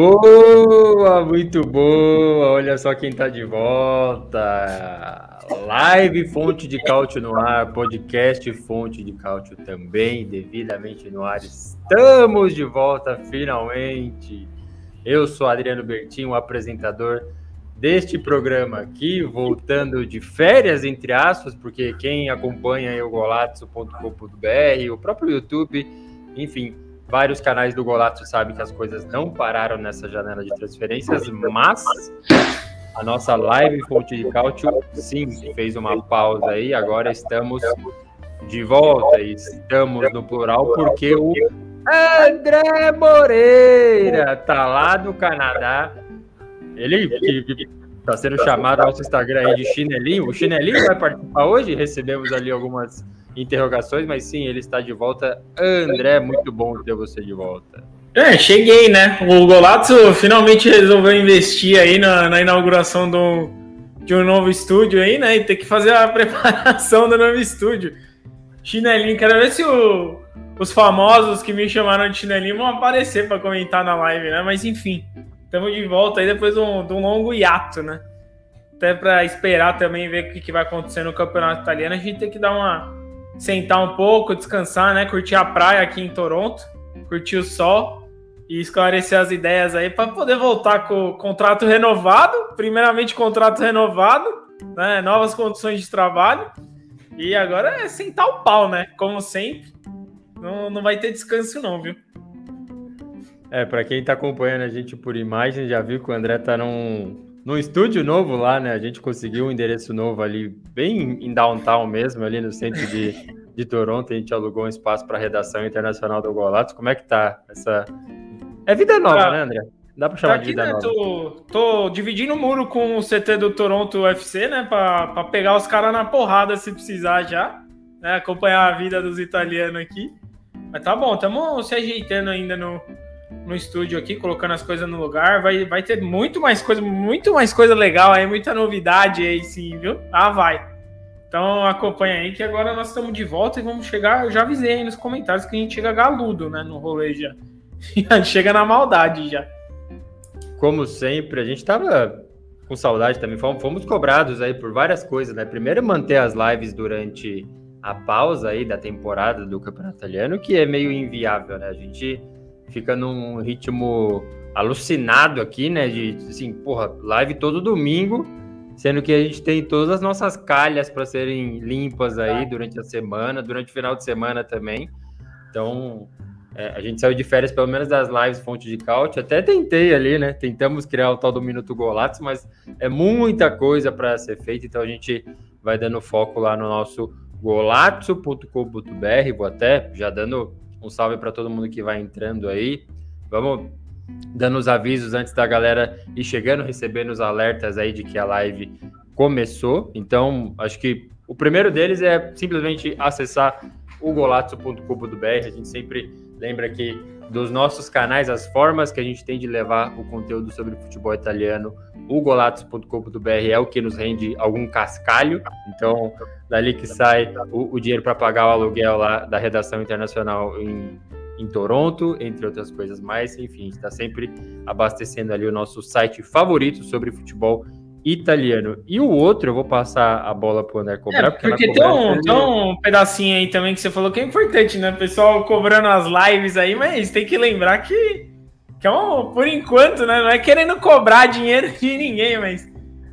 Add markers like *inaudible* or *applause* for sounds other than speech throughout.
Boa, muito boa. Olha só quem tá de volta. Live Fonte de Cálcio no ar, podcast Fonte de Cálcio também, devidamente no ar. Estamos de volta finalmente. Eu sou Adriano Bertin, o apresentador deste programa aqui, voltando de férias, entre aspas, porque quem acompanha o golazzo.com.br, o próprio YouTube, enfim, vários canais do Golazzo sabem que as coisas não pararam nessa janela de transferências, mas a nossa live Fonte de Cálcio, sim, fez uma pausa aí, agora estamos de volta, estamos no plural, porque o André Moreira tá lá no Canadá, ele está sendo chamado ao nosso Instagram aí de chinelinho, o chinelinho vai participar hoje, recebemos ali algumas interrogações, mas sim, ele está de volta. André, muito bom ter você de volta. É, cheguei, né? O Golazzo finalmente resolveu investir aí na, na inauguração do, de um novo estúdio aí, né? E ter que fazer a *laughs* preparação do novo estúdio. Chinelinho, quero ver se o, os famosos que me chamaram de chinelinho vão aparecer para comentar na live, né? Mas enfim, estamos de volta aí depois de um, de um longo hiato, né? Até para esperar também ver o que, que vai acontecer no campeonato italiano, a gente tem que dar uma, sentar um pouco, descansar, né? Curtir a praia aqui em Toronto, curtir o sol e esclarecer as ideias aí para poder voltar com o contrato renovado. Primeiramente, contrato renovado, né? Novas condições de trabalho. E agora é sentar o pau, né? Como sempre. Não, não vai ter descanso, não, viu? É, para quem está acompanhando a gente por imagem, já viu que o André tá num, no estúdio novo lá, né? A gente conseguiu um endereço novo ali, bem em downtown mesmo, ali no centro de, de Toronto. A gente alugou um espaço para a redação internacional do Golatos. Como é que tá essa. É vida nova, ah, né, André? Dá para chamar tá aqui, de vida né, nova. Tô, tô, dividindo o muro com o CT do Toronto UFC, né? Para pegar os caras na porrada se precisar já. Né, acompanhar a vida dos italianos aqui. Mas tá bom, estamos se ajeitando ainda no, no estúdio aqui, colocando as coisas no lugar. Vai, vai ter muito mais coisa, muito mais coisa legal aí, muita novidade aí sim, viu? Ah, vai. Então acompanha aí que agora nós estamos de volta e vamos chegar. Eu já avisei aí nos comentários que a gente chega galudo, né? No rolê já. gente *laughs* chega na maldade já. Como sempre, a gente tava com saudade também. Fomos cobrados aí por várias coisas, né? Primeiro, manter as lives durante a pausa aí da temporada do Campeonato Italiano, que é meio inviável, né? A gente fica num ritmo alucinado aqui, né? De assim, porra, live todo domingo, sendo que a gente tem todas as nossas calhas para serem limpas aí durante a semana, durante o final de semana também. Então, é, a gente saiu de férias, pelo menos das lives Fonte de Caute. Até tentei ali, né? Tentamos criar o tal do Minuto Golatos, mas é muita coisa para ser feita, então a gente vai dando foco lá no nosso golazzo.com.br. Vou até já dando um salve para todo mundo que vai entrando aí. Vamos dando os avisos antes da galera ir chegando, recebendo os alertas aí de que a live começou. Então, acho que o primeiro deles é simplesmente acessar o golazzo.com.br. A gente sempre lembra que dos nossos canais, as formas que a gente tem de levar o conteúdo sobre futebol italiano, o golazzo.com.br é o que nos rende algum cascalho. Então, dali que sai o, o dinheiro para pagar o aluguel lá da redação internacional em, em Toronto, entre outras coisas mais. Enfim, está sempre abastecendo ali o nosso site favorito sobre futebol italiano. E o outro, eu vou passar a bola para o André cobrar. É, porque, porque tem, um, tem um pedacinho aí também que você falou que é importante, né? O pessoal cobrando as lives aí, mas tem que lembrar que, que é um, por enquanto, né? Não é querendo cobrar dinheiro *laughs* de ninguém, mas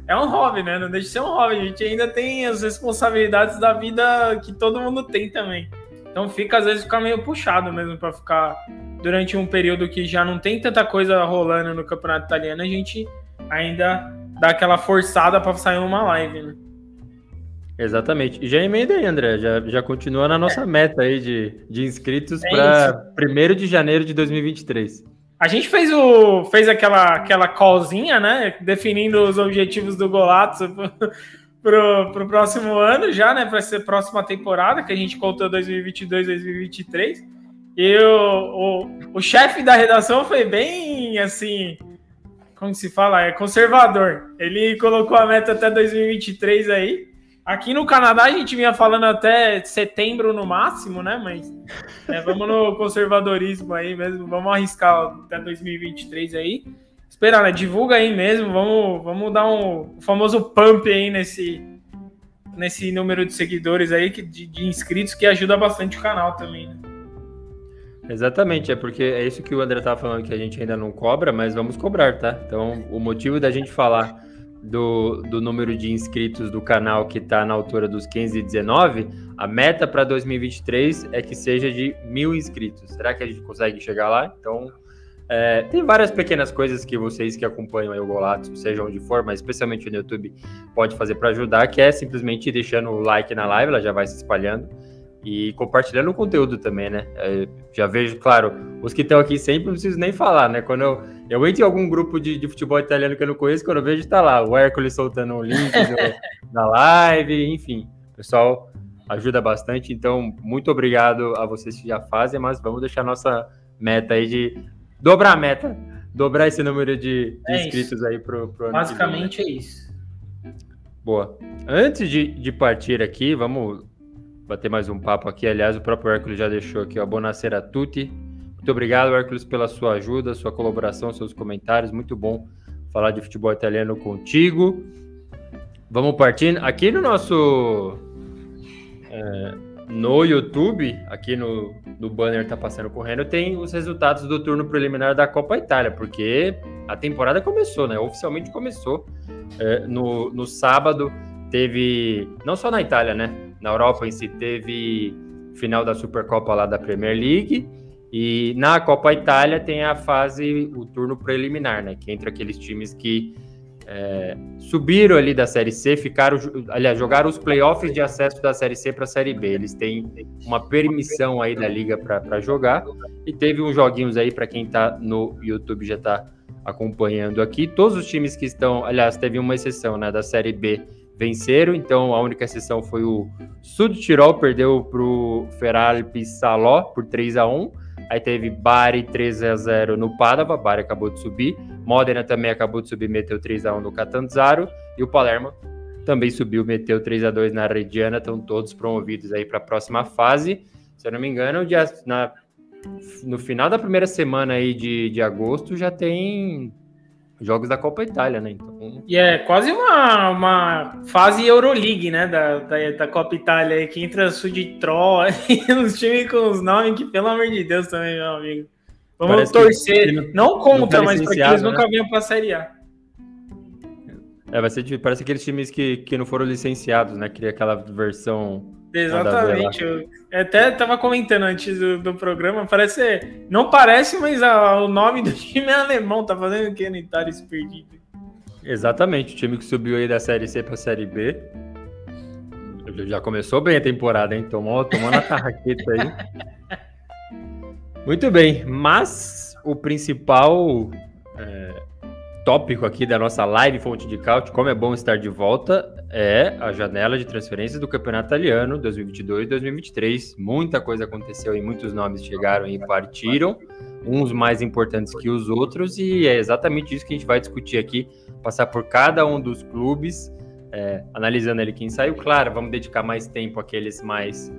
é um hobby, né? Não deixa de ser um hobby. A gente ainda tem as responsabilidades da vida que todo mundo tem também. Então fica, às vezes, fica meio puxado mesmo para ficar durante um período que já não tem tanta coisa rolando no campeonato italiano, a gente ainda dá aquela forçada para sair uma live, né? Exatamente. E já emenda aí, André. Já, já continua na nossa meta aí de, de inscritos é para 1 de janeiro de 2023. A gente fez, o, fez aquela, aquela callzinha, né? Definindo os objetivos do Golato *laughs* pro, pro próximo ano já, né? Para ser próxima temporada, que a gente contou 2022, 2023. E o, o, o chefe da redação foi bem assim. Como se fala? É conservador. Ele colocou a meta até 2023 aí. Aqui no Canadá a gente vinha falando até setembro no máximo, né? Mas é, vamos no conservadorismo aí mesmo, vamos arriscar até 2023 aí. Esperar, né? Divulga aí mesmo, vamos, vamos dar um o famoso pump aí nesse, nesse número de seguidores aí, de, de inscritos, que ajuda bastante o canal também, né? Exatamente, é porque é isso que o André estava falando que a gente ainda não cobra, mas vamos cobrar, tá? Então, o motivo da gente falar do, do número de inscritos do canal que está na altura dos 15 e 19, a meta para 2023 é que seja de mil inscritos. Será que a gente consegue chegar lá? Então, é, tem várias pequenas coisas que vocês que acompanham o Golato, seja onde for, mas especialmente no YouTube, pode fazer para ajudar, que é simplesmente deixando o like na live, ela já vai se espalhando e compartilhando o conteúdo também, né? É, já vejo, claro, os que estão aqui sempre não preciso nem falar, né? Quando eu, eu entro em algum grupo de, de futebol italiano que eu não conheço, quando eu vejo, tá lá, o Hércules soltando um link *laughs* na live, enfim. O pessoal ajuda bastante, então muito obrigado a vocês que já fazem, mas vamos deixar nossa meta aí de dobrar a meta, dobrar esse número de, de é inscritos isso. aí pro, pro ano Basicamente é isso. Boa. Antes de, de partir aqui, vamos bater mais um papo aqui. Aliás, o próprio Hércules já deixou aqui, ó. Bonacera tutti. Muito obrigado, Hércules, pela sua ajuda, sua colaboração, seus comentários. Muito bom falar de futebol italiano contigo. Vamos partindo. Aqui no nosso. É, no YouTube, aqui no, no banner tá passando correndo, tem os resultados do turno preliminar da Copa Itália, porque a temporada começou, né? Oficialmente começou. É, no, no sábado teve, não só na Itália, né? Na Europa em si teve final da Supercopa lá da Premier League e na Copa Itália tem a fase, o turno preliminar, né? Que entra aqueles times que é, subiram ali da Série C, ficaram, aliás, jogaram os playoffs de acesso da Série C para a Série B. Eles têm uma permissão aí da liga para jogar e teve uns joguinhos aí para quem está no YouTube já está acompanhando aqui. Todos os times que estão, aliás, teve uma exceção, né, da Série B venceram, então a única exceção foi o Sud Tirol, perdeu para o Feralpi Saló por 3 a 1 Aí teve Bari 3 a 0 no Padova, Bari acabou de subir. Modena também acabou de subir, meteu 3 a 1 no Catanzaro. E o Palermo também subiu, meteu 3 a 2 na Reggiana. Estão todos promovidos aí para a próxima fase. Se eu não me engano, dia, na, no final da primeira semana aí de, de agosto já tem jogos da Copa Itália, né? Então... E é quase uma, uma fase Euroleague, né? Da, da, da Copa Itália aí, que entra Suditro, *laughs* uns times com os nomes que, pelo amor de Deus, também, meu amigo. Vamos Parece torcer, não, não contra, mas para que eles né? nunca venham para a Série A. É, vai ser parece aqueles times que, que não foram licenciados, né? Queria aquela versão Exatamente. Eu até tava comentando antes do, do programa, parece. Não parece, mas a, o nome do time é alemão, tá fazendo o que no Itália perdido? Exatamente, o time que subiu aí da Série C pra Série B. Já começou bem a temporada, hein? Tomou, tomou na tarraqueta aí. *laughs* Muito bem, mas o principal é, tópico aqui da nossa live Fonte de Caute, como é bom estar de volta, é a janela de transferências do Campeonato Italiano 2022-2023. Muita coisa aconteceu e muitos nomes chegaram e partiram, uns mais importantes que os outros, e é exatamente isso que a gente vai discutir aqui, passar por cada um dos clubes, é, analisando ali quem saiu. Claro, vamos dedicar mais tempo àqueles mais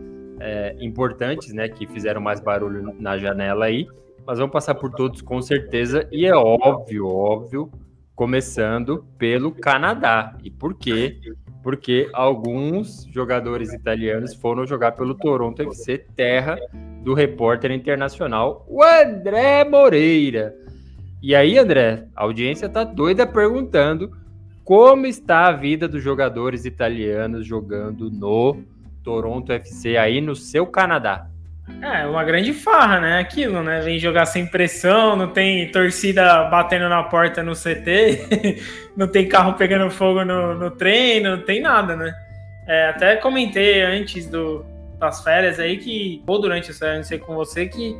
é, importantes, né, que fizeram mais barulho na janela aí mas vamos passar por todos com certeza. E é óbvio, óbvio, começando pelo Canadá. E por quê? Porque alguns jogadores italianos foram jogar pelo Toronto FC, terra do repórter internacional, o André Moreira. E aí, André, a audiência tá doida perguntando como está a vida dos jogadores italianos jogando no Toronto FC aí no seu Canadá. É, uma grande farra, né? Aquilo, né? Vem jogar sem pressão, não tem torcida batendo na porta no CT, *laughs* não tem carro pegando fogo no, no treino, não tem nada, né? É, até comentei antes do, das férias aí que, ou durante as férias, não sei com você, que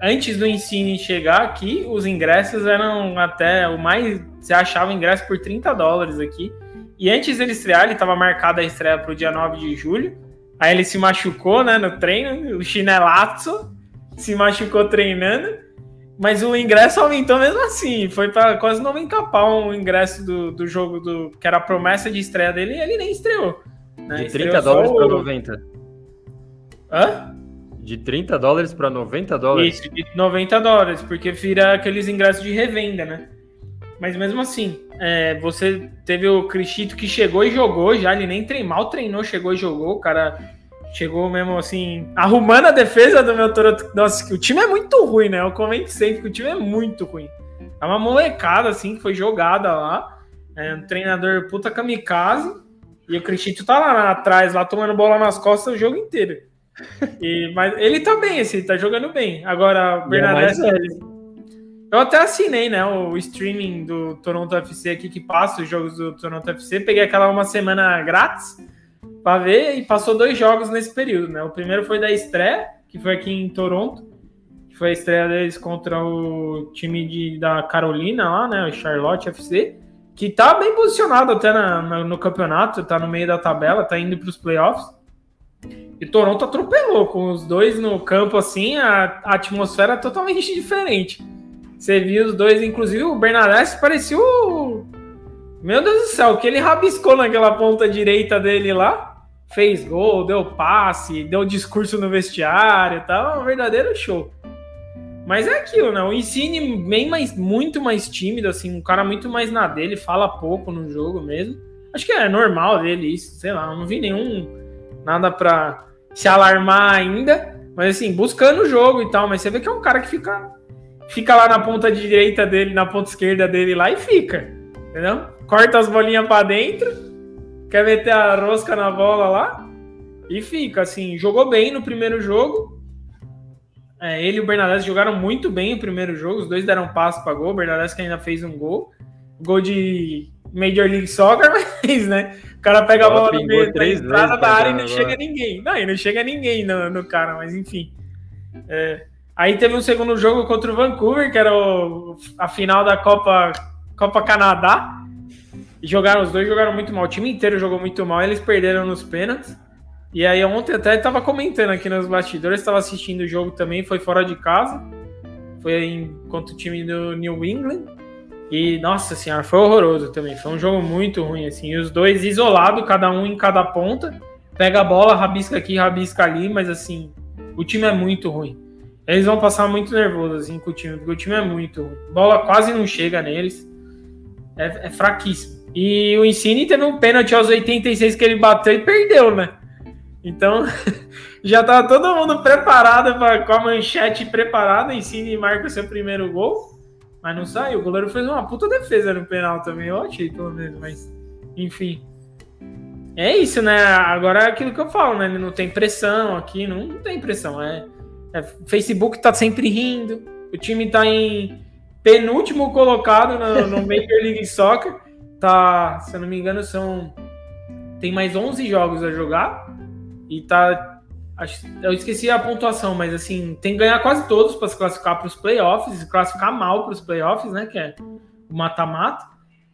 antes do ensino chegar aqui, os ingressos eram até o mais. Você achava ingresso por 30 dólares aqui. E antes dele estrear, ele estava marcado a estreia para o dia 9 de julho. Aí ele se machucou, né, no treino, o chinelato se machucou treinando. Mas o ingresso aumentou mesmo assim. Foi para quase 90 pau o ingresso do, do jogo do que era a promessa de estreia dele e ele nem estreou. Né? De 30 estreou dólares para 90. Hã? De 30 dólares para 90 dólares? Isso, de 90 dólares, porque vira aqueles ingressos de revenda, né? Mas mesmo assim, é, você teve o Cristito que chegou e jogou já, ele nem treinou, mal treinou, chegou e jogou, o cara chegou mesmo assim, arrumando a defesa do meu Toronto. Nossa, o time é muito ruim, né? Eu comento sempre que o time é muito ruim. É uma molecada, assim, que foi jogada lá. É um treinador puta kamikaze. E o Cristito tá lá atrás, lá tomando bola nas costas o jogo inteiro. E, mas ele tá bem, assim, tá jogando bem. Agora, o Bernadette. É eu até assinei, né, o streaming do Toronto FC aqui que passa os jogos do Toronto FC. Peguei aquela uma semana grátis para ver e passou dois jogos nesse período, né? O primeiro foi da estreia, que foi aqui em Toronto, que foi a estreia deles contra o time de, da Carolina lá, né, o Charlotte FC, que tá bem posicionado até na, na, no campeonato, tá no meio da tabela, tá indo para os playoffs. E Toronto atropelou com os dois no campo assim, a, a atmosfera é totalmente *laughs* diferente. Você viu os dois, inclusive o Bernadette parecia o. Meu Deus do céu, que ele rabiscou naquela ponta direita dele lá. Fez gol, deu passe, deu discurso no vestiário, tava um verdadeiro show. Mas é aquilo, né? O Insigne bem mais, muito mais tímido, assim, um cara muito mais na dele, fala pouco no jogo mesmo. Acho que é normal dele isso, sei lá, não vi nenhum nada pra se alarmar ainda, mas assim, buscando o jogo e tal, mas você vê que é um cara que fica fica lá na ponta direita dele, na ponta esquerda dele lá e fica, entendeu? Corta as bolinhas para dentro, quer meter a rosca na bola lá e fica assim, jogou bem no primeiro jogo. É, ele e o Bernadette jogaram muito bem o primeiro jogo, os dois deram passo para gol, o Bernadette que ainda fez um gol, gol de Major League Soccer, *laughs* mas, né? O cara pega a bola no meio da entrada da área e não chega ninguém. Não, e não chega ninguém no, no cara, mas enfim. É. Aí teve um segundo jogo contra o Vancouver, que era o, a final da Copa, Copa Canadá. E jogaram, os dois jogaram muito mal. O time inteiro jogou muito mal, eles perderam nos pênaltis. E aí ontem até estava comentando aqui nos bastidores, estava assistindo o jogo também, foi fora de casa. Foi contra o time do New England. E, nossa senhora, foi horroroso também. Foi um jogo muito ruim, assim. E os dois isolados, cada um em cada ponta. Pega a bola, rabisca aqui, rabisca ali, mas assim, o time é muito ruim. Eles vão passar muito nervoso, assim, com o time, porque o time é muito. Bola quase não chega neles. É, é fraquíssimo. E o Insigne teve um pênalti aos 86 que ele bateu e perdeu, né? Então, *laughs* já tava todo mundo preparado pra, com a manchete preparada. Insigne marca seu primeiro gol. Mas não saiu. O goleiro fez uma puta defesa no penal também. Eu achei, pelo menos. Mas, enfim. É isso, né? Agora é aquilo que eu falo, né? Não tem pressão aqui. Não, não tem pressão. É, é, Facebook tá sempre rindo. O time tá em penúltimo colocado no, no *laughs* Major League Soccer. Tá, se eu não me engano, são. Tem mais 11 jogos a jogar. E tá eu esqueci a pontuação, mas assim, tem que ganhar quase todos para se classificar para os playoffs, e classificar mal para os playoffs, né? Que é o mata-mata.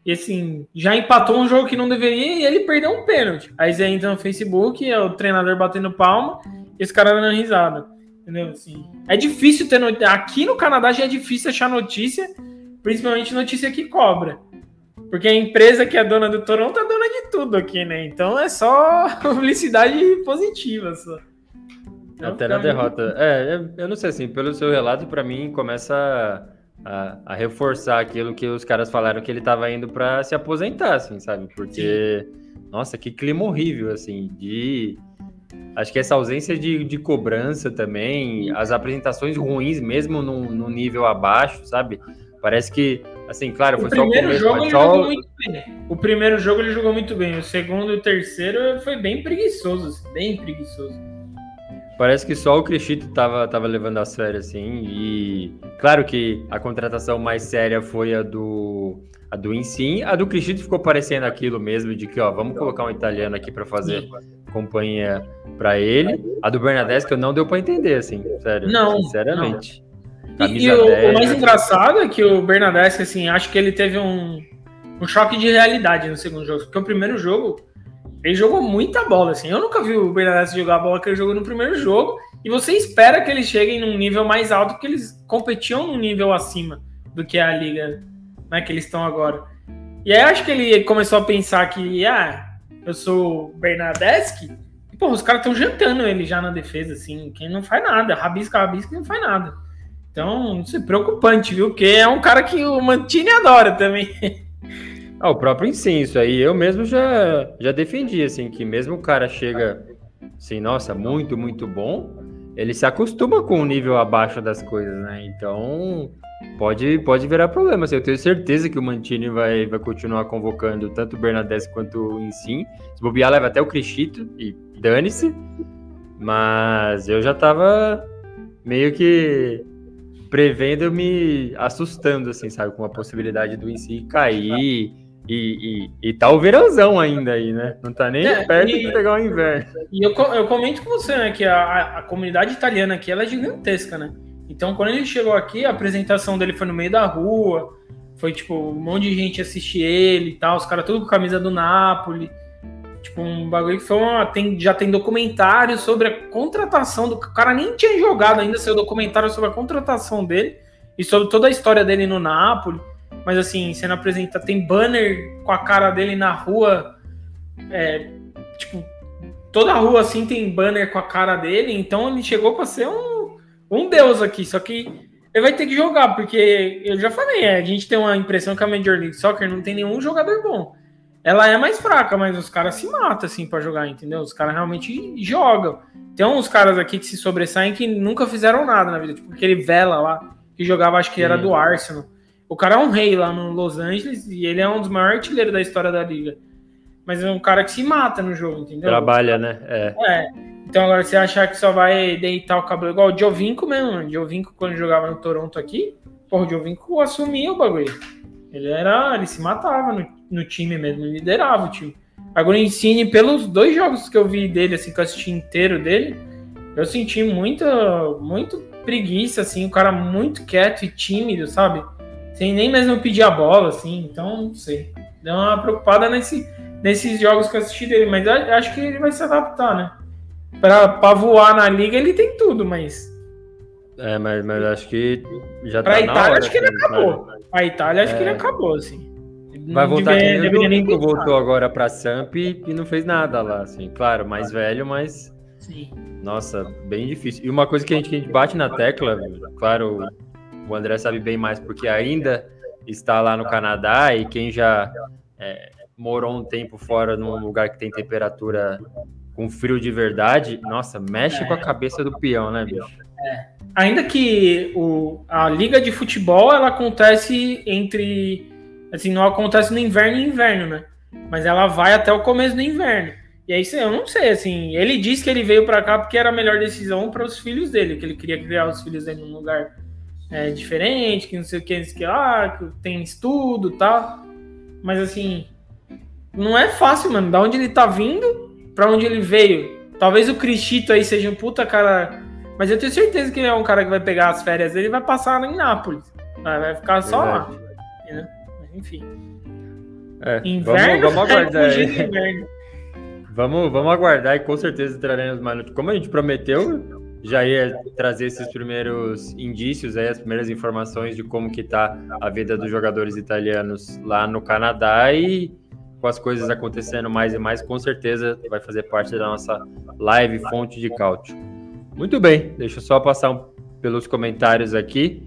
E assim, já empatou um jogo que não deveria e ele perdeu um pênalti. Aí você entra no Facebook, é o treinador batendo palma e esse cara dando risada. Entendeu? Assim, é difícil ter notícia. Aqui no Canadá já é difícil achar notícia, principalmente notícia que cobra. Porque a empresa que é dona do Toronto é dona de tudo aqui, né? Então é só *laughs* publicidade positiva. Só. Até na derrota. É, eu não sei assim, pelo seu relato, para mim começa a, a, a, reforçar aquilo que os caras falaram que ele tava indo para se aposentar, assim, sabe? Porque, Sim. nossa, que clima horrível, assim, de. Acho que essa ausência de, de cobrança também, as apresentações ruins, mesmo num, num nível abaixo, sabe? Parece que, assim, claro, foi o só o começo. Jogo ele só... jogou muito bem. O primeiro jogo ele jogou muito bem. O segundo e o terceiro foi bem preguiçoso, assim, bem preguiçoso. Parece que só o Cristito tava, tava levando as férias, assim, e claro que a contratação mais séria foi a do, a a do Insim. A do Cristiano ficou parecendo aquilo mesmo, de que, ó, vamos colocar um italiano aqui para fazer companhia para ele. A do Bernadette que eu não deu para entender, assim, sério. Não, sinceramente. Não. E, e o, o, mais engraçado é que o Bernadette, assim, acho que ele teve um, um choque de realidade no segundo jogo. Porque o primeiro jogo, ele jogou muita bola, assim. Eu nunca vi o Bernadette jogar a bola que ele jogou no primeiro jogo. E você espera que eles cheguem num nível mais alto, porque eles competiam num nível acima do que a liga né, que eles estão agora. E aí acho que ele começou a pensar que, ah, eu sou Bernadette, e, pô, os caras estão jantando ele já na defesa, assim, quem não faz nada, rabisca, rabisca não faz nada. Então, isso é preocupante, viu? Porque é um cara que o Mantini adora também. *laughs* Ah, o próprio incenso aí, eu mesmo já, já defendi, assim, que mesmo o cara chega, assim, nossa, muito, muito bom, ele se acostuma com o nível abaixo das coisas, né? Então, pode, pode virar problema. Assim, eu tenho certeza que o Mantini vai, vai continuar convocando tanto o Bernadette quanto o Insim. Se bobear, leva até o Crichito e dane-se. Mas eu já tava meio que prevendo me assustando, assim, sabe? Com a possibilidade do Insim cair e, e, e, tá o verãozão ainda aí, né? Não tá nem é, perto e, de pegar o inverno. E eu, eu comento com você, né, que a, a, a comunidade italiana aqui ela é gigantesca, né? Então, quando ele chegou aqui, a apresentação dele foi no meio da rua, foi tipo, um monte de gente assistir ele e tal, os caras tudo com camisa do Napoli. Tipo, um bagulho que foi uma. Tem, já tem documentário sobre a contratação do. O cara nem tinha jogado ainda seu documentário sobre a contratação dele e sobre toda a história dele no Napoli. Mas assim, sendo apresenta, tem banner com a cara dele na rua. É, tipo, toda a rua assim tem banner com a cara dele, então ele chegou para ser um um deus aqui, só que ele vai ter que jogar, porque eu já falei, é, a gente tem uma impressão que a Major League Soccer não tem nenhum jogador bom. Ela é mais fraca, mas os caras se matam assim para jogar, entendeu? Os caras realmente jogam. Tem uns caras aqui que se sobressaem que nunca fizeram nada na vida, tipo aquele Vela lá, que jogava, acho que era do Arsenal. O cara é um rei lá no Los Angeles e ele é um dos maiores artilheiros da história da liga. Mas é um cara que se mata no jogo, entendeu? Trabalha, né? É. é. Então agora você achar que só vai deitar o cabelo igual o Jovinco mesmo. O Jovinco, quando jogava no Toronto aqui, porra, o Jovinco assumia o bagulho. Ele era. Ele se matava no, no time mesmo, liderava o time. Agora ensine pelos dois jogos que eu vi dele, assim, que eu assisti inteiro dele, eu senti muita, muito preguiça, assim, o cara muito quieto e tímido, sabe? Sem nem mesmo pedir a bola, assim, então não sei. Deu uma preocupada nesse, nesses jogos que eu assisti dele, mas acho que ele vai se adaptar, né? Pra, voar na liga ele tem tudo, mas. É, mas, mas acho que já pra tá Itália, hora, acho que ele acabou. A Itália, acho é... que ele é. acabou, assim. Vai voltar deveria, deveria nem voltou agora pra Samp e, e não fez nada lá, assim. Claro, mais velho, mas. Sim. Nossa, bem difícil. E uma coisa que a gente, que a gente bate na tecla, claro, o André sabe bem mais, porque ainda está lá no Canadá e quem já é, morou um tempo fora num lugar que tem temperatura com frio de verdade, nossa, mexe é. com a cabeça do peão, né, bicho? É. Ainda que o, a liga de futebol ela acontece entre. Assim, não acontece no inverno e inverno, né? Mas ela vai até o começo do inverno. E aí eu não sei, assim, ele disse que ele veio para cá porque era a melhor decisão para os filhos dele, que ele queria criar os filhos dele num lugar é, diferente, que não sei o que, que lá, que tem estudo e tal. Mas assim, não é fácil, mano. Da onde ele tá vindo, para onde ele veio. Talvez o Cristito aí seja um puta cara. Mas eu tenho certeza que ele é um cara que vai pegar as férias dele e vai passar em Nápoles. Vai ficar só lá. Né? Enfim. É, inverno, vamos, *laughs* vamos aguardar. vamos, vamos aguardar e com certeza traremos mais. Como a gente prometeu, já ia trazer esses primeiros indícios, aí, as primeiras informações de como que tá a vida dos jogadores italianos lá no Canadá e com as coisas acontecendo mais e mais, com certeza vai fazer parte da nossa live Fonte de Cálcio. Muito bem, deixa eu só passar um, pelos comentários aqui.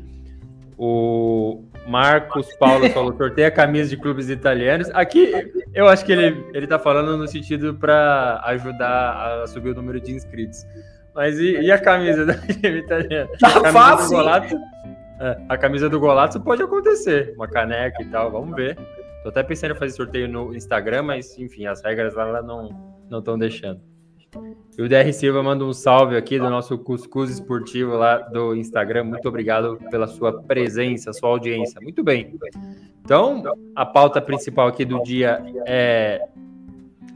O Marcos Paulo *laughs* falou: sorteia a camisa de clubes italianos. Aqui eu acho que ele, ele tá falando no sentido para ajudar a subir o número de inscritos. Mas e, e a camisa da *laughs* time italiana? Tá fácil! É, a camisa do Golato pode acontecer, uma caneca e tal, vamos ver. Tô até pensando em fazer sorteio no Instagram, mas enfim, as regras lá não não estão deixando. E o DR Silva manda um salve aqui do nosso Cuscuz Esportivo lá do Instagram. Muito obrigado pela sua presença, sua audiência. Muito bem. Então, a pauta principal aqui do dia é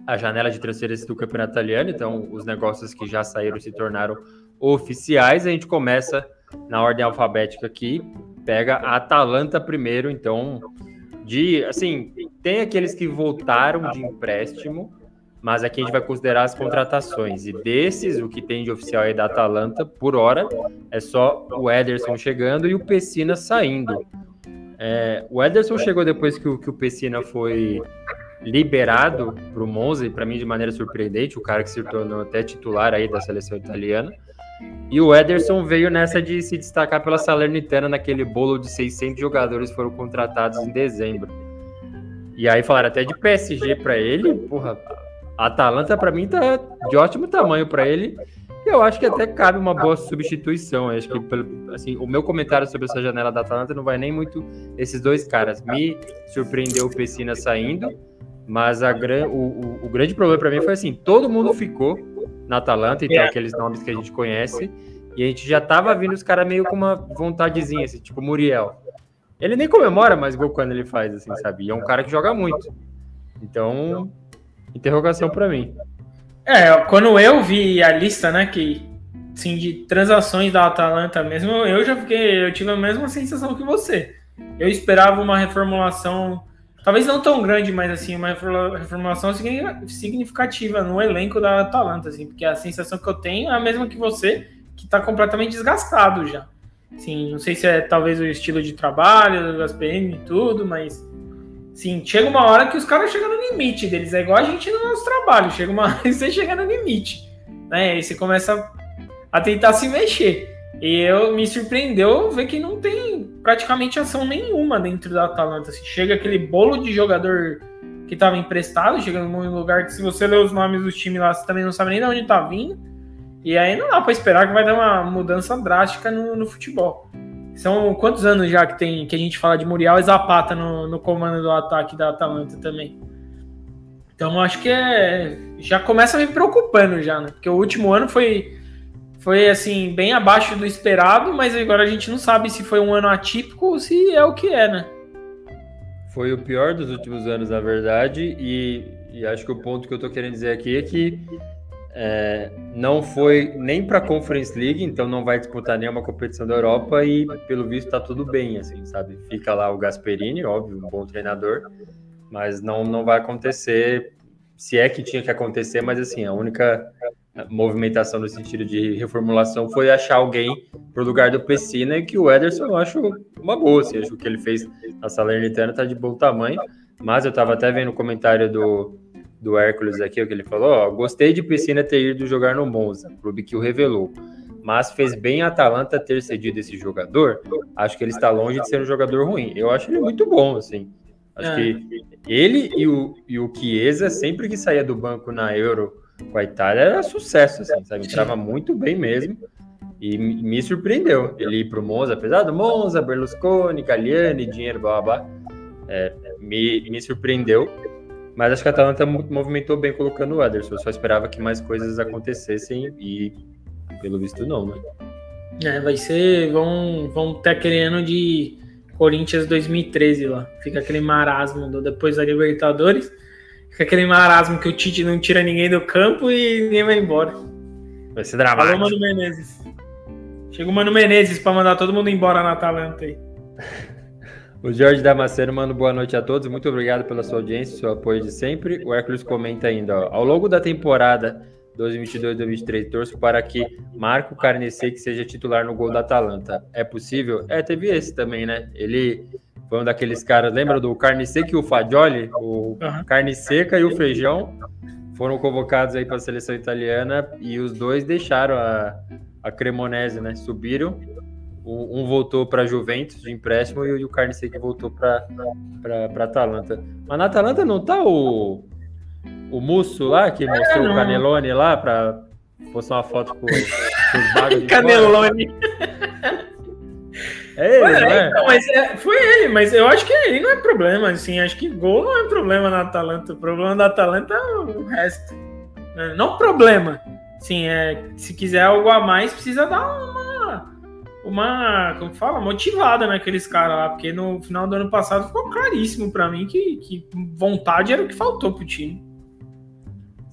a janela de transferência do campeonato italiano. Então, os negócios que já saíram se tornaram oficiais. A gente começa na ordem alfabética aqui. Pega a Atalanta primeiro. Então, de assim, tem aqueles que voltaram de empréstimo, mas aqui a gente vai considerar as contratações. E desses, o que tem de oficial aí da Atalanta, por hora, é só o Ederson chegando e o Pessina saindo. É, o Ederson chegou depois que o, que o Pessina foi liberado para o Monza, e para mim de maneira surpreendente, o cara que se tornou até titular aí da seleção italiana. E o Ederson veio nessa de se destacar pela Salernitana naquele bolo de 600 jogadores que foram contratados em dezembro. E aí falaram até de PSG para ele, porra, Atalanta para mim tá de ótimo tamanho para ele. E eu acho que até cabe uma boa substituição. Eu acho que assim, o meu comentário sobre essa janela da Atalanta não vai nem muito esses dois caras. Me surpreendeu o Pessina saindo mas a, o, o, o grande problema para mim foi assim: todo mundo ficou na Atalanta, então é. aqueles nomes que a gente conhece, e a gente já tava vindo os caras meio com uma vontadezinha, assim, tipo Muriel. Ele nem comemora mais gol quando ele faz, assim, sabe? E é um cara que joga muito. Então, interrogação para mim. É, quando eu vi a lista, né, que assim, de transações da Atalanta mesmo, eu já fiquei, eu tive a mesma sensação que você. Eu esperava uma reformulação Talvez não tão grande, mas assim, uma reformulação significativa no elenco da Atalanta, assim, porque a sensação que eu tenho é a mesma que você, que está completamente desgastado já. Assim, não sei se é talvez o estilo de trabalho, do Gasperini e tudo, mas sim, chega uma hora que os caras chegam no limite deles. É igual a gente no nosso trabalho, chega uma hora *laughs* que você chega no limite, né? E você começa a tentar se mexer. E eu me surpreendeu ver que não tem praticamente ação nenhuma dentro da Atalanta. Assim, chega aquele bolo de jogador que estava emprestado, chega num lugar que se você ler os nomes dos times lá, você também não sabe nem de onde está vindo. E aí não dá para esperar que vai dar uma mudança drástica no, no, futebol. São quantos anos já que tem que a gente fala de Muriel e Zapata no, no comando do ataque da Atalanta também? Então acho que é, já começa me preocupando já, né? Porque o último ano foi foi assim, bem abaixo do esperado, mas agora a gente não sabe se foi um ano atípico ou se é o que é, né? Foi o pior dos últimos anos, na verdade, e, e acho que o ponto que eu tô querendo dizer aqui é que é, não foi nem para a Conference League, então não vai disputar nenhuma competição da Europa e, pelo visto, tá tudo bem, assim, sabe? Fica lá o Gasperini, óbvio, um bom treinador, mas não, não vai acontecer, se é que tinha que acontecer, mas assim, a única movimentação no sentido de reformulação foi achar alguém para o lugar do Pessina e que o Ederson eu acho uma boa, assim, acho que o que ele fez na Salernitana está de bom tamanho, mas eu estava até vendo o comentário do, do Hércules aqui, o que ele falou, ó, gostei de Pessina ter ido jogar no Monza, clube que o revelou, mas fez bem a Atalanta ter cedido esse jogador, acho que ele está longe de ser um jogador ruim, eu acho ele muito bom, assim, acho é. que ele e o, e o Chiesa, sempre que saía do banco na Euro com a Itália era sucesso, assim, sabe? Entrava muito bem mesmo. E me surpreendeu ele ir para o Monza, apesar do Monza, Berlusconi, Galliani, dinheiro, blá blá. É, me, me surpreendeu. Mas acho que a Atalanta movimentou bem colocando o Ederson. Eu só esperava que mais coisas acontecesse e, pelo visto, não, né? É, vai ser. Vão, vão ter aquele ano de Corinthians 2013 lá. Fica aquele marasmo do, depois da Libertadores. Fica aquele marasmo que o Tite não tira ninguém do campo e ninguém vai embora. Vai ser dramático. Falou Mano Menezes. Chega o Mano Menezes para mandar todo mundo embora na Atalanta aí. *laughs* O Jorge Damasceno manda boa noite a todos. Muito obrigado pela sua audiência, seu apoio de sempre. O Hércules comenta ainda, ó, ao longo da temporada 2022-2023, torço para que Marco Carneseque seja titular no gol da Atalanta. É possível? É, teve esse também, né? Ele foi um daqueles caras, lembra do Carne Seca e o Fagioli? O uhum. Carne Seca e o Feijão foram convocados aí para a seleção italiana e os dois deixaram a, a Cremonese, né? Subiram. Um, voltou para Juventus de empréstimo e, o Carne Seca voltou para Atalanta. Mas na Atalanta não tá o, o Musso lá, que mostrou é, o Canelone lá para postar uma foto com, com os bagos Canelone. É ele, é, então, mas é, foi ele, mas eu acho que ele não é problema, assim, acho que gol não é problema na Atalanta, o problema da Atalanta é o resto. Né? Não problema. Sim, é, se quiser algo a mais, precisa dar uma, uma como fala, motivada naqueles caras lá, porque no final do ano passado ficou claríssimo para mim que, que vontade era o que faltou pro time.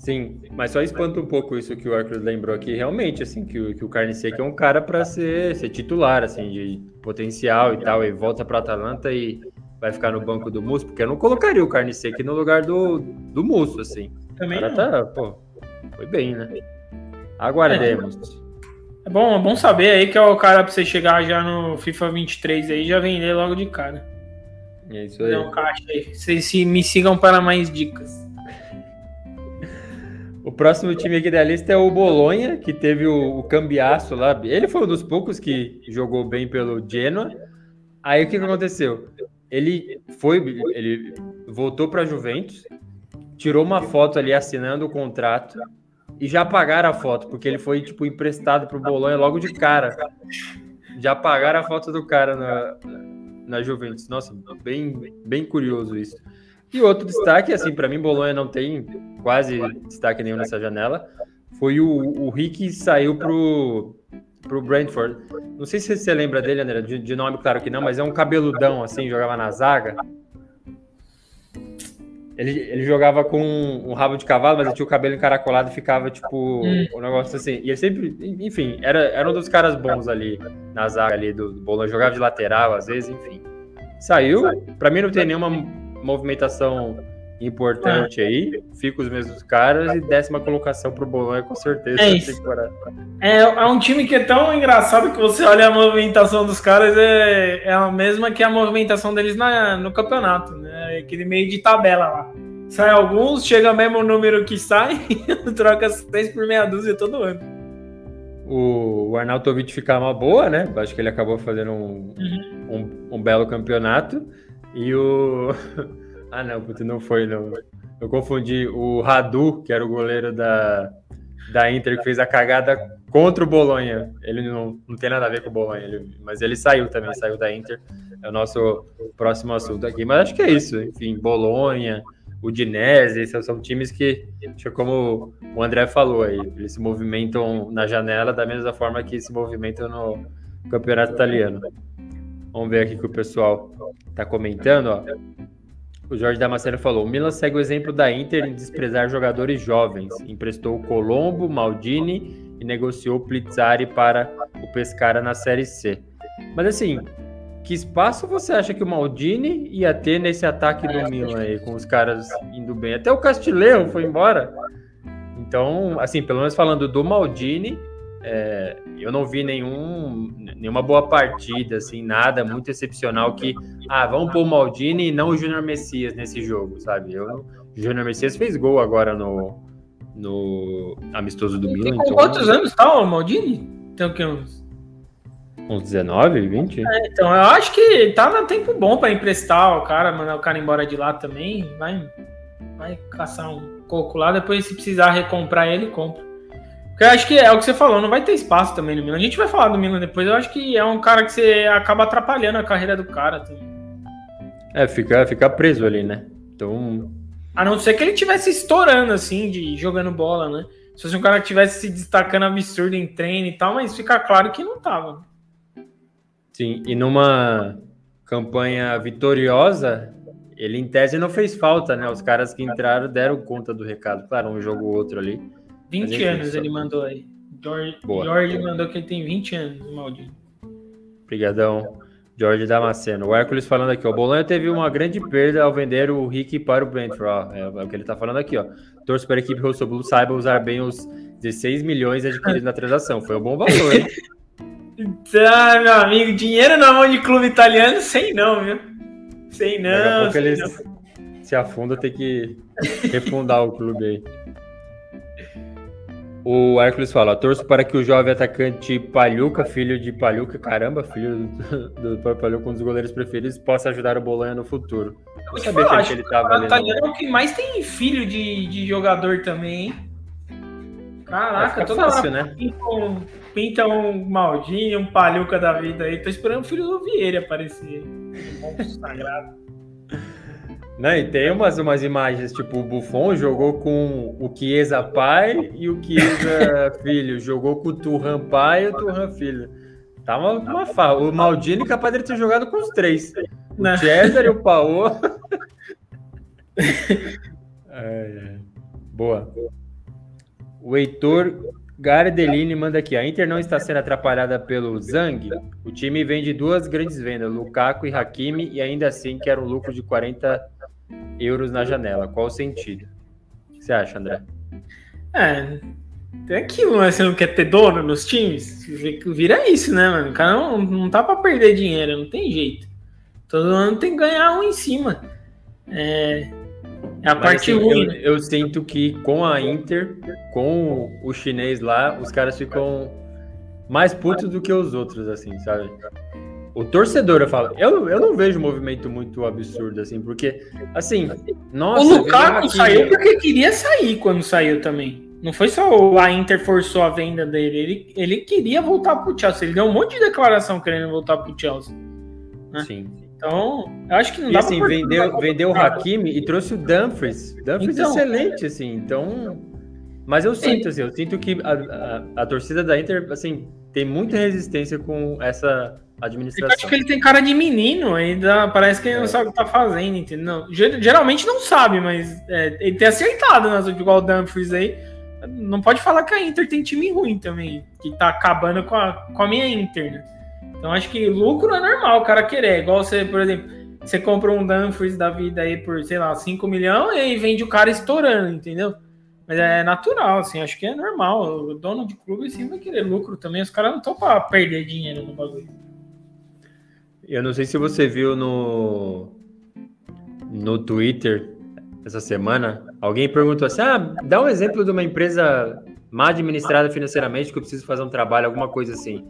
Sim, mas só espanta um pouco isso que o Arcos lembrou aqui, realmente, assim, que, o, que o Carne Seca é um cara para ser, ser titular, assim, de potencial e tal, e volta para Atalanta e vai ficar no banco do Musso, porque eu não colocaria o Carne Seca no lugar do, do Musso, assim. Também o cara tá, pô, foi bem, né? Aguardemos. É, bom, é bom saber aí que é o cara pra você chegar já no FIFA 23 aí já vender logo de cara. É isso aí. Um caixa aí. Vocês se me sigam para mais dicas. O próximo time aqui da lista é o Bolonha, que teve o, o cambiaço lá. Ele foi um dos poucos que jogou bem pelo Genoa. Aí o que, que aconteceu? Ele foi, ele voltou para a Juventus, tirou uma foto ali assinando o contrato e já pagaram a foto, porque ele foi tipo emprestado para o Bolonha logo de cara. Já pagaram a foto do cara na, na Juventus. Nossa, bem, bem curioso isso. E outro destaque, assim, para mim, Bolonha não tem quase destaque nenhum nessa janela. Foi o, o Rick saiu pro, pro Brentford. Não sei se você lembra dele, André, de, de nome, claro que não, mas é um cabeludão, assim, jogava na zaga. Ele, ele jogava com um rabo de cavalo, mas ele tinha o cabelo encaracolado e ficava, tipo, hum. um negócio assim. E ele sempre, enfim, era, era um dos caras bons ali na zaga ali do, do Bolonha. Jogava de lateral, às vezes, enfim. Saiu. Para mim não tem nenhuma movimentação importante é. aí. Fica os mesmos caras e décima colocação pro Bolonha, com certeza. É, isso. É, é um time que é tão engraçado que você olha a movimentação dos caras, é, é a mesma que a movimentação deles na, no campeonato, né? Aquele meio de tabela lá. Sai alguns, chega mesmo o número que sai, *laughs* troca seis por meia dúzia todo ano. O, o Arnautovic ficar uma boa, né? Acho que ele acabou fazendo um, uhum. um, um belo campeonato. E o. *laughs* Ah, não, puta, não foi, não. Eu confundi o Radu, que era o goleiro da, da Inter, que fez a cagada contra o Bolonha. Ele não, não tem nada a ver com o Bolonha, ele, mas ele saiu também, saiu da Inter. É o nosso próximo assunto aqui. Mas acho que é isso. Enfim, Bolonha, o Dinese, esses são times que, como o André falou aí, eles se movimentam na janela da mesma forma que se movimentam no campeonato italiano. Vamos ver aqui que o pessoal está comentando. Ó. O Jorge Damasceno falou: o Milan segue o exemplo da Inter em desprezar jogadores jovens. Emprestou Colombo, Maldini e negociou Plizzari para o Pescara na Série C. Mas assim, que espaço você acha que o Maldini ia ter nesse ataque do Milan aí, com os caras indo bem? Até o Castileu foi embora. Então, assim, pelo menos falando do Maldini, é, eu não vi nenhum, nenhuma boa partida, assim, nada muito excepcional que, ah, vamos pôr o Maldini e não o Júnior Messias nesse jogo, sabe? Eu, o Júnior Messias fez gol agora no, no amistoso do Milan. Com então... quantos anos tá o Maldini? Tem o que, uns... Uns 19, 20? É, então, eu acho que tá no tempo bom para emprestar o cara, mandar o cara embora de lá também, vai, vai caçar um coco lá, depois se precisar recomprar ele, compra. Eu acho que é o que você falou, não vai ter espaço também no Milan. A gente vai falar do Milan depois. Eu acho que é um cara que você acaba atrapalhando a carreira do cara também. É, fica, fica preso ali, né? Então. A não ser que ele tivesse estourando, assim, de jogando bola, né? Se fosse um cara que tivesse se destacando absurdo em treino e tal, mas fica claro que não tava. Sim, e numa campanha vitoriosa, ele em tese não fez falta, né? Os caras que entraram deram conta do recado. Claro, um jogo ou outro ali. 20 anos ele mandou aí. George, George mandou que ele tem 20 anos, maldito. Obrigadão, George Damasceno. O Hércules falando aqui, ó. O Bolonha teve uma grande perda ao vender o Rick para o Brentford. É, é, o que ele tá falando aqui, ó. Torço para a equipe Rosso Blue saiba usar bem os 16 milhões adquiridos na transação. Foi um bom valor, hein? *laughs* ah, meu amigo, dinheiro na mão de clube italiano, sem não, viu? Sem não. Daqui a pouco eles não. se afunda, tem que refundar o clube aí. O Hércules fala: torço para que o jovem atacante Palhuca, filho de Palhuca, caramba, filho do, *laughs* do Palhuca, um dos goleiros preferidos, possa ajudar o Bolonha no futuro. Eu sabia falar, que ele estava ali. O é o que mais tem filho de, de jogador também, hein? Caraca, toda fácil, hora né? pinta, um, pinta um Maldinho, um Palhuca da vida aí. Tô esperando o filho do Vieira aparecer. Um *laughs* sagrado. Não, e tem umas, umas imagens, tipo, o Buffon jogou com o Chiesa pai e o Chiesa *laughs* filho. Jogou com o Turhan pai e o Turhan filho. Tá uma, uma fa... O Maldini capaz de ter jogado com os três. O Não. César e o Paô. é, *laughs* boa. O Heitor Gardelini manda aqui. A Inter não está sendo atrapalhada pelo Zang. O time vende duas grandes vendas, Lukaku e Hakimi, e ainda assim quer um lucro de 40 euros na janela. Qual o sentido? O que você acha, André? É, tem aquilo, né? Você não quer ter dono nos times? Vira isso, né, mano? O cara não, não tá pra perder dinheiro, não tem jeito. Todo ano tem que ganhar um em cima. É, é a Mas, parte assim, ruim. Eu, eu, sinto que com a Inter, com o chinês lá, os caras ficam mais putos do que os outros, assim, sabe? O torcedor, eu falo, eu, eu não vejo um movimento muito absurdo, assim, porque, assim, nossa... O Lukaku saiu porque queria sair quando saiu também. Não foi só a Inter forçou a venda dele, ele, ele queria voltar pro Chelsea. Ele deu um monte de declaração querendo voltar pro Chelsea. Né? Sim. Então, eu acho que não e, dá assim, pra vendeu, vendeu o Hakimi e trouxe o Dumfries. Dumfries então, excelente, assim. Então, mas eu sinto, assim, eu sinto que a, a, a, torcida da Inter, assim, tem muita resistência com essa administração. Eu acho que ele tem cara de menino, ainda parece que ele não é. sabe o que tá fazendo, entendeu? Geralmente não sabe, mas é, ele tem acertado nas igual o Dumfries aí. Não pode falar que a Inter tem time ruim também, que tá acabando com a, com a minha Inter, né? Então acho que lucro é normal o cara querer. Igual você, por exemplo, você compra um Dumfries da vida aí por, sei lá, 5 milhões e vende o cara estourando, entendeu? Mas é natural, assim, acho que é normal. O dono de clube sim vai querer lucro também. Os caras não estão para perder dinheiro no bagulho. Eu não sei se você viu no, no Twitter essa semana, alguém perguntou assim: ah, dá um exemplo de uma empresa mal administrada financeiramente que eu preciso fazer um trabalho, alguma coisa assim.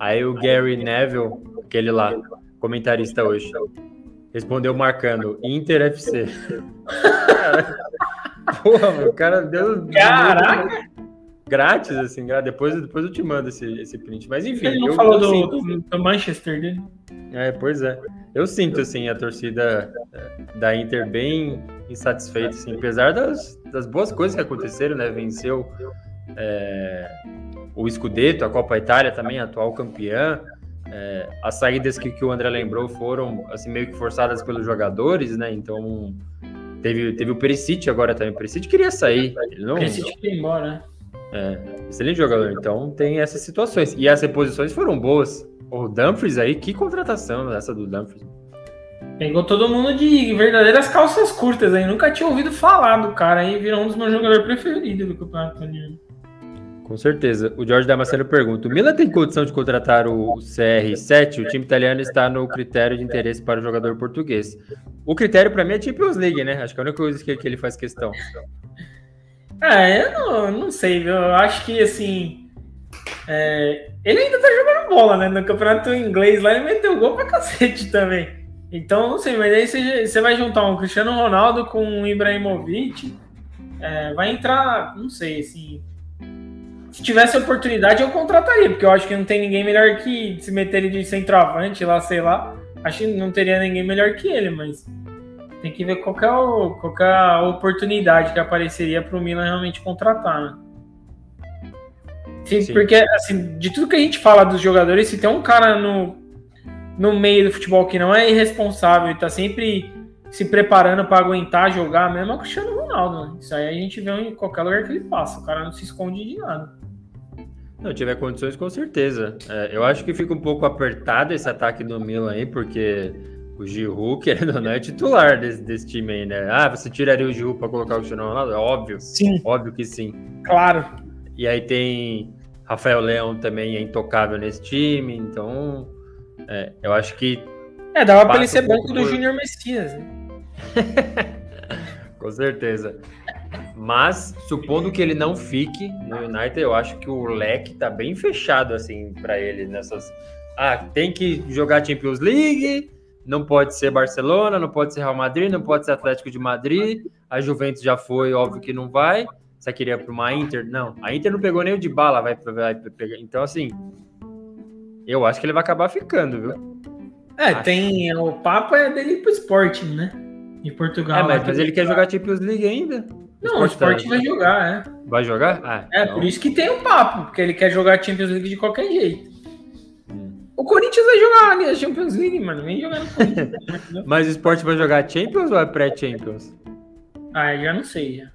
Aí o Gary Neville, aquele lá, comentarista hoje, respondeu marcando Inter FC. *laughs* Porra, o cara deu. Caraca! Grátis, assim, depois, depois eu te mando esse, esse print. Mas enfim. Ele não eu, falou eu do, sinto... do, Manchester dele. É, pois é. Eu sinto, assim, a torcida é, da Inter bem insatisfeita, assim, apesar das, das boas coisas que aconteceram, né? Venceu é, o Scudetto, a Copa Itália também, atual campeã. É, as saídas que, que o André lembrou foram assim meio que forçadas pelos jogadores, né? Então teve, teve o Perisic agora também. O Perisic queria sair. Ele não, Perisic queria ir embora, né? É, excelente jogador. Então tem essas situações. E as reposições foram boas. O Dumfries aí, que contratação essa do Dumfries. Pegou todo mundo de verdadeiras calças curtas aí. Nunca tinha ouvido falar do cara aí. Virou um dos meus jogadores preferidos do campeonato italiano. Com certeza. O Jorge Damasceno pergunta: o Milan tem condição de contratar o CR7? O time italiano está no critério de interesse para o jogador português. O critério para mim é Champions League, né? Acho que é a única coisa que, que ele faz questão. É, eu não, não sei, viu? Eu acho que assim. É, ele ainda tá jogando bola, né? No campeonato inglês lá, ele meteu gol pra cacete *laughs* também. Então, não sei, mas aí você, vai juntar um Cristiano Ronaldo com um Ibrahimovic. É, vai entrar, não sei, assim se tivesse oportunidade, eu contrataria, porque eu acho que não tem ninguém melhor que se meter de centroavante lá, sei lá. Acho que não teria ninguém melhor que ele, mas tem que ver qual é, o, qual é a oportunidade que apareceria para o Milan realmente contratar, né? Sim, Sim. Porque, assim, de tudo que a gente fala dos jogadores, se tem um cara no, no meio do futebol que não é irresponsável e tá sempre se preparando para aguentar jogar, mesmo é o Cristiano Ronaldo. Né? Isso aí a gente vê em qualquer lugar que ele passa. O cara não se esconde de nada. Não, tiver condições, com certeza. É, eu acho que fica um pouco apertado esse ataque do Milan aí, porque o Giroud, *laughs* querendo ou não, é titular desse, desse time aí, né? Ah, você tiraria o Giroud para colocar o Cristiano Ronaldo? É óbvio. Sim. Óbvio que sim. Claro. E aí tem Rafael Leão também é intocável nesse time, então é, eu acho que. É, dava para ele ser banco do Júnior Messias, né? *laughs* com certeza. Mas, supondo que ele não fique no United, eu acho que o leque tá bem fechado, assim, para ele nessas. Ah, tem que jogar Champions League, não pode ser Barcelona, não pode ser Real Madrid, não pode ser Atlético de Madrid. A Juventus já foi, óbvio que não vai. Você queria para uma Inter? Não, a Inter não pegou nem o de bala, vai, vai pegar. Então, assim, eu acho que ele vai acabar ficando, viu? É, acho. tem. O papo é dele pro Sporting, né? De Portugal. É, mas, mas ele quer jogar Champions League ainda. Não, o tá... vai jogar, é. Vai jogar? Ah, é, então... por isso que tem o um papo, porque ele quer jogar Champions League de qualquer jeito. O Corinthians vai jogar a Champions League, mano. Vem jogar no Corinthians. *laughs* mas o Sport vai jogar Champions ou é pré-Champions? Ah, já não sei. Já.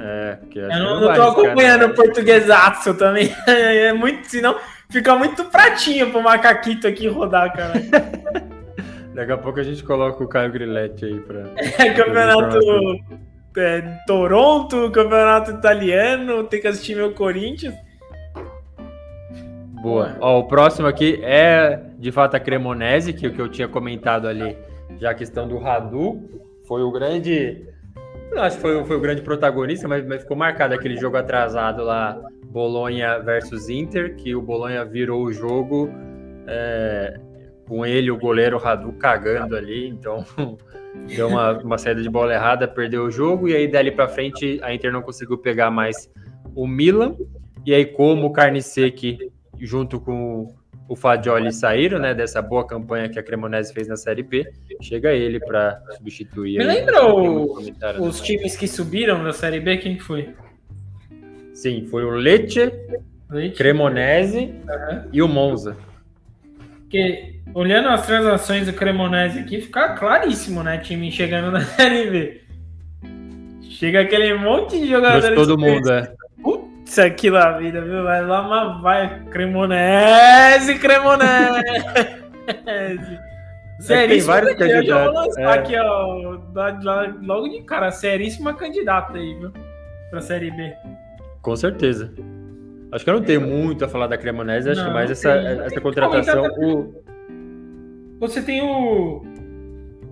É, porque eu não, não tô acompanhando o portuguesaço também. *laughs* É muito, senão fica muito pratinho pro macaquito aqui rodar, cara. *laughs* Daqui a pouco a gente coloca o Caio Grilletti aí pra. É, campeonato é, Toronto, campeonato italiano, tem que assistir meu Corinthians. Boa. Ó, o próximo aqui é de fato a Cremonese, que o que eu tinha comentado ali, já a questão do Radu, foi o grande acho que foi, foi o grande protagonista, mas, mas ficou marcado aquele jogo atrasado lá, Bolonha versus Inter, que o Bolonha virou o jogo é, com ele, o goleiro Radu, cagando ali, então *laughs* deu uma, uma saída de bola errada, perdeu o jogo, e aí dali para frente a Inter não conseguiu pegar mais o Milan, e aí como o Carniceque, junto com o Fagioli saíram, né, dessa boa campanha que a Cremonese fez na Série B, chega ele para substituir. Me lembra o, os times que subiram da Série B, quem foi? Sim, foi o Lecce, Lecce. Cremonese uhum. e o Monza. Que, olhando as transações do Cremonese aqui, fica claríssimo, né, time chegando na *laughs* Série B. Chega aquele monte de jogadores. todo mundo, é. Isso aqui na vida, viu? Vai lá, mas vai. Cremonese, Cremonese. *laughs* Seríssima tem vários candidatos. Eu vou lançar é. aqui, ó, logo de cara, seríssima candidata aí, viu? Pra Série B. Com certeza. Acho que eu não tenho muito a falar da Cremonese, acho não, que mais essa, essa contratação. O... Você tem o.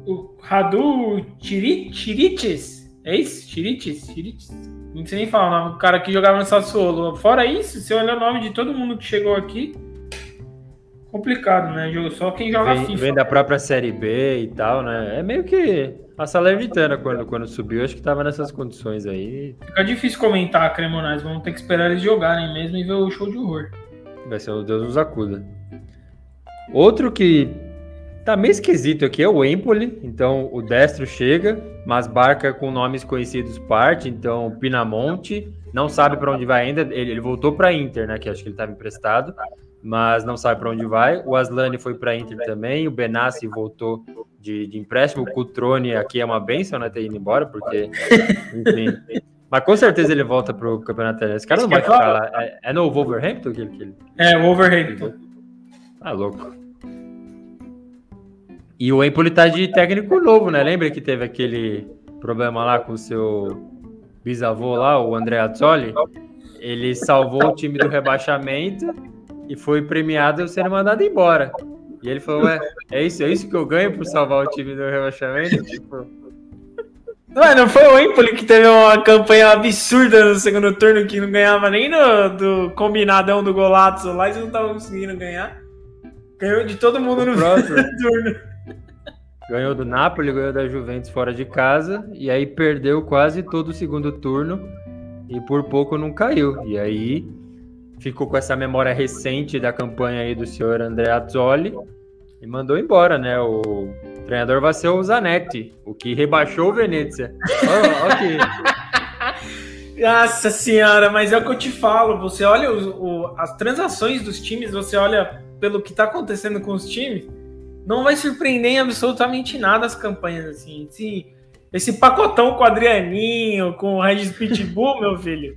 O Radu Tirites? É isso? Tirites? Tirites? Não sei nem falar o nome do cara que jogava no Sassuolo. Fora isso, se olhar o nome de todo mundo que chegou aqui, complicado, né? Só quem joga vem, FIFA. Vem da própria Série B e tal, né? É meio que a Salernitana quando, quando subiu, acho que tava nessas condições aí. Fica difícil comentar a Cremonais, vamos ter que esperar eles jogarem mesmo e ver o show de horror. Vai ser o Deus nos acuda. Outro que Tá meio esquisito aqui é o Empoli, então o Destro chega, mas barca com nomes conhecidos parte, então Pinamonte, não sabe para onde vai ainda, ele, ele voltou para Inter, né, que acho que ele estava emprestado, mas não sabe para onde vai. O Aslani foi para Inter também, o Benassi voltou de, de, empréstimo, o Cutrone aqui é uma benção, né, ter ido embora, porque, enfim... Mas com certeza ele volta pro campeonato italiano. Esse cara não vai ficar lá. É, é no Wolverhampton que ele, É, Wolverhampton. Ah, louco. E o Empoli tá de técnico novo, né? Lembra que teve aquele problema lá com o seu bisavô lá, o André Azzoli? Ele salvou o time do rebaixamento e foi premiado sendo mandado embora. E ele falou, ué, é isso, é isso que eu ganho por salvar o time do rebaixamento? Tipo... Ué, não foi o Empoli que teve uma campanha absurda no segundo turno que não ganhava nem no, do combinadão do Golazzo lá, eles não estavam conseguindo ganhar. Ganhou de todo mundo no próximo turno. Ganhou do Napoli, ganhou da Juventus fora de casa e aí perdeu quase todo o segundo turno e por pouco não caiu. E aí ficou com essa memória recente da campanha aí do senhor André Azzoli e mandou embora, né? O treinador vai ser o Zanetti, o que rebaixou o Venezia. ok. *laughs* Nossa senhora, mas é o que eu te falo. Você olha o, as transações dos times, você olha pelo que está acontecendo com os times não vai surpreender em absolutamente nada as campanhas, assim. Esse, esse pacotão com o Adrianinho, com o Regis Pitbull, *laughs* meu filho.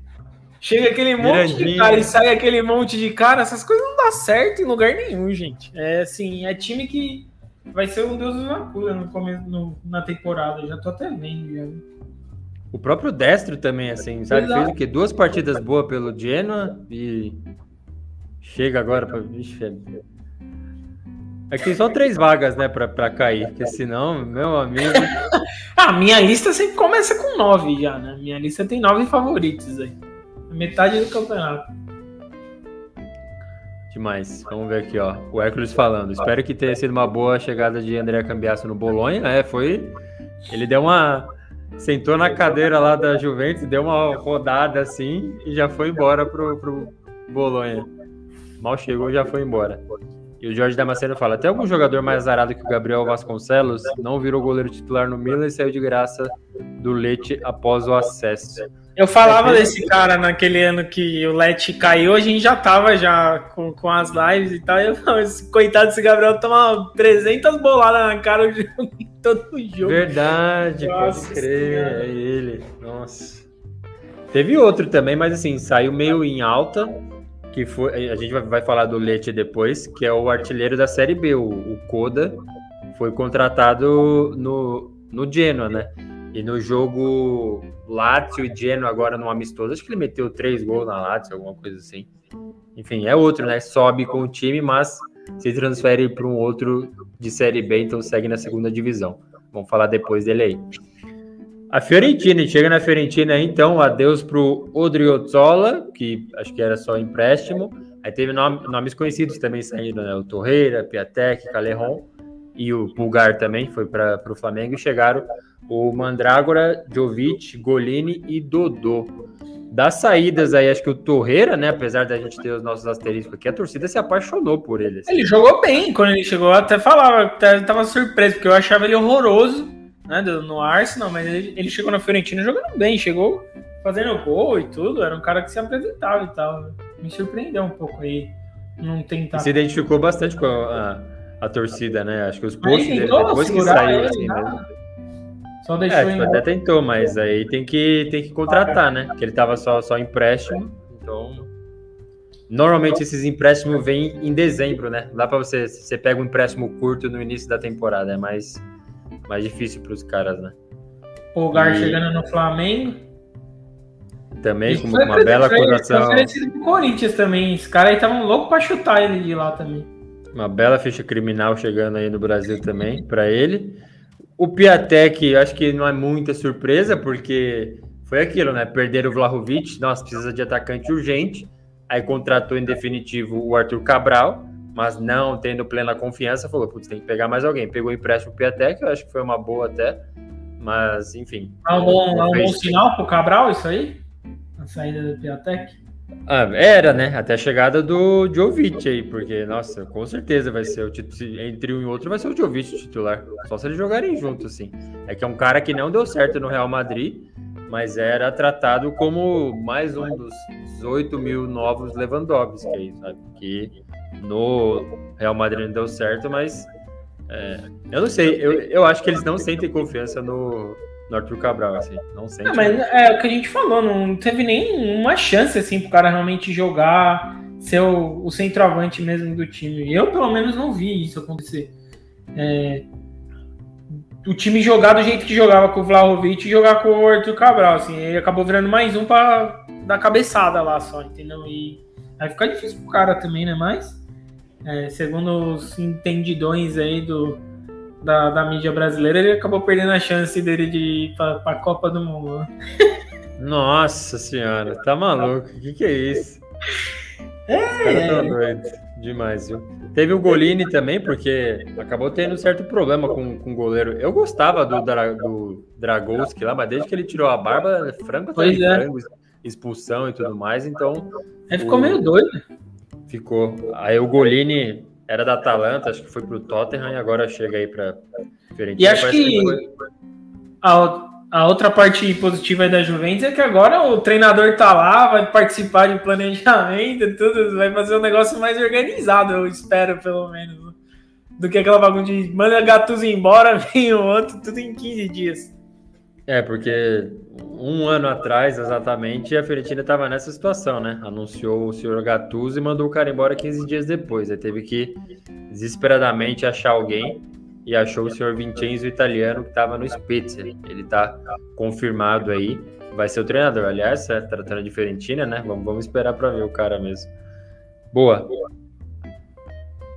Chega aquele monte de cara e sai aquele monte de cara, essas coisas não dá certo em lugar nenhum, gente. É assim, é time que vai ser um Deus cura no começo, no, na temporada. Já tô até vendo. Já. O próprio Destro também, assim, sabe? Exato. Fez o quê? Duas partidas boas pelo Genoa e chega agora para. É que tem só três vagas, né, pra, pra cair, porque senão, meu amigo. *laughs* ah, minha lista sempre começa com nove já, né? Minha lista tem nove favoritos aí. Metade do campeonato. Demais. Vamos ver aqui, ó. O Hércules falando. Espero que tenha sido uma boa chegada de André Cambiasso no Bolonha. É, foi. Ele deu uma. Sentou na cadeira lá da Juventus, deu uma rodada assim e já foi embora pro, pro Bolonha. Mal chegou, já foi embora. E o Jorge Damasceno fala: até algum jogador mais azarado que o Gabriel Vasconcelos não virou goleiro titular no Milan e saiu de graça do Leite após o acesso. Eu falava é desse cara naquele ano que o Leite caiu, a gente já tava já com, com as lives e tal. E eu falava, esse coitado desse Gabriel toma 300 boladas na cara de *laughs* todo jogo. Verdade, Nossa, pode crer, é ele. Nossa. Teve outro também, mas assim, saiu meio em alta que foi. A gente vai falar do Leite depois, que é o artilheiro da Série B, o, o Koda, foi contratado no, no Genoa, né? E no jogo Lazio e Genoa, agora no amistoso, acho que ele meteu três gols na Lazio, alguma coisa assim. Enfim, é outro, né? Sobe com o time, mas se transfere para um outro de Série B, então segue na segunda divisão. Vamos falar depois dele aí. A Fiorentina, chega na Fiorentina então, adeus pro Odriozola, que acho que era só empréstimo. Aí teve nome, nomes conhecidos também saindo, né? O Torreira, Piatek, Calerron e o Pulgar também foi para o Flamengo. E chegaram o Mandrágora, Jovic, Golini e Dodô. Das saídas aí, acho que o Torreira, né? Apesar da gente ter os nossos asteriscos aqui, a torcida se apaixonou por ele. Assim. Ele jogou bem quando ele chegou, até falava, até tava surpreso, porque eu achava ele horroroso né, no Arsenal, mas ele, ele chegou na Fiorentina jogando bem, chegou fazendo gol e tudo, era um cara que se apresentava e tal. Me surpreendeu um pouco aí não tentar. Se identificou bastante com a, a, a torcida, né? Acho que os posts dele, depois que saiu, assim, né? Só deixou é, tipo, até tentou, mas aí tem que, tem que contratar, né? Porque ele tava só, só empréstimo, então. Normalmente esses empréstimos vêm em dezembro, né? Dá para você, você pega um empréstimo curto no início da temporada, é mais difícil para os caras, né? Polgar e... chegando no Flamengo. Também com uma bela oferecido pro Corinthians também. Os caras aí estavam loucos para chutar ele de lá também. Uma bela ficha criminal chegando aí no Brasil também para ele. O Piatek, acho que não é muita surpresa, porque foi aquilo, né? Perder o Vlahovic, nossa, precisa de atacante urgente. Aí contratou em definitivo o Arthur Cabral mas não tendo plena confiança, falou, putz, tem que pegar mais alguém. Pegou o empréstimo Piatek, eu acho que foi uma boa até, mas enfim. É um bom, é um bom sinal pro Cabral isso aí? A saída do Piatek? Ah, era, né? Até a chegada do Jovic aí, porque, nossa, com certeza vai ser o titular. Entre um e outro vai ser o Jovic titular. Só se eles jogarem junto, assim. É que é um cara que não deu certo no Real Madrid, mas era tratado como mais um dos 18 mil novos Lewandowski sabe? Que no Real Madrid não deu certo, mas é, eu não sei, eu, eu acho que eles não sentem confiança no, no Arthur Cabral, assim, não sentem. Não, mas é o que a gente falou, não teve nenhuma chance, assim, pro cara realmente jogar, ser o, o centroavante mesmo do time. Eu, pelo menos, não vi isso acontecer. É, o time jogar do jeito que jogava com o Vlahovic e jogar com o Arthur Cabral, assim, ele acabou virando mais um para dar cabeçada lá só, entendeu? E aí fica difícil pro cara também, né? Mas é, segundo os entendidões aí do, da, da, mídia brasileira, ele acabou perdendo a chance dele de ir para a Copa do Mundo. Né? *laughs* Nossa senhora, tá maluco? O que, que é isso? É. Caras tão doidos. Demais, viu? Teve o Golini também, porque acabou tendo um certo problema com, com o goleiro. Eu gostava do, do Dragowski lá, mas desde que ele tirou a barba, frango tá pois é. frango, expulsão e tudo mais, então. Ele ficou meio doido. Ficou. Aí o Golini era da Atalanta, acho que foi pro Tottenham e agora chega aí para Fiorentina. E acho que, que a, a outra parte positiva da Juventus é que agora o treinador tá lá, vai participar de planejamento e tudo, vai fazer um negócio mais organizado, eu espero, pelo menos. Do que aquela bagunça de manda gatos embora, *laughs* vem o outro, tudo em 15 dias. É, porque um ano atrás, exatamente, a Fiorentina estava nessa situação, né? Anunciou o senhor Gattuso e mandou o cara embora 15 dias depois. Aí teve que desesperadamente achar alguém e achou o senhor Vincenzo italiano que estava no Spezia. Ele está confirmado aí, vai ser o treinador. Aliás, é, tratando de Fiorentina, né? Vamos, vamos esperar para ver o cara mesmo. Boa.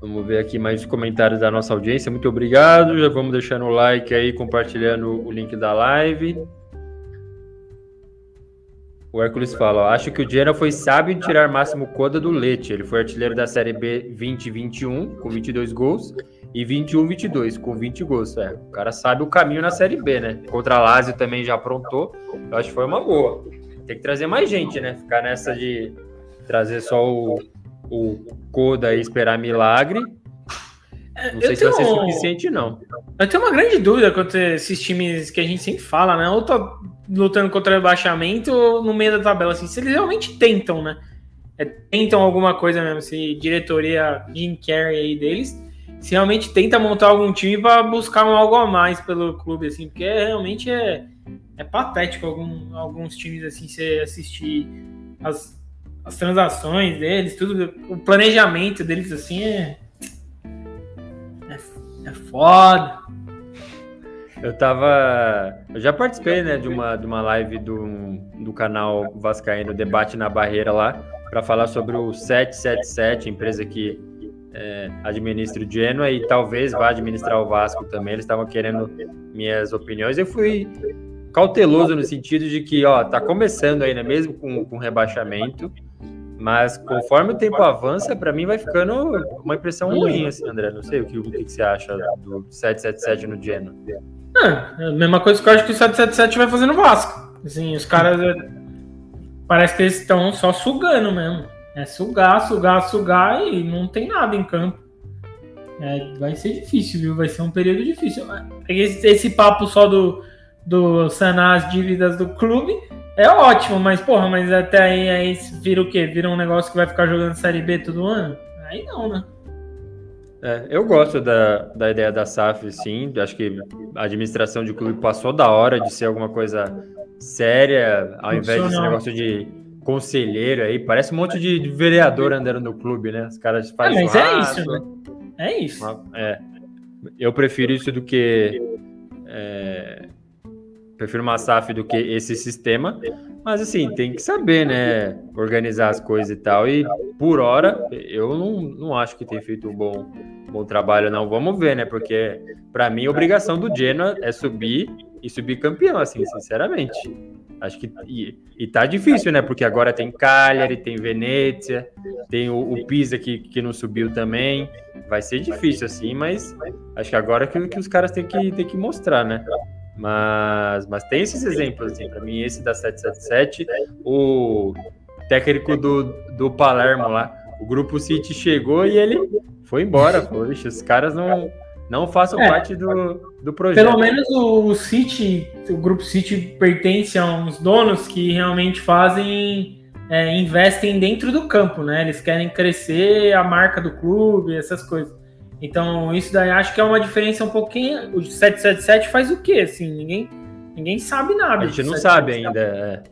Vamos ver aqui mais comentários da nossa audiência. Muito obrigado. Já vamos deixando o like aí, compartilhando o link da live. O Hércules fala: ó, acho que o Genoa foi sábio em tirar máximo coda do Leite. Ele foi artilheiro da Série B 2021 com 22 gols e 21-22 com 20 gols. É, o cara sabe o caminho na Série B, né? Contra a Lazio também já aprontou. Eu acho que foi uma boa. Tem que trazer mais gente, né? Ficar nessa de trazer só o, o Coda e esperar milagre. Não sei se vai ser suficiente, não. Eu tenho uma grande dúvida quanto a esses times que a gente sempre fala, né? Ou tá lutando contra o rebaixamento ou no meio da tabela, assim. Se eles realmente tentam, né? É, tentam alguma coisa mesmo, se diretoria Jim Carrey aí deles, se realmente tenta montar algum time para buscar um algo a mais pelo clube, assim, porque é, realmente é, é patético algum, alguns times, assim, você assistir as, as transações deles, tudo, o planejamento deles, assim, é é foda. Eu tava. Eu já participei, né, de uma, de uma live do, do canal Vascaíno Debate na Barreira lá, para falar sobre o 777, empresa que é, administra o Genoa e talvez vá administrar o Vasco também. Eles estavam querendo minhas opiniões. Eu fui cauteloso no sentido de que, ó, tá começando ainda, mesmo com, com rebaixamento. Mas conforme o tempo avança, para mim vai ficando uma impressão ruim, assim, André. Não sei o que, o que você acha do 777 no Genoa. É, é, a mesma coisa que eu acho que o 777 vai fazer no Vasco. Assim, os caras. É, parece que eles estão só sugando mesmo. É sugar, sugar, sugar e não tem nada em campo. É, vai ser difícil, viu? Vai ser um período difícil. Esse, esse papo só do, do sanar as dívidas do clube é ótimo, mas porra, mas até aí, aí vira o quê? Vira um negócio que vai ficar jogando Série B todo ano? Aí não, né? É, eu gosto da, da ideia da SAF, sim. Acho que a administração de clube passou da hora de ser alguma coisa séria, ao invés desse negócio de conselheiro aí. Parece um monte de vereador andando no clube, né? Os caras fazem. É, mas é isso, né? É isso. É. Eu prefiro isso do que. É, prefiro uma SAF do que esse sistema. Mas assim, tem que saber, né? Organizar as coisas e tal. E por hora, eu não, não acho que tem feito um bom, bom trabalho, não. Vamos ver, né? Porque para mim a obrigação do Genoa é subir e subir campeão, assim, sinceramente. Acho que. E, e tá difícil, né? Porque agora tem Cagliari, tem Venezia, tem o, o Pisa que, que não subiu também. Vai ser difícil, assim, mas acho que agora que, que os caras têm que, têm que mostrar, né? Mas, mas tem esses exemplos, assim, para mim, esse da 777, o técnico do, do Palermo lá, o Grupo City chegou e ele foi embora. Ixi, os caras não, não façam é, parte do, do projeto. Pelo menos o City, o Grupo City pertence a uns donos que realmente fazem, é, investem dentro do campo, né? Eles querem crescer a marca do clube, essas coisas. Então, isso daí acho que é uma diferença um pouquinho. O 777 faz o quê? Assim, ninguém, ninguém sabe nada. A gente não sabe ainda.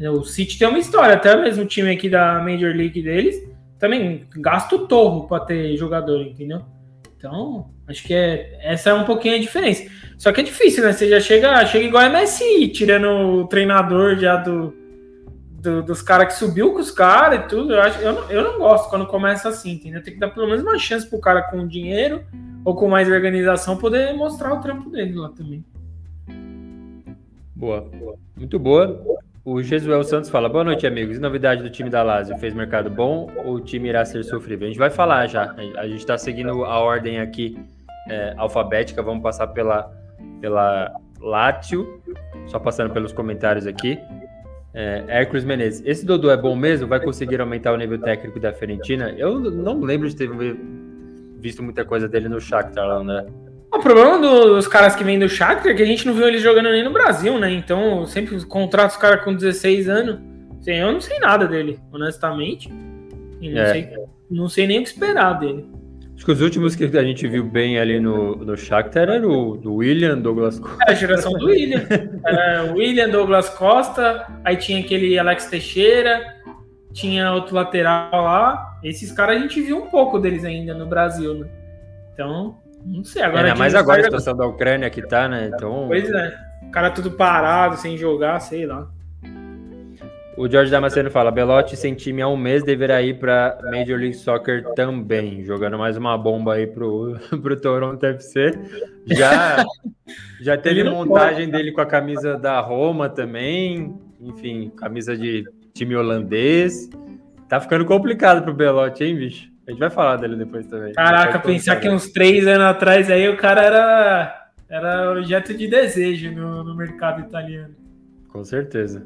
É. O City tem uma história, até mesmo o time aqui da Major League deles também gasta o torro para ter jogador, entendeu? Então, acho que é, essa é um pouquinho a diferença. Só que é difícil, né? Você já chega, chega igual a MSI, tirando o treinador já do, do, dos caras que subiu com os caras e tudo. Eu, acho, eu, não, eu não gosto quando começa assim, entendeu? Tem que dar pelo menos uma chance pro cara com dinheiro ou com mais organização poder mostrar o trampo dele lá também. Boa, muito boa. O Jesuel Santos fala: Boa noite, amigos. E novidade do time da Lazio? Fez mercado bom ou o time irá ser sofrível? A gente vai falar já. A gente está seguindo a ordem aqui é, alfabética. Vamos passar pela, pela Látio, só passando pelos comentários aqui. É, Hércules Menezes, esse Dodô é bom mesmo? Vai conseguir aumentar o nível técnico da Fiorentina? Eu não lembro de ter visto muita coisa dele no Shakhtar lá, né? O problema dos caras que vêm do Shakhtar é que a gente não viu eles jogando nem no Brasil, né? Então, sempre contrato os caras com 16 anos. Eu não sei nada dele, honestamente. Não, é. sei, não sei nem o que esperar dele. Acho que os últimos que a gente viu bem ali no, no Shakhtar era o do William, Douglas Costa. É, a geração do William. Era William, Douglas Costa, aí tinha aquele Alex Teixeira, tinha outro lateral lá. Esses caras a gente viu um pouco deles ainda no Brasil, né? Então, não sei. Agora é, mas agora a situação da Ucrânia que tá, né? Então... Pois é. O cara tudo parado, sem jogar, sei lá. O Jorge Damasceno fala: Belotti sem time há um mês deverá ir para Major League Soccer também, jogando mais uma bomba aí pro, *laughs* pro Toronto FC. Já, já teve montagem dele com a camisa da Roma também, enfim, camisa de time holandês. Tá ficando complicado pro Belotti, hein, bicho? A gente vai falar dele depois também. Caraca, pensar que uns três anos atrás aí o cara era, era objeto de desejo no, no mercado italiano. Com certeza.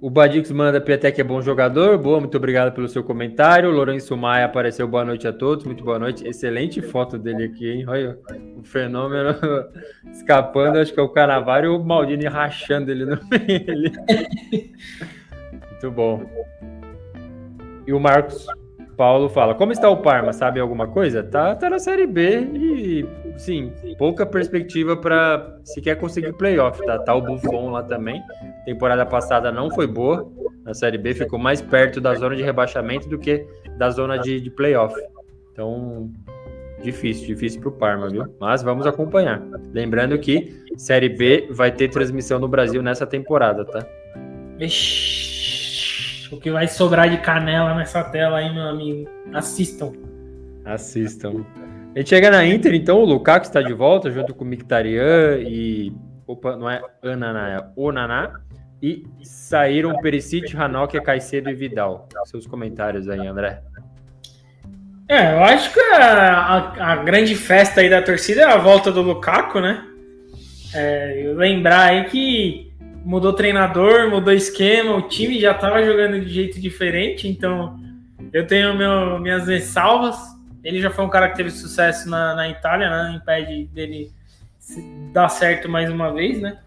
O Badix manda Piatek é bom jogador. Boa, muito obrigado pelo seu comentário. Lourenço Maia apareceu. Boa noite a todos. Muito boa noite. Excelente foto dele aqui, hein? Olha o fenômeno *laughs* escapando. Acho que é o Canavário e o Maldini rachando ele no *laughs* meio. muito bom. E o Marcos Paulo fala: Como está o Parma? Sabe alguma coisa? Tá, tá na Série B e, sim, pouca perspectiva para se quer conseguir playoff. Tá, tá o Buffon lá também. Temporada passada não foi boa na Série B, ficou mais perto da zona de rebaixamento do que da zona de, de playoff. Então, difícil, difícil para o Parma, viu? Mas vamos acompanhar. Lembrando que Série B vai ter transmissão no Brasil nessa temporada, tá? O que vai sobrar de canela nessa tela aí, meu amigo. Assistam. Assistam. A gente chega na Inter, então o Lukaku está de volta junto com o Mkhitaryan e. Opa, não é Ananá, é Onaná. E saíram Perisic, Hanoka, Caicedo e Vidal. Seus comentários aí, André. É, eu acho que a, a, a, grande festa aí da torcida é a volta do Lukaku, né? É, lembrar aí que mudou treinador, mudou esquema, o time já estava jogando de jeito diferente, então eu tenho meu, minhas ressalvas. Ele já foi um cara que teve sucesso na, na Itália, né? Impede dele dar certo mais uma vez, né?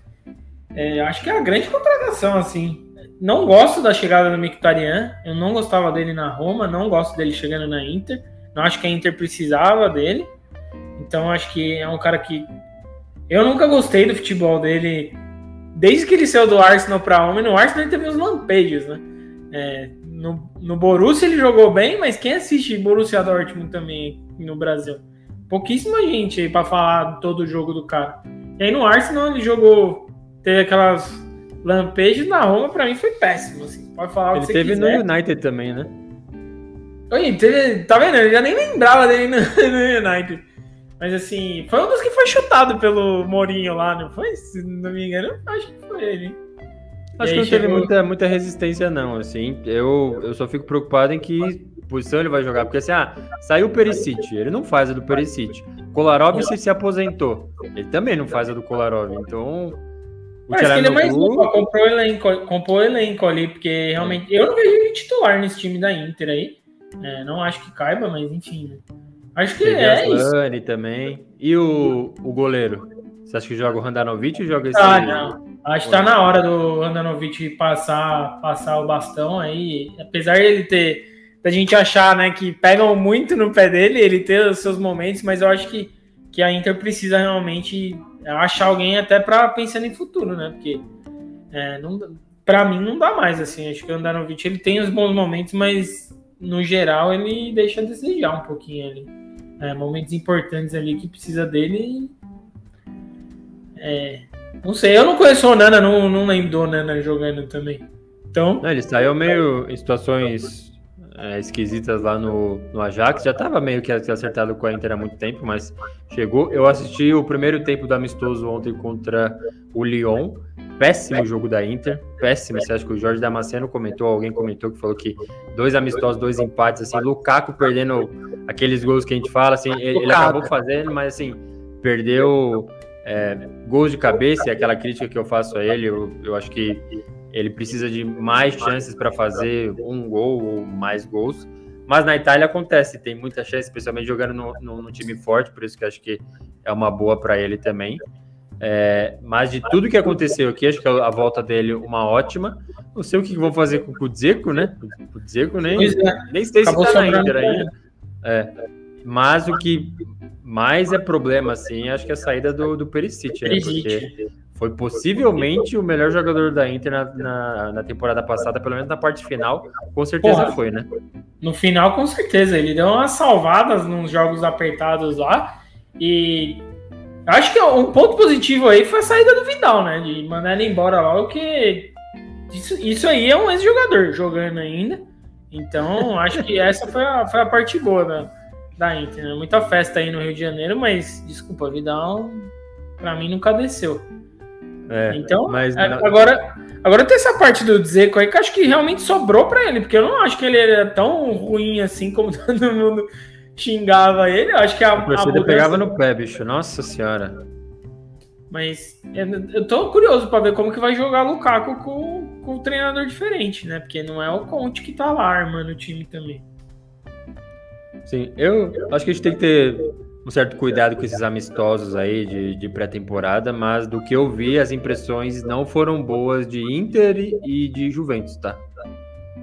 É, acho que é a grande contratação, assim. Não gosto da chegada do Mkhitaryan, eu não gostava dele na Roma, não gosto dele chegando na Inter. Não acho que a Inter precisava dele. Então acho que é um cara que eu nunca gostei do futebol dele desde que ele saiu do Arsenal para homem, no Arsenal ele teve uns lampejos, né? É, no, no Borussia ele jogou bem, mas quem assiste Borussia Dortmund também no Brasil? Pouquíssima gente aí para falar todo o jogo do cara. E aí no Arsenal ele jogou, teve aquelas lampejos na Roma, para mim foi péssimo, assim. Pode falar ele o que teve quiser. no United também, né? Oi, teve, tá vendo? Eu já nem lembrava dele no, *laughs* no United. Mas assim, foi um dos que foi chutado pelo Mourinho lá, não foi? Se não me engano, acho que foi ele. Acho que não chegou... teve muita, muita resistência, não, assim. Eu, eu só fico preocupado em que posição ele vai jogar. Porque assim, ah, saiu o Perisic, ele não faz a do Perisic. Kolarov se, se aposentou. Ele também não faz a do Kolarov. Então. Mas que ele é mais novo, comprou elenco, comprou elenco ali, porque realmente. Eu não vejo ele titular nesse time da Inter aí. É, não acho que caiba, mas enfim. Né? Acho que Teve é Aslane isso. também. E o, o goleiro? Você acha que joga o Randanovic ou joga esse? Ah, não. Acho que tá na hora do Randanovic passar, passar o bastão aí. Apesar de ele ter. Da gente achar, né, que pegam muito no pé dele, ele ter os seus momentos, mas eu acho que, que a Inter precisa realmente achar alguém até para pensando em futuro, né? Porque é, não, para mim não dá mais assim. Acho que o Andanovic ele tem os bons momentos, mas no geral ele deixa a desejar um pouquinho ali é, momentos importantes ali que precisa dele. É, não sei, eu não conheço o Nana, não, não lembro do Nana jogando também. Então. Não, ele saiu meio em situações é, esquisitas lá no, no Ajax. Já estava meio que acertado com a Inter há muito tempo, mas chegou. Eu assisti o primeiro tempo do amistoso ontem contra o Lyon. Péssimo jogo da Inter, péssimo. Você acha que o Jorge Damasceno comentou, alguém comentou que falou que dois amistosos, dois empates, assim, Lukaku perdendo aqueles gols que a gente fala, assim, ele, ele acabou fazendo, mas assim, perdeu é, gols de cabeça, e aquela crítica que eu faço a ele, eu, eu acho que ele precisa de mais chances para fazer um gol ou mais gols. Mas na Itália acontece, tem muita chance, especialmente jogando no, no, no time forte, por isso que acho que é uma boa para ele também. É, mas de tudo que aconteceu aqui, acho que a volta dele uma ótima. Não sei o que vão fazer com o Dzeko, né? O Dzeko nem, é. nem sei se tá na Inter ainda. É. Mas o que mais é problema, assim, acho que é a saída do, do Perisic, né? Porque foi possivelmente o melhor jogador da Inter na, na, na, temporada passada, pelo menos na parte final, com certeza Porra, foi, né? No final, com certeza. Ele deu umas salvadas nos jogos apertados lá. E Acho que um ponto positivo aí foi a saída do Vidal, né? De mandar ele embora logo, que isso, isso aí é um ex-jogador jogando ainda. Então, *laughs* acho que essa foi a, foi a parte boa da, da Inter. Né? Muita festa aí no Rio de Janeiro, mas, desculpa, Vidal, pra mim, nunca desceu. É, então, mas agora, agora tem essa parte do Dzeko aí que acho que realmente sobrou para ele, porque eu não acho que ele era tão ruim assim como *laughs* todo mundo xingava ele. Eu acho que a, a mudança... pegava no pé, bicho. Nossa senhora. Mas eu tô curioso para ver como que vai jogar Lukaku com, com o treinador diferente, né? Porque não é o Conte que tá lá armando o time também. Sim, eu acho que a gente tem que ter um certo cuidado com esses amistosos aí de, de pré-temporada, mas do que eu vi, as impressões não foram boas de Inter e de Juventus, tá?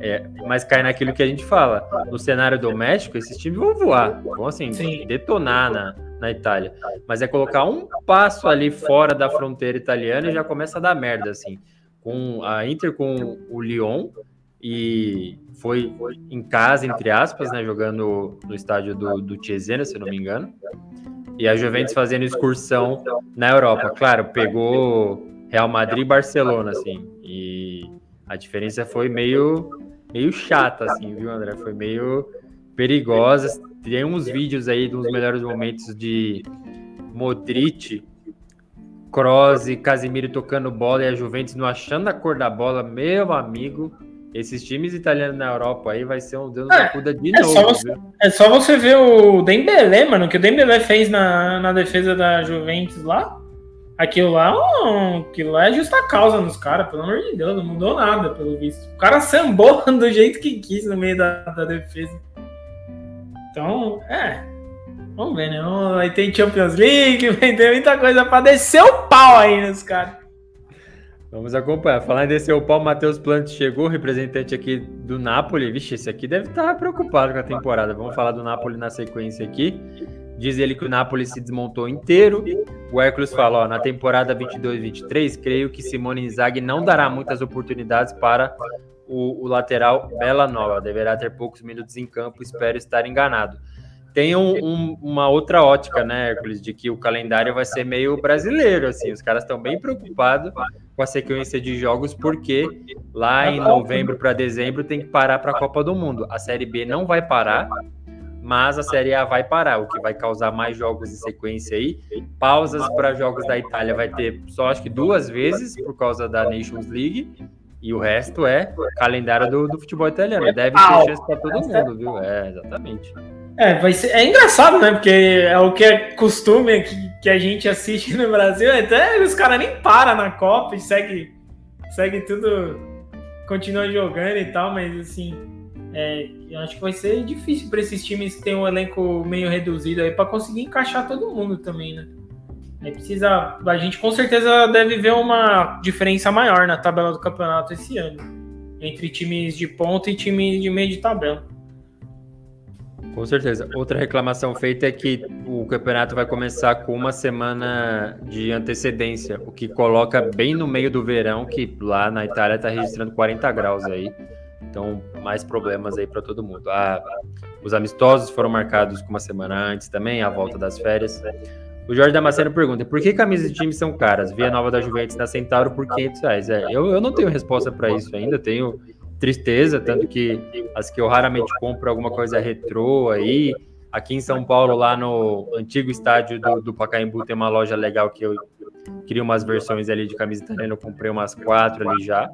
É, mas cai naquilo que a gente fala. No cenário doméstico, esses times vão voar, vão assim, Sim. detonar na, na Itália. Mas é colocar um passo ali fora da fronteira italiana e já começa a dar merda, assim. Com a Inter com o Lyon e foi em casa, entre aspas, né, jogando no estádio do, do se não me engano. E a Juventus fazendo excursão na Europa. Claro, pegou Real Madrid e Barcelona, assim. E a diferença foi meio, meio chata, assim, viu, André? Foi meio perigosa. Tem uns vídeos aí dos melhores momentos de Modric, Kroos e Casimiro tocando bola e a Juventus não achando a cor da bola, meu amigo. Esses times italianos na Europa aí vai ser um Deus é, cuida de é novo. Só você, é só você ver o Dembélé, mano, que o Dembélé fez na, na defesa da Juventus lá. Aquilo lá, aquilo lá é justa causa nos caras, pelo amor de Deus, não mudou nada, pelo visto. O cara sambou *laughs* do jeito que quis no meio da, da defesa. Então, é. Vamos ver, né? Aí tem Champions League, *laughs* tem muita coisa pra descer o pau aí nos caras. Vamos acompanhar. Falando em descer o pau, Matheus Plantes chegou, representante aqui do Napoli. Vixe, esse aqui deve estar preocupado com a temporada. Vamos falar do Napoli na sequência aqui. Diz ele que o Napoli se desmontou inteiro. O Hércules fala, na temporada 22-23, creio que Simone Inzaghi não dará muitas oportunidades para o, o lateral Bela Nova. Deverá ter poucos minutos em campo, espero estar enganado. Tem um, um, uma outra ótica, né, Hércules, de que o calendário vai ser meio brasileiro, assim. Os caras estão bem preocupados com a sequência de jogos, porque lá em novembro para dezembro tem que parar para a Copa do Mundo. A Série B não vai parar, mas a Série A vai parar, o que vai causar mais jogos em sequência aí. Pausas para jogos da Itália vai ter só acho que duas vezes por causa da Nations League. E o resto é calendário do, do futebol italiano. Deve ter chance para todo mundo, viu? É, exatamente. É, vai ser, é engraçado, né? Porque é o que é costume que, que a gente assiste no Brasil. Até os caras nem param na Copa e segue, segue tudo, continua jogando e tal, mas assim, é, eu acho que vai ser difícil para esses times que têm um elenco meio reduzido aí para conseguir encaixar todo mundo também, né? Aí precisa. A gente com certeza deve ver uma diferença maior na tabela do campeonato esse ano. Entre times de ponta e times de meio de tabela. Com certeza. Outra reclamação feita é que o campeonato vai começar com uma semana de antecedência, o que coloca bem no meio do verão, que lá na Itália está registrando 40 graus aí. Então, mais problemas aí para todo mundo. Ah, os amistosos foram marcados com uma semana antes também, a volta das férias. O Jorge Damasceno pergunta: por que camisas de time são caras? Via nova da Juventus na Centauro por 500 reais. É, eu, eu não tenho resposta para isso ainda, tenho tristeza, tanto que as que eu raramente compro alguma coisa retrô aí. Aqui em São Paulo, lá no antigo estádio do, do Pacaembu, tem uma loja legal que eu queria umas versões ali de camisa italiana, eu comprei umas quatro ali já.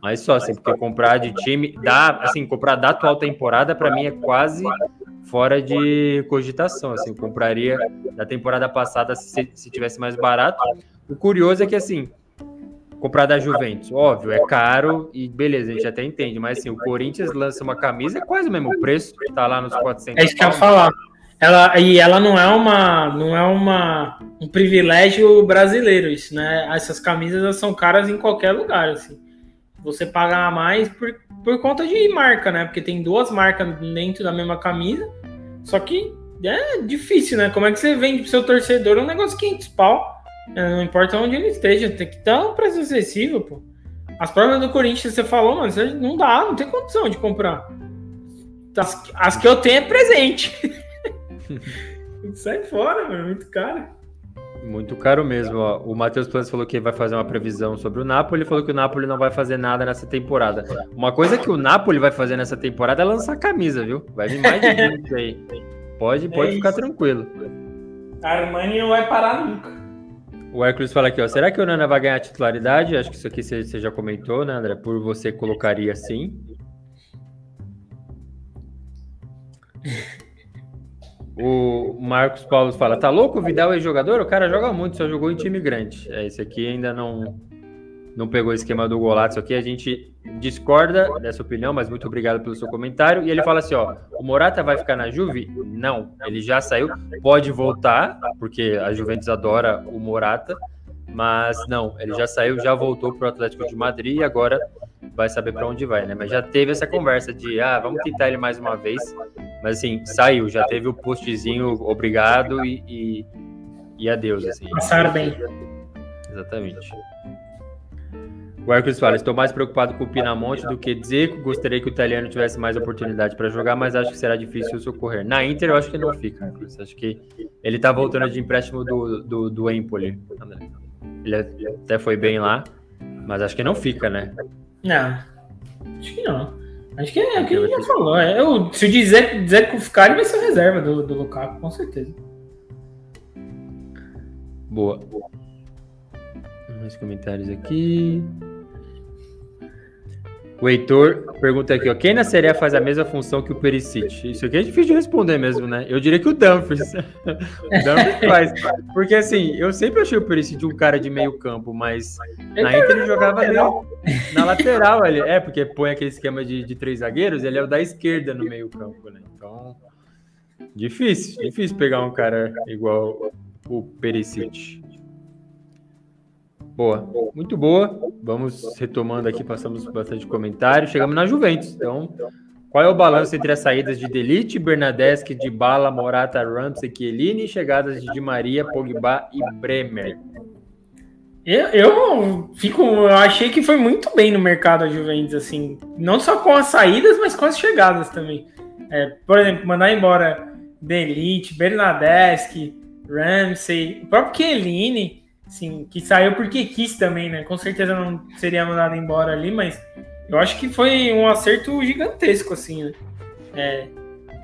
Mas só assim, porque comprar de time, dá, assim, comprar da atual temporada para mim é quase fora de cogitação, assim, eu compraria da temporada passada se, se tivesse mais barato. O curioso é que assim, comprar da Juventus, óbvio, é caro e beleza, a gente até entende, mas assim, o Corinthians lança uma camisa é quase o mesmo preço, tá lá nos 400. É isso que eu ia falar. Ela, e ela não é uma não é uma um privilégio brasileiro isso, né? Essas camisas são caras em qualquer lugar, assim você pagar mais por, por conta de marca, né? Porque tem duas marcas dentro da mesma camisa. Só que é difícil, né? Como é que você vende pro seu torcedor um negócio 500 pau? É, não importa onde ele esteja, tem que dar um preço acessível, pô. As provas do Corinthians, você falou, mano, você não dá, não tem condição de comprar. As, as que eu tenho é presente. *laughs* Sai fora, mano, muito caro. Muito caro mesmo. Ó. O Matheus Planes falou que vai fazer uma previsão sobre o Napoli. Ele falou que o Napoli não vai fazer nada nessa temporada. Uma coisa que o Napoli vai fazer nessa temporada é lançar camisa, viu? Vai vir mais de *laughs* 20 aí. Pode, pode é ficar tranquilo. A Armani não vai parar nunca. O Hércules fala aqui, ó. Será que o Nana vai ganhar titularidade? Acho que isso aqui você já comentou, né, André? Por você colocaria sim. O Marcos Paulo fala: tá louco? O Vidal é jogador? O cara joga muito, só jogou em time grande. É, esse aqui ainda não não pegou o esquema do Golato aqui, a gente discorda dessa opinião, mas muito obrigado pelo seu comentário. E ele fala assim: ó, o Morata vai ficar na Juve? Não, ele já saiu, pode voltar, porque a Juventus adora o Morata, mas não, ele já saiu, já voltou para o Atlético de Madrid e agora vai saber para onde vai, né? Mas já teve essa conversa de, ah, vamos tentar ele mais uma vez. Mas assim, saiu, já teve o postzinho obrigado e, e, e adeus, assim. Passaram bem. Exatamente. O Hércules fala: Estou mais preocupado com o Pinamonte do que Zico. Gostaria que o italiano tivesse mais oportunidade para jogar, mas acho que será difícil socorrer. Na Inter, eu acho que não fica, Hércules. Acho que ele está voltando de empréstimo do, do, do Empoli. Ele até foi bem lá, mas acho que não fica, né? Não, acho que não. Acho que é o que ele já falou. É, se o Dzeko ficar, ele vai ser reserva do, do Lukaku, com certeza. Boa. Mais comentários aqui. O Heitor pergunta aqui, ó, quem na Série A faz a mesma função que o Perisic? Isso aqui é difícil de responder mesmo, né? Eu diria que o Dumfries. *laughs* o Dumfries faz. Porque assim, eu sempre achei o Perisic um cara de meio campo, mas na Inter ele jogava meio na lateral. Ele, é, porque põe aquele esquema de, de três zagueiros, ele é o da esquerda no meio campo, né? Então, difícil, difícil pegar um cara igual o Perisic. Boa, muito boa. Vamos retomando aqui, passamos bastante comentário. Chegamos na Juventus. Então, qual é o balanço entre as saídas de Delite, Bernadeschi, de Bala, Morata, Ramsey, Chiellini e chegadas de Di Maria, Pogba e Bremer? Eu, eu fico, eu achei que foi muito bem no mercado a Juventus, assim, não só com as saídas, mas com as chegadas também. É, por exemplo, mandar embora Delite, Bernadeschi, Ramsey, o próprio Chiellini, Sim, que saiu porque quis também, né? Com certeza não seria mandado embora ali, mas eu acho que foi um acerto gigantesco, assim, né? É,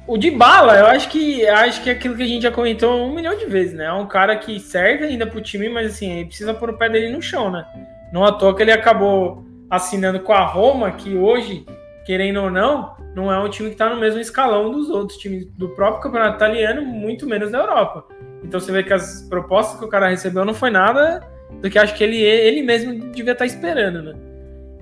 o de bala, eu acho que acho que é aquilo que a gente já comentou um milhão de vezes, né? É um cara que serve ainda pro time, mas assim, ele precisa pôr o pé dele no chão, né? Não à toa que ele acabou assinando com a Roma, que hoje, querendo ou não, não é um time que está no mesmo escalão dos outros times do próprio campeonato italiano, muito menos da Europa. Então você vê que as propostas que o cara recebeu não foi nada do que acho que ele, ele mesmo devia estar tá esperando, né?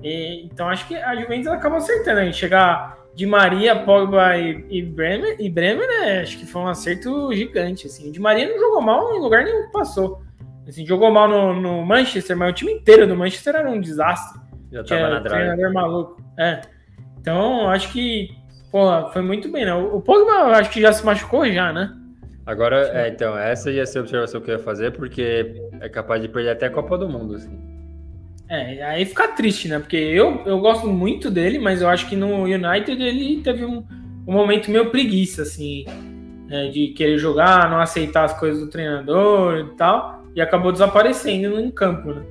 E, então acho que a Juventus acabou acertando aí. Chegar de Maria, Pogba e, e, Bremer, e Bremer, né? Acho que foi um acerto gigante. Assim. De Maria não jogou mal em lugar nenhum que passou. Assim, jogou mal no, no, Manchester, mas o time inteiro do Manchester era um desastre. Já tava Tinha, na treinador maluco. É. Então, acho que foi muito bem, né? O Pogba acho que já se machucou já, né? Agora, é, então, essa ia ser a observação que eu ia fazer, porque é capaz de perder até a Copa do Mundo, assim. É, aí fica triste, né? Porque eu, eu gosto muito dele, mas eu acho que no United ele teve um, um momento meio preguiça, assim, né? de querer jogar, não aceitar as coisas do treinador e tal, e acabou desaparecendo no campo, né?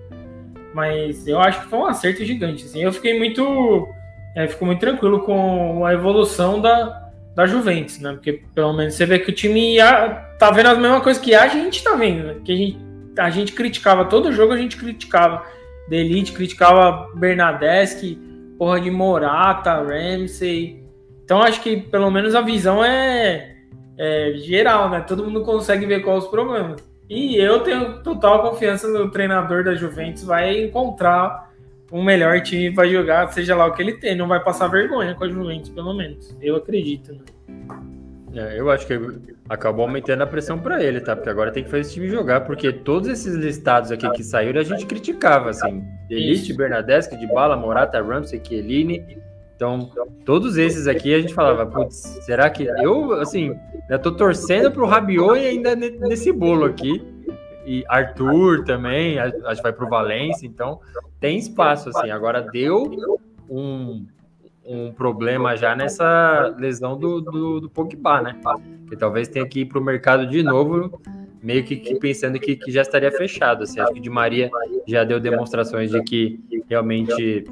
Mas eu acho que foi um acerto gigante, assim. Eu fiquei muito, é, fico muito tranquilo com a evolução da, da Juventus, né? Porque pelo menos você vê que o time ia, tá vendo a mesma coisa que a gente tá vendo, né? Que a gente, a gente criticava todo jogo, a gente criticava da Elite, criticava Bernadeschi, porra de Morata, Ramsey. Então acho que pelo menos a visão é, é geral, né? Todo mundo consegue ver quais os problemas. E eu tenho total confiança no treinador da Juventus vai encontrar um melhor time vai jogar, seja lá o que ele tem. Não vai passar vergonha com a Juventus, pelo menos. Eu acredito, né? É, eu acho que acabou aumentando a pressão para ele, tá? Porque agora tem que fazer esse time jogar, porque todos esses listados aqui que saíram a gente criticava, assim. Elite, Bernadeschi, de Bala, Morata, Ramsey, Chiellini. Então, todos esses aqui a gente falava, putz, será que. Eu, assim, eu tô torcendo pro Rabiot e ainda nesse bolo aqui e Arthur também, acho que vai para o Valência, então tem espaço, assim. Agora deu um, um problema já nessa lesão do, do, do Pogba, né? Que talvez tenha que ir para o mercado de novo, meio que, que pensando que, que, já estaria fechado. Assim. Acho que de Maria já deu demonstrações de que realmente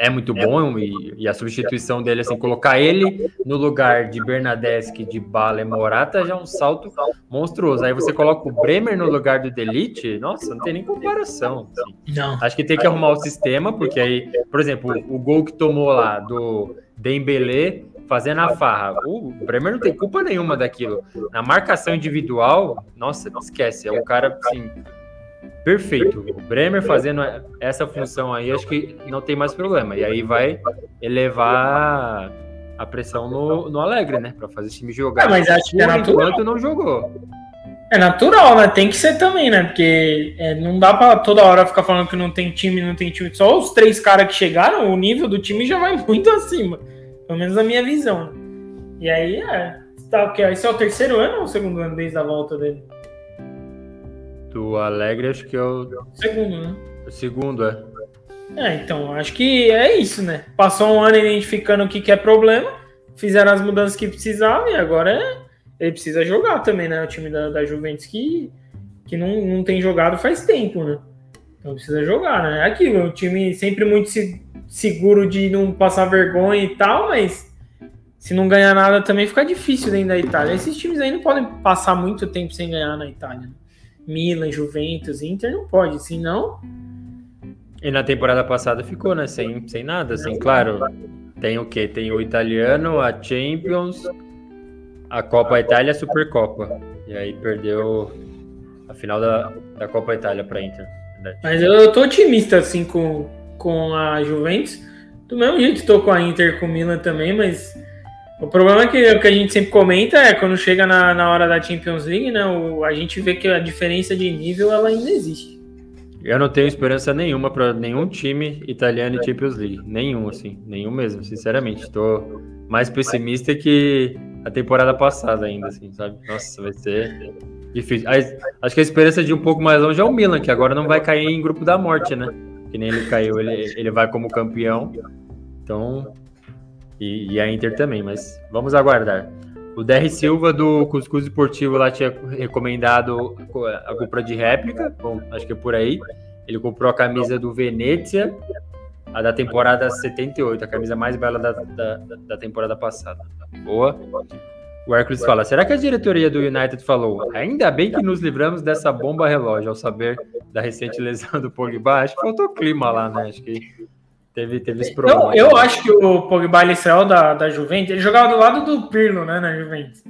é muito bom e, e, a substituição dele, assim, colocar ele no lugar de Bernadeschi, de Bala e Morata já é um salto monstruoso. Aí você coloca o Bremer no lugar do Delite, nossa, não tem nem comparação. Assim. Não. Acho que tem que arrumar o sistema, porque aí, por exemplo, o gol que tomou lá do Dembélé fazendo a farra, o Bremer não tem culpa nenhuma daquilo. Na marcação individual, nossa, esquece, é um cara, assim, perfeito. O Bremer fazendo essa função aí, acho que não tem mais problema. E aí vai elevar a pressão no, no Alegre, né? Para fazer esse time jogar. É, mas acho que é natural. enquanto não jogou. É natural, né? Tem que ser também, né? Porque é, não dá para toda hora ficar falando que não tem time, não tem time. Só os três caras que chegaram, o nível do time já vai *laughs* muito acima. Pelo menos na minha visão. E aí, é. Tá, okay. Esse é o terceiro ano ou o segundo ano desde a volta dele? Do Alegre, acho que é o. Segundo, né? O segundo, é. É, então, acho que é isso, né? Passou um ano identificando o que, que é problema, fizeram as mudanças que precisavam e agora é, ele precisa jogar também, né? O time da, da Juventus que, que não, não tem jogado faz tempo, né? Então precisa jogar, né? É aquilo, o time sempre muito se, seguro de não passar vergonha e tal, mas se não ganhar nada também fica difícil dentro da Itália. Esses times aí não podem passar muito tempo sem ganhar na Itália. Né? Milan, Juventus, Inter não pode, senão. E na temporada passada ficou, né? Sem, sem nada, assim, claro. Tem o quê? Tem o italiano, a Champions, a Copa Itália e a Supercopa. E aí perdeu a final da, da Copa Itália para Inter. Mas eu tô otimista, assim, com, com a Juventus. Do mesmo jeito tô com a Inter com o Milan também, mas o problema é que o que a gente sempre comenta é quando chega na, na hora da Champions League, né? O, a gente vê que a diferença de nível ela ainda existe. Eu não tenho esperança nenhuma para nenhum time italiano em Champions League. Nenhum, assim. Nenhum mesmo, sinceramente. Estou mais pessimista que a temporada passada ainda, assim, sabe? Nossa, vai ser difícil. Acho que a esperança de um pouco mais longe é o Milan, que agora não vai cair em grupo da morte, né? Que nem ele caiu, ele, ele vai como campeão. Então, e, e, a Inter também, mas vamos aguardar. O DR Silva do Cuscuz Esportivo lá tinha recomendado a compra de réplica, bom, acho que é por aí. Ele comprou a camisa do Venezia, a da temporada 78, a camisa mais bela da, da, da temporada passada. Boa. O Hércules fala: será que a diretoria do United falou? Ainda bem que nos livramos dessa bomba relógio ao saber da recente lesão do Pogba. Acho que faltou clima lá, né? Acho que Teve, teve esse problema. Eu, eu acho que o Pogba ele saiu da, da Juventus, ele jogava do lado do Pirlo, né, na Juventus.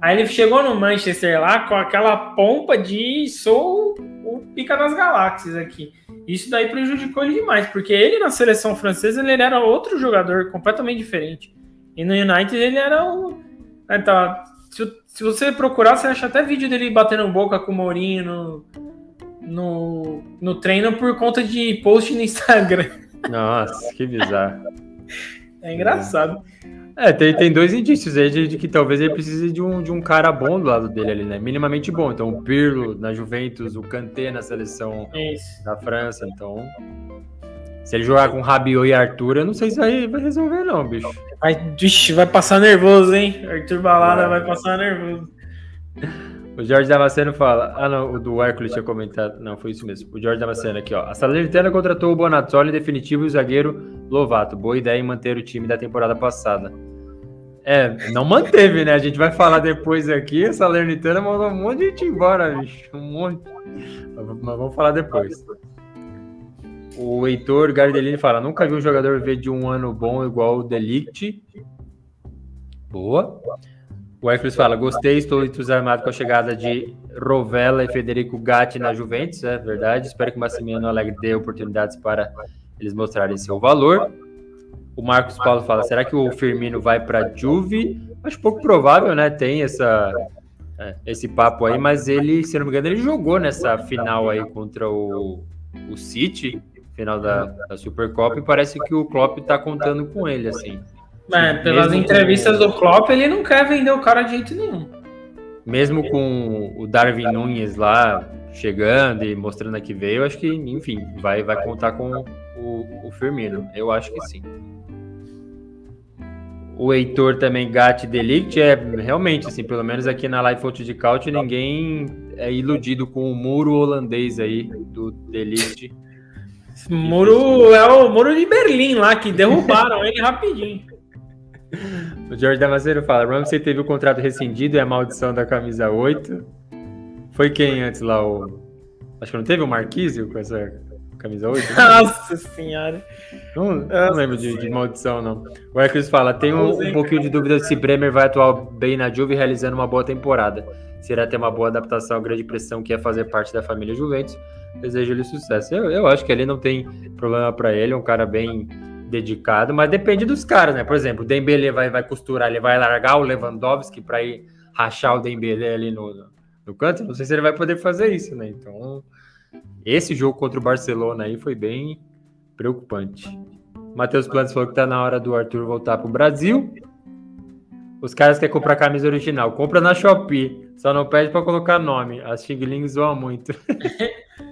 Aí ele chegou no Manchester lá com aquela pompa de sou o pica das galáxias aqui. Isso daí prejudicou ele demais, porque ele na seleção francesa ele era outro jogador completamente diferente. E no United ele era o. Então, se, se você procurar, você acha até vídeo dele batendo boca com o Mourinho no, no, no treino por conta de post no Instagram. Nossa, que bizarro. É engraçado. É, tem, tem dois indícios aí de, de, que talvez ele precise de um, de um cara bom do lado dele ali, né? Minimamente bom. Então, o Pirlo na Juventus, o Kanté na seleção Isso. da França. Então, se ele jogar com Rabiot e Arthur, eu não sei se vai, vai resolver, não, bicho. Vai, vai passar nervoso, hein? Arthur Balada vai, vai passar nervoso. O Jorge Damasceno fala. Ah, não, o do Hércules tinha comentado. Não, foi isso mesmo. O Jorge Damasceno aqui, ó. A Salernitana contratou o Bonazzoli definitivo e o zagueiro Lovato. Boa ideia em manter o time da temporada passada. É, não manteve, né? A gente vai falar depois aqui. A Salernitana mandou um monte de gente embora, bicho. Um monte. Mas vamos falar depois. O Heitor Gardelini fala: nunca vi um jogador viver de um ano bom igual o Delict. Boa. O Hércules fala: gostei, estou entusiasmado com a chegada de Rovella e Federico Gatti na Juventus, é verdade. Espero que o Massimiliano Alegre dê oportunidades para eles mostrarem seu valor. O Marcos Paulo fala: será que o Firmino vai para Juve? Acho pouco provável, né? Tem essa, é, esse papo aí, mas ele, se não me engano, ele jogou nessa final aí contra o, o City, final da, da Supercopa, e parece que o Klopp está contando com ele, assim. É, pelas entrevistas do Klopp, ele não quer vender o cara de jeito nenhum. Mesmo com o Darwin Nunes lá chegando e mostrando que veio, acho que, enfim, vai, vai contar com o, o Firmino. Eu acho que sim. O Heitor também, Gatti Delict, é realmente, assim, pelo menos aqui na Live Fonte de Couch, ninguém é iludido com o muro holandês aí do Delict. Muro é o muro de Berlim lá, que derrubaram ele rapidinho. *laughs* O Jorge Damasceno fala: Ramsey teve o contrato rescindido e a maldição da camisa 8. Foi quem antes lá? O... Acho que não teve o Marquísio com essa camisa 8? *laughs* Nossa senhora! Não, não lembro de, de, maldição, não. O Hércules fala: tem um, um pouquinho de dúvida se Bremer vai atuar bem na Juve realizando uma boa temporada. Será ter uma boa adaptação à grande pressão que é fazer parte da família Juventus. desejo-lhe sucesso. Eu, eu acho que ele não tem problema para ele, é um cara bem dedicado, mas depende dos caras, né? Por exemplo, o Dembele vai, vai costurar, ele vai largar o Lewandowski para ir rachar o Dembele ali no, no canto. Não sei se ele vai poder fazer isso, né? Então, esse jogo contra o Barcelona aí foi bem preocupante. Matheus Plantes falou que tá na hora do Arthur voltar pro Brasil. Os caras querem comprar camisa original. Compra na Shopee. Só não pede para colocar nome. As Xing zoam muito. *laughs*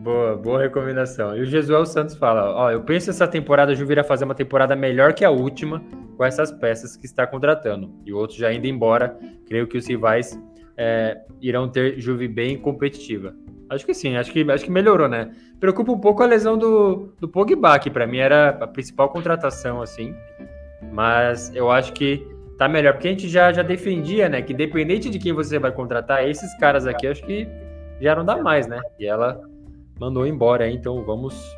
boa, boa recomendação. E o Jesuel Santos fala: Ó, eu penso essa temporada a Ju virá fazer uma temporada melhor que a última com essas peças que está contratando. E outros já indo embora. Creio que os rivais é, irão ter Juve bem competitiva. Acho que sim, acho que, acho que melhorou, né? Preocupa um pouco a lesão do, do Pogba, que para mim era a principal contratação, assim. Mas eu acho que tá melhor, porque a gente já, já defendia, né? Que independente de quem você vai contratar, esses caras aqui acho que já não dá mais, né? E ela mandou embora, então vamos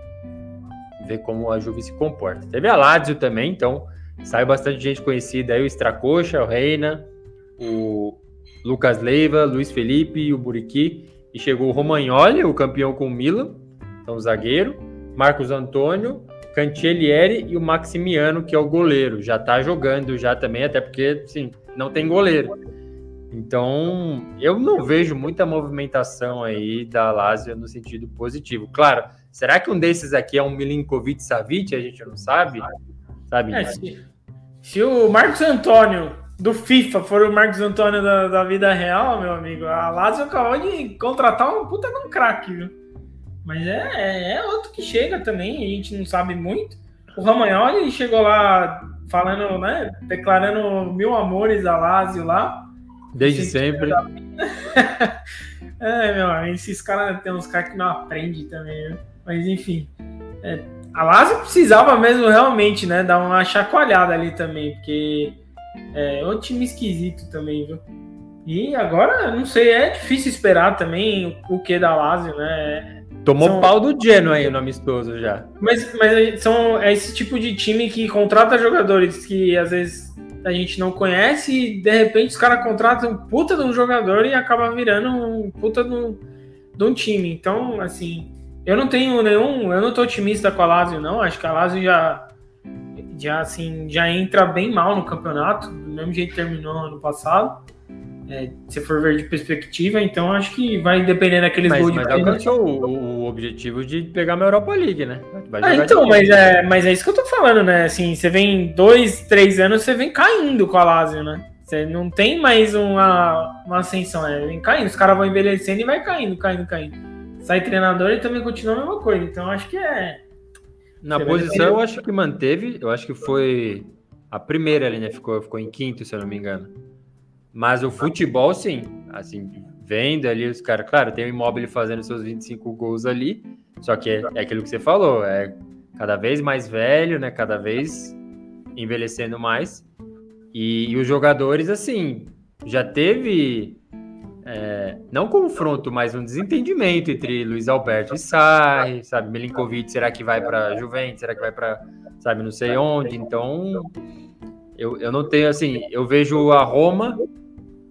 ver como a Juve se comporta. Teve a Lazio também, então saiu bastante gente conhecida aí, o Stracocha, o Reina, o Lucas Leiva, Luiz Felipe o Buriqui. E chegou o Romagnoli, o campeão com o Milan, então zagueiro, Marcos Antônio, Cantielieri e o Maximiano, que é o goleiro. Já tá jogando já também, até porque, sim, não tem goleiro. Então, eu não vejo muita movimentação aí da Lazio no sentido positivo. Claro, será que um desses aqui é um Milinkovic Savic? A gente não sabe. Sabe? É, se, se, o Marcos Antônio do FIFA for o Marcos Antônio da, da vida real, meu amigo, a Lazio acabou de contratar um puta de um craque, viu? Mas é, é, é, outro que chega também, a gente não sabe muito. O Ramagnoli chegou lá falando, né? Declarando mil amores a Lazio lá. Desde sempre. *laughs* é, meu, esses caras tem uns caras que não aprendem também, né? Mas enfim. É, a Lazio precisava mesmo realmente, né? Dar uma chacoalhada ali também, porque é um time esquisito também, viu? E agora, não sei, é difícil esperar também o que da Lazio, né? Tomou são... pau do Genoa aí no amistoso já. Mas, mas são é esse tipo de time que contrata jogadores que às vezes a gente não conhece e de repente os caras contratam um puta de um jogador e acaba virando um puta de um, de um time. Então, assim, eu não tenho nenhum. Eu não tô otimista com a Lazio, não. Acho que a Lazio já. Já, assim, já entra bem mal no campeonato, do mesmo jeito que terminou ano passado é, se for ver de perspectiva, então acho que vai depender daqueles mas, gols mas de Mas alcançou o, o, objetivo de pegar uma Europa League, né? ah, então, mas é, mas é isso que eu tô falando, né? Assim, você vem dois, três anos, você vem caindo com a Lazio, né? Você não tem mais uma, uma ascensão, é, vem caindo. Os caras vão envelhecendo e vai caindo, caindo, caindo. Sai treinador e também continua a mesma coisa. Então acho que é. Na você posição, eu acho que manteve. Eu acho que foi a primeira ali, né? Ficou, ficou em quinto, se eu não me engano. Mas o futebol, sim. Assim, vendo ali os caras. Claro, tem o Imóvel fazendo seus 25 gols ali. Só que é, é aquilo que você falou. É cada vez mais velho, né? Cada vez envelhecendo mais. E, e os jogadores, assim, já teve. É, não confronto, mas um desentendimento entre Luiz Alberto e Sarri, sabe? Milinkovic, será que vai para Juventus? Será que vai para, sabe, não sei onde? Então, eu, eu não tenho, assim, eu vejo a Roma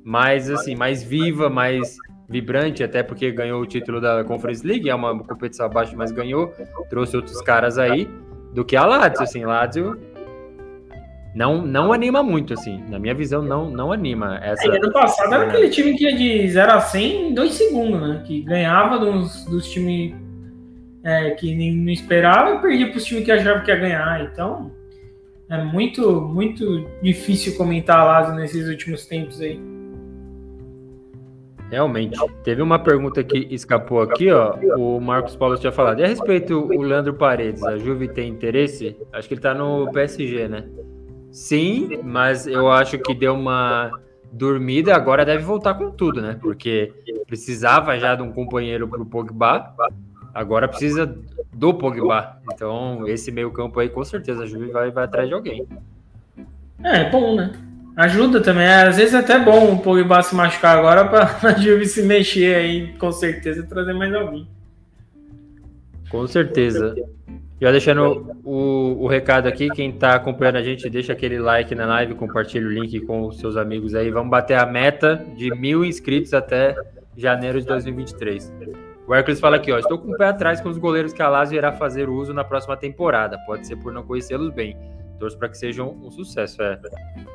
mais assim, mais viva, mais vibrante, até porque ganhou o título da Conference League, é uma competição abaixo, mas ganhou, trouxe outros caras aí, do que a Lazio, assim, Lazio não, não anima muito, assim, na minha visão, não, não anima. Essa, é, ano passado era aquele time que ia de 0 a 100 em 2 segundos, né, que ganhava dos, dos times é, que nem, não esperava e perdia para os times que achavam que ia ganhar, então é muito, muito difícil comentar a Lazio nesses últimos tempos aí. Realmente. Teve uma pergunta que escapou aqui, ó. O Marcos Paulo tinha falado. E a respeito o Leandro Paredes, a Juve tem interesse? Acho que ele tá no PSG, né? Sim, mas eu acho que deu uma dormida, agora deve voltar com tudo, né? Porque precisava já de um companheiro pro Pogba, agora precisa do Pogba. Então, esse meio campo aí, com certeza, a Juve vai, vai atrás de alguém. É, bom, né? Ajuda também. É, às vezes é até bom o Pogba se machucar agora para *laughs* a Juve se mexer aí, com certeza, trazer mais alguém. Com certeza. Já deixando o, o recado aqui, quem está acompanhando a gente, deixa aquele like na live, compartilha o link com os seus amigos aí. Vamos bater a meta de mil inscritos até janeiro de 2023. O Hércules fala aqui, ó, estou com o pé atrás com os goleiros que a Lazio irá fazer uso na próxima temporada. Pode ser por não conhecê-los bem. Torço para que sejam um sucesso. É,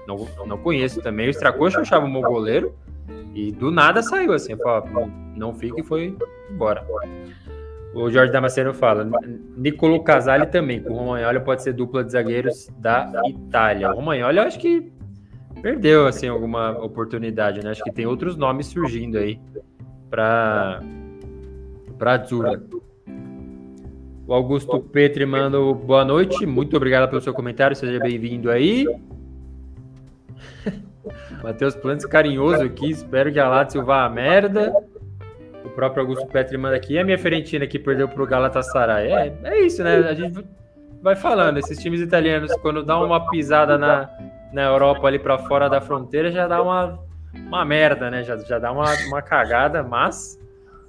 não, não conheço também. O Stracocha eu achava um bom goleiro e do nada saiu assim. Não, não fica e foi embora. O Jorge Damasceno fala, Nicolo Casale também, com o Romagnoli pode ser dupla de zagueiros da Itália. O Romagnoli eu acho que perdeu assim alguma oportunidade, né? Acho que tem outros nomes surgindo aí para para Azura. O Augusto Petri manda boa noite, muito obrigado pelo seu comentário, seja bem-vindo aí. *laughs* Matheus Plantes carinhoso aqui, espero que a Lazio vá a merda. O próprio Augusto Petri manda aqui, e a minha Ferentina que perdeu pro Galatasaray. É, é isso, né? A gente vai falando, esses times italianos, quando dá uma pisada na, na Europa ali para fora da fronteira, já dá uma, uma merda, né? Já, já dá uma, uma cagada, mas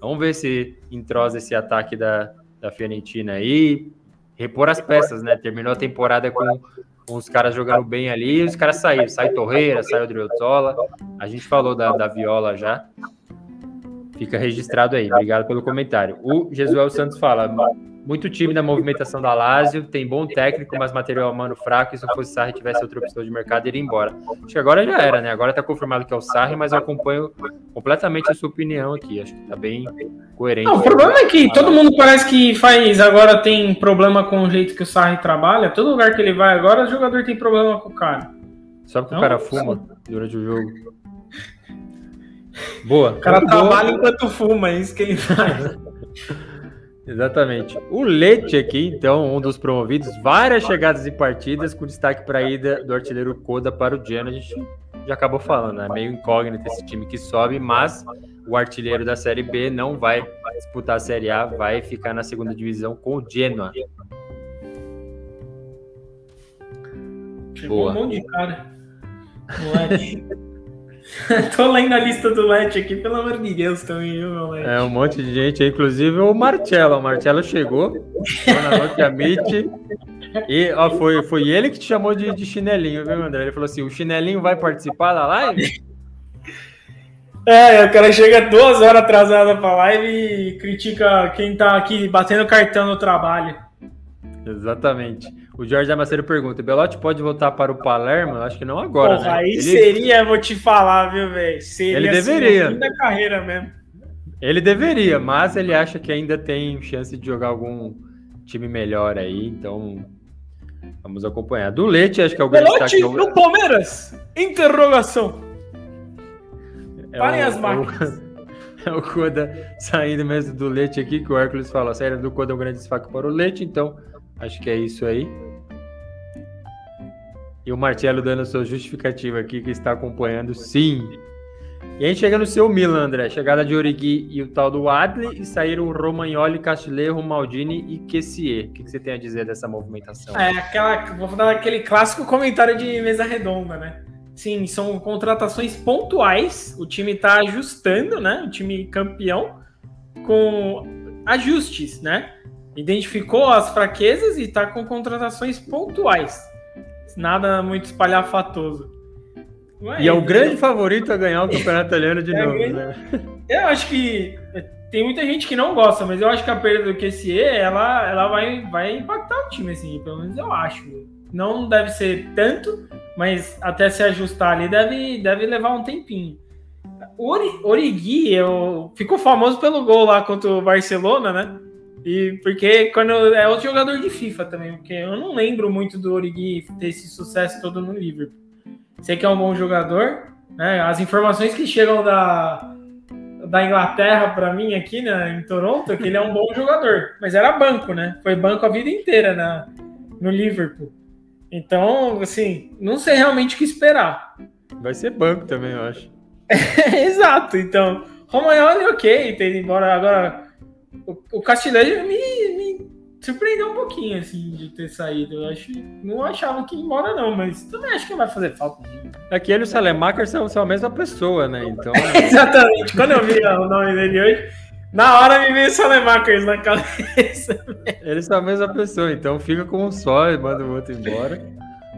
vamos ver se entrosa esse ataque da, da Fiorentina aí, repor as peças, né? Terminou a temporada com, os caras jogando bem ali e os caras saíram. Sai Torreira, sai o Driozola. A gente falou da, da Viola já. Fica registrado aí. Obrigado pelo comentário. O Jesuel Santos fala: muito time na movimentação da Lazio, tem bom técnico, mas material humano fraco. E se fosse Sarri tivesse outra opção de mercado, iria embora. Acho que agora já era, né? Agora tá confirmado que é o Sarri, mas eu acompanho completamente a sua opinião aqui. Acho que tá bem coerente. Não, o problema é que todo mundo parece que faz agora tem problema com o jeito que o Sarri trabalha. Todo lugar que ele vai agora, o jogador tem problema com o cara. Só porque Não, o cara fuma durante o jogo. Boa. O cara trabalha boa. enquanto fuma, é isso que ele faz. *laughs* Exatamente. O Leite aqui, então, um dos promovidos, várias chegadas e partidas, com destaque para a ida do artilheiro Koda para o Genoa. A gente já acabou falando, é né? meio incógnito esse time que sobe, mas o artilheiro da Série B não vai disputar a Série A, vai ficar na segunda divisão com o Genoa. Chegou Boa. um monte de cara. Moleque. *laughs* *laughs* Tô lendo a lista do Let aqui, pelo amor de Deus, também, viu, meu Let? É, um monte de gente, inclusive o Marcelo. O Marcelo chegou, na noite a Meet, e ó, foi, foi ele que te chamou de, de chinelinho, viu, André? Ele falou assim: o chinelinho vai participar da live? *laughs* É, o cara chega duas horas atrasado pra live e critica quem tá aqui batendo cartão no trabalho. Exatamente. O Jorge Amaceiro pergunta: Belotti pode voltar para o Palermo? Acho que não agora. Porra, né? aí ele... seria, vou te falar, viu, velho? Seria ele deveria. Assim, da carreira mesmo. Ele deveria, mas ele acha que ainda tem chance de jogar algum time melhor aí, então vamos acompanhar. Do Leite, acho que é o grande no Palmeiras? Interrogação. É Parem o, as máquinas. É o Coda *laughs* saindo mesmo do Leite aqui, que o Hércules fala. A série do Coda é um grande destaque para o Leite, então acho que é isso aí. E o Marcelo dando sua justificativa aqui, que está acompanhando, sim. E a gente chega no seu Milan, André. Chegada de Origui e o tal do Adli, e saíram Romagnoli, Castilheiro, Maldini e Kessier. O que, você tem a dizer dessa movimentação? É, aquela, vou dar aquele clássico comentário de mesa redonda, né? Sim, são contratações pontuais. O time está ajustando, né? O time campeão com ajustes, né? Identificou as fraquezas e está com contratações pontuais nada muito espalhafatoso. É e é o grande né? favorito a ganhar o campeonato italiano de *laughs* é novo, grande... né? Eu acho que tem muita gente que não gosta, mas eu acho que a perda do QSE, ela, ela vai, vai impactar o time, assim, pelo menos eu acho. Não deve ser tanto, mas até se ajustar ali deve, deve levar um tempinho. O Origui eu, ficou famoso pelo gol lá contra o Barcelona, né? E porque quando é outro jogador de FIFA também, porque eu não lembro muito do Origi ter esse sucesso todo no Liverpool. Sei que é um bom jogador, né? As informações que chegam da, da Inglaterra para mim aqui né, em Toronto é que ele é um bom jogador, mas era banco, né? Foi banco a vida inteira na, no Liverpool. Então, assim, não sei realmente o que esperar. Vai ser banco também, eu acho. *laughs* Exato, então. Romagnoli, ok, ter embora agora o, o Castilheiro me, me surpreendeu um pouquinho, assim, de ter saído. Eu acho, não achava que ia embora, não, mas também acho que vai fazer falta. Aquele e o Salemaker são, são a mesma pessoa, né? Então. *laughs* Exatamente. Quando eu vi o nome dele hoje, na hora me veio o Salemakers na cabeça. Eles são a mesma pessoa, então fica com um só e manda o outro embora.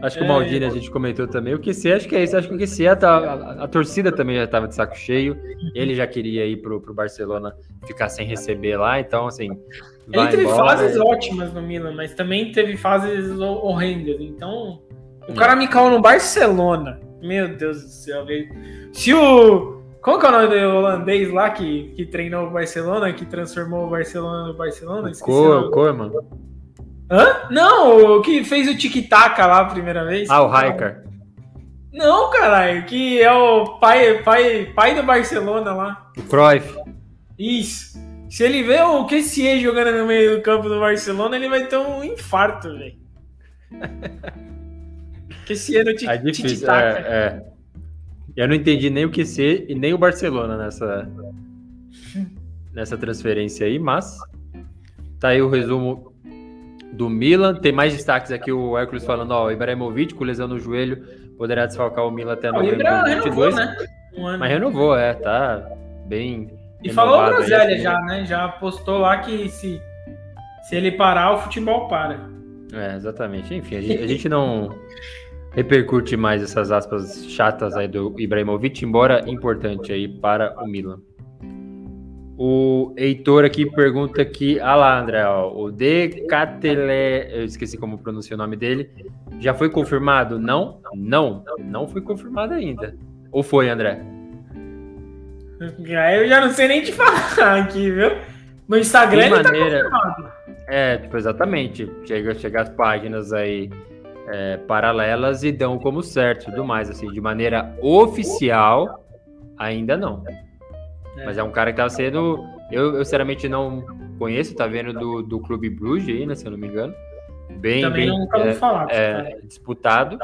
Acho que é, o Maldini a gente comentou também. O QC, acho que é isso. Acho que o QC, a, a, a torcida também já estava de saco cheio. Ele já queria ir pro, pro Barcelona ficar sem receber lá. Então, assim. Ele teve embora, fases é... ótimas no Milan, mas também teve fases horrendas. Então, o cara me caiu no Barcelona. Meu Deus do céu. Se o. Qual que é o nome do holandês lá que, que treinou o Barcelona, que transformou o Barcelona no Barcelona? Esqueci o Koeman. Hã? Não, o que fez o tic-tac lá a primeira vez. Ah, o Raikar. Não, caralho, que é o pai, pai, pai do Barcelona lá. O Cruyff. Isso. Se ele vê o Kessie jogando no meio do campo do Barcelona, ele vai ter um infarto, velho. *laughs* Kessie no tic-tac. É difícil, é, é. Eu não entendi nem o QC e nem o Barcelona nessa, *laughs* nessa transferência aí, mas tá aí o resumo do Milan. Tem mais destaques aqui, o Hércules falando, ó, o Ibrahimovic com lesão no joelho poderá desfalcar o Milan até novembro de 22. né? Um Mas renovou, é, tá bem E falou o Groselha já, né? Já postou lá que se, se ele parar, o futebol para. É, exatamente. Enfim, a gente, a gente não repercute mais essas aspas chatas aí do Ibrahimovic, embora importante aí para o Milan. O Heitor aqui pergunta que, ah lá, André, ó, o Decatele, eu esqueci como pronunciar o nome dele, já foi confirmado? Não, não, não foi confirmado ainda. Ou foi, André? Eu já não sei nem te falar aqui, viu? No Instagram ele tá maneira... tá confirmado. É, tipo, exatamente. Chega, chega as páginas aí é, paralelas e dão como certo tudo mais, assim, de maneira oficial, ainda não. Mas é um cara que tava sendo. Eu, eu sinceramente não conheço, tá vendo do, do Clube Bruges aí, né? Se eu não me engano. Bem, Também bem nunca é, falar, é, disputado.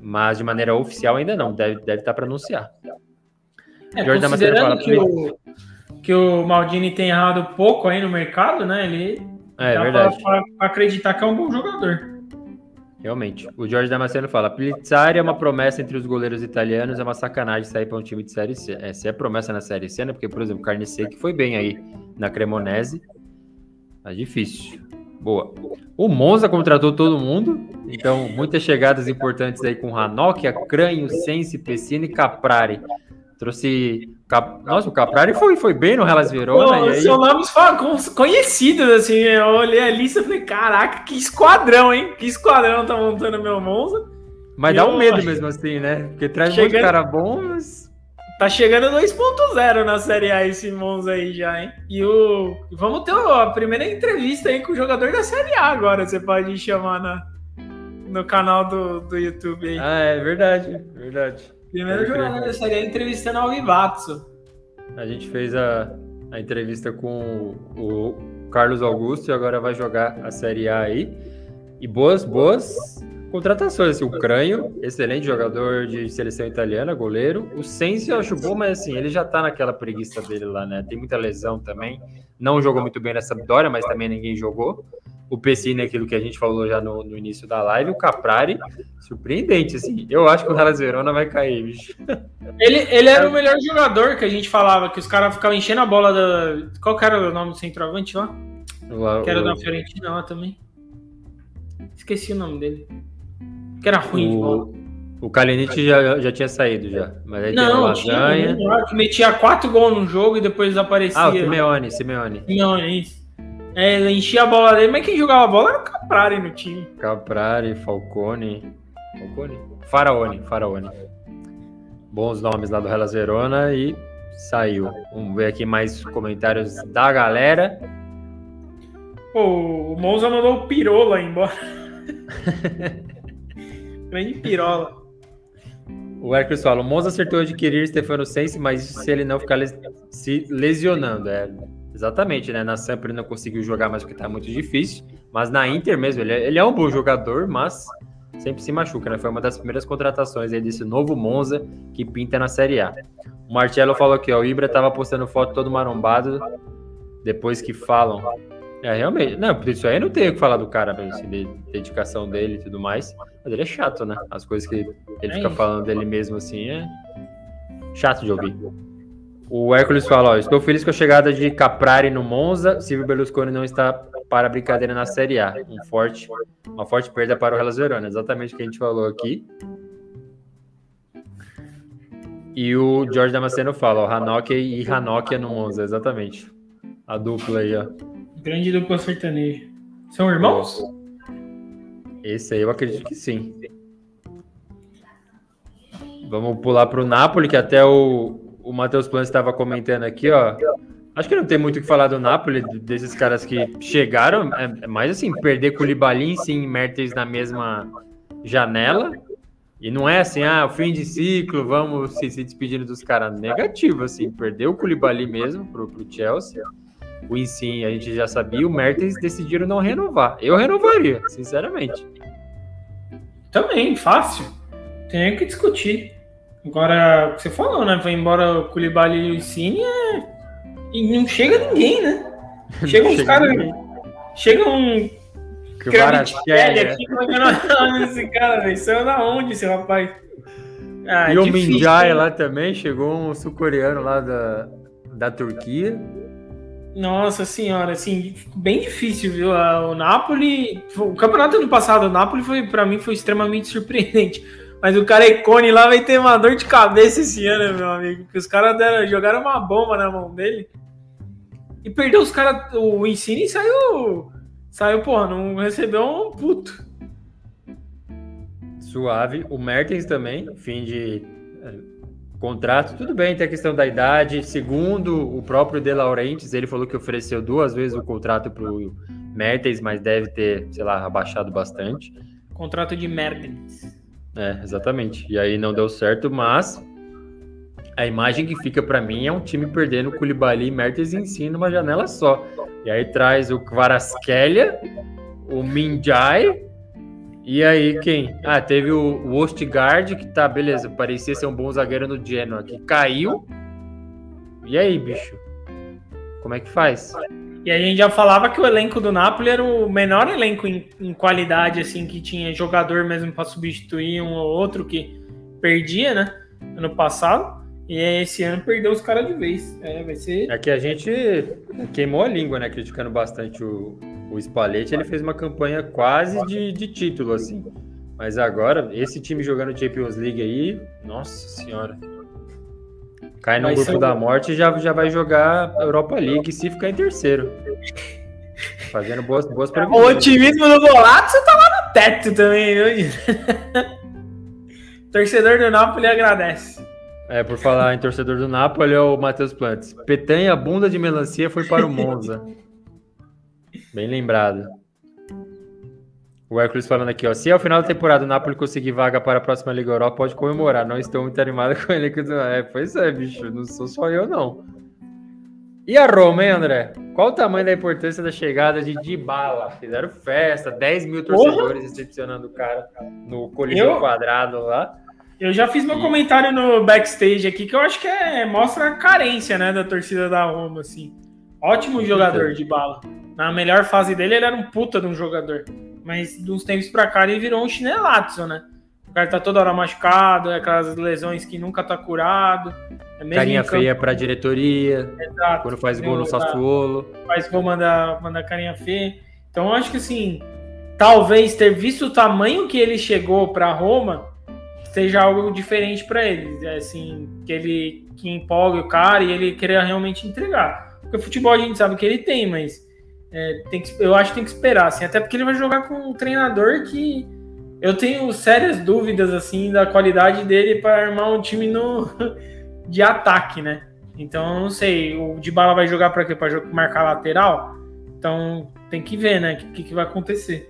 Mas de maneira oficial ainda não. Deve estar deve tá para anunciar. É, Jorge considerando fala, que, o, que o Maldini tem errado pouco aí no mercado, né? Ele é, dá verdade. Pra, pra acreditar que é um bom jogador. Realmente. O Jorge Damasceno fala: Pilizzari é uma promessa entre os goleiros italianos, é uma sacanagem sair para um time de Série C. É, se é promessa na Série C, né? Porque, por exemplo, Carne que foi bem aí na Cremonese. Tá difícil. Boa. O Monza contratou todo mundo, então muitas chegadas importantes aí com Ranocchia, Cranho, Sense, Pessina e Caprari. Trouxe. Cap... Nossa, o Caprari foi, foi bem no Hellas Verona. E aí... Seu nomes conhecidos, assim. Eu olhei a lista e falei: caraca, que esquadrão, hein? Que esquadrão tá montando meu Monza. Mas e dá eu... um medo mesmo assim, né? Porque traz chegando... muito cara bom, mas... Tá chegando 2.0 na Série A esse Monza aí já, hein? E o. Vamos ter a primeira entrevista aí com o jogador da Série A agora. Você pode chamar na... no canal do, do YouTube aí. Ah, é verdade, verdade. Primeiro jornal da série entrevistando ao Vivatsu. A gente fez a, a entrevista com o, o Carlos Augusto e agora vai jogar a Série A aí. E boas, boas contratações. Assim, o Cranho, excelente jogador de seleção italiana, goleiro. O Sensi eu acho bom, mas assim, ele já tá naquela preguiça dele lá, né? Tem muita lesão também. Não jogou muito bem nessa vitória, mas também ninguém jogou o Pessini, aquilo que a gente falou já no, no, início da live, o Caprari, surpreendente, assim. Eu acho que o Hellas Verona vai cair, bicho. Ele, ele era o melhor jogador que a gente falava, que os caras ficavam enchendo a bola da. Qual que era o nome do centroavante lá? O, que era o... da Fiorentina lá também. Esqueci o nome dele. Que era ruim o... de bola. O Kalinic já, já tinha saído já. Mas aí não, Lasanha. Tinha, que metia quatro gols no jogo e depois desaparecia. Ah, o Simeone, Simeone. Simeone, isso. É, ele enchia a bola dele, mas quem jogava a bola era o Caprari no time. Caprari, Falcone. Falcone? Faraone, Faraone. Bons nomes lá do Hellas Verona e saiu. Vamos ver aqui mais comentários da galera. Pô, o Monza mandou o Pirola embora. *laughs* Grande Pirola. O Hércules fala: o Monza acertou adquirir Stefano Sense, mas se ele não ficar les se lesionando. É, Exatamente, né? Na Samp ele não conseguiu jogar mais porque tá muito difícil. Mas na Inter mesmo, ele é, ele é um bom jogador, mas sempre se machuca, né? Foi uma das primeiras contratações aí desse novo Monza que pinta na Série A. O Marcelo falou aqui, ó, o Ibra tava postando foto todo marombado depois que falam. É, realmente, não, por isso aí não tenho o que falar do cara, assim, de dedicação dele e tudo mais. Mas ele é chato, né? As coisas que ele é fica isso. falando dele mesmo assim é chato de ouvir. O Hércules fala: ó, estou feliz com a chegada de Caprari no Monza. Silvio Berlusconi não está para a brincadeira na Série A. Um forte, uma forte perda para o Hellas Verona, exatamente o que a gente falou aqui. E o Jorge Damasceno fala, ó, Hanok e Hanokia no Monza, exatamente. A dupla aí, ó. Grande dupla sertaneja. São irmãos? Esse aí eu acredito que sim. Vamos pular para o Napoli, que até o, o Matheus Planes estava comentando aqui, ó. Acho que não tem muito o que falar do Napoli, desses caras que chegaram, é, é mais assim, perder Koulibaly sim, Mertens na mesma janela, e não é assim, ah, fim de ciclo, vamos se, se despedindo dos caras. Negativo, assim, perdeu o Koulibaly mesmo pro, pro Chelsea, o Insigne a gente já sabia, o Mertens decidiram não renovar. Eu renovaria, sinceramente. Também, fácil. Tem que discutir. Agora, você falou, né? Vai embora o Koulibaly e o Insigne é e não chega ninguém, né? *laughs* Chega uns caras. Chega um. Kravitschelli aqui, como é que é o nome *laughs* desse cara, velho? Saiu da onde esse rapaz? Ah, e o Minjai né? lá também, chegou um sul-coreano lá da, da Turquia. Nossa senhora, assim, bem difícil, viu? O Napoli, o campeonato do passado, o Napoli foi para mim foi extremamente *laughs* surpreendente. Mas o cara Icone lá vai ter uma dor de cabeça esse ano, meu amigo. Porque os caras jogaram uma bomba na mão dele. E perdeu os caras. O Insigne saiu. Saiu, porra, não recebeu um puto. Suave. O Mertens também, fim de é, contrato. Tudo bem, tem a questão da idade. Segundo o próprio De Laurentiis, ele falou que ofereceu duas vezes o contrato pro Mertens, mas deve ter, sei lá, abaixado bastante. Contrato de Mertens. É, exatamente. E aí não deu certo, mas a imagem que fica para mim é um time perdendo Koulibaly e Mertens em si numa janela só. E aí traz o Kvaraskelia, o Minjai, e aí quem? Ah, teve o, o Ostgard, que tá, beleza, parecia ser um bom zagueiro no Genoa, que caiu. E aí, bicho? Como é que faz? E a gente já falava que o elenco do Napoli era o menor elenco em, em qualidade, assim, que tinha jogador mesmo para substituir um ou outro que perdia, né? Ano passado. E esse ano perdeu os caras de vez. É, vai ser. É que a gente queimou a língua, né? Criticando bastante o, o Spalletti. Ele fez uma campanha quase de, de título, assim. Mas agora, esse time jogando Champions League aí, nossa senhora. Cai no grupo da morte e já, já vai jogar Europa League se ficar em terceiro. Fazendo boas, boas previsões. O otimismo do Golato, você tá lá no teto também, viu? *laughs* torcedor do Napoli agradece. É, por falar em torcedor do Napoli, é o Matheus Plantes. Petanha, bunda de melancia, foi para o Monza. *laughs* Bem lembrado. O Hércules falando aqui, ó. Se ao final da temporada o Napoli conseguir vaga para a próxima Liga Europa, pode comemorar. Não estou muito animado com ele. É, pois é, bicho. Não sou só eu, não. E a Roma, hein, André? Qual o tamanho da importância da chegada de Dybala? Fizeram festa, 10 mil torcedores recepcionando o cara no Coliseu eu... Quadrado lá. Eu já fiz meu e... comentário no backstage aqui, que eu acho que é, mostra a carência, né, da torcida da Roma, assim. Ótimo jogador de bala. Na melhor fase dele, ele era um puta de um jogador. Mas de uns tempos pra cá ele virou um chinelato, né? O cara tá toda hora machucado, é aquelas lesões que nunca tá curado. É carinha feia pra diretoria. Exato. Quando faz gol no Sassuolo. Faz gol, manda, manda carinha feia. Então eu acho que assim, talvez ter visto o tamanho que ele chegou pra Roma seja algo diferente para ele. É assim, que ele que empolgue o cara e ele querer realmente entregar. Porque futebol a gente sabe que ele tem, mas é, tem que, eu acho que tem que esperar, assim, até porque ele vai jogar com um treinador que eu tenho sérias dúvidas assim da qualidade dele para armar um time no, *laughs* de ataque, né? Então eu não sei, o Dybala vai jogar para quê? Para marcar lateral? Então tem que ver, né? O que, que vai acontecer.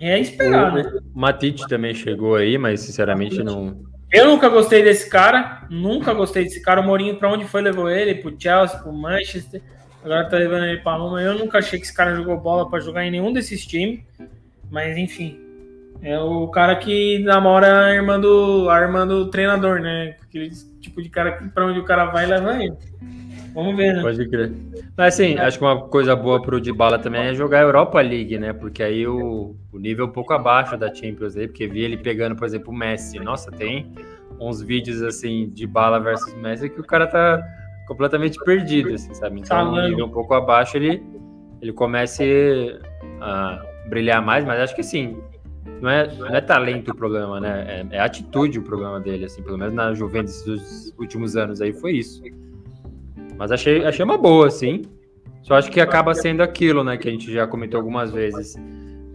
É esperar, o, né? Matite também chegou aí, mas sinceramente não. Eu nunca gostei desse cara, nunca gostei desse cara. O Mourinho, para onde foi, levou ele? Pro Chelsea, pro Manchester. Agora tá levando ele pra Roma. Eu nunca achei que esse cara jogou bola para jogar em nenhum desses times. Mas enfim. É o cara que namora a irmã do, a irmã do treinador, né? Aquele tipo de cara que pra onde o cara vai leva ele. Vamos ver, né? Pode crer. Mas assim, acho que uma coisa boa pro Dybala também é jogar a Europa League, né? Porque aí o, o nível é um pouco abaixo da Champions League, porque vi ele pegando, por exemplo, o Messi. Nossa, tem uns vídeos assim de bala versus Messi que o cara tá completamente perdido, assim, sabe? Então, um nível um pouco abaixo, ele, ele comece a brilhar mais, mas acho que sim. Não é, não é talento o problema, né? É, é atitude o problema dele, assim, pelo menos na Juventus dos últimos anos aí foi isso. Mas achei, achei uma boa, sim. Só acho que acaba sendo aquilo, né? Que a gente já comentou algumas vezes.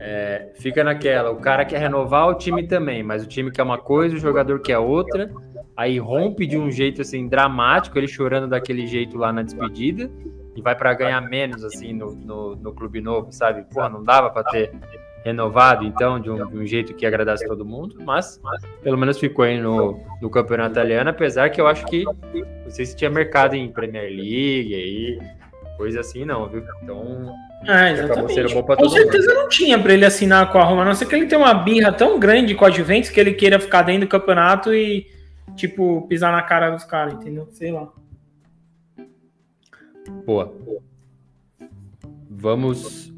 É, fica naquela, o cara quer renovar o time também, mas o time quer uma coisa, o jogador quer outra. Aí rompe de um jeito assim dramático, ele chorando daquele jeito lá na despedida e vai para ganhar menos assim no, no, no, clube novo, sabe? Porra, não dava para ter renovado então de um, de um, jeito que agradasse todo mundo, mas pelo menos ficou aí no, no campeonato italiano, apesar que eu acho que não sei se tinha mercado em Premier League aí, coisa assim não, viu? Então é, exatamente. Com certeza mundo. não tinha para ele assinar com a Roma, a não ser que ele tenha uma birra tão grande com a Juventus que ele queira ficar dentro do campeonato e, tipo, pisar na cara dos caras, entendeu? Sei lá. Boa. Vamos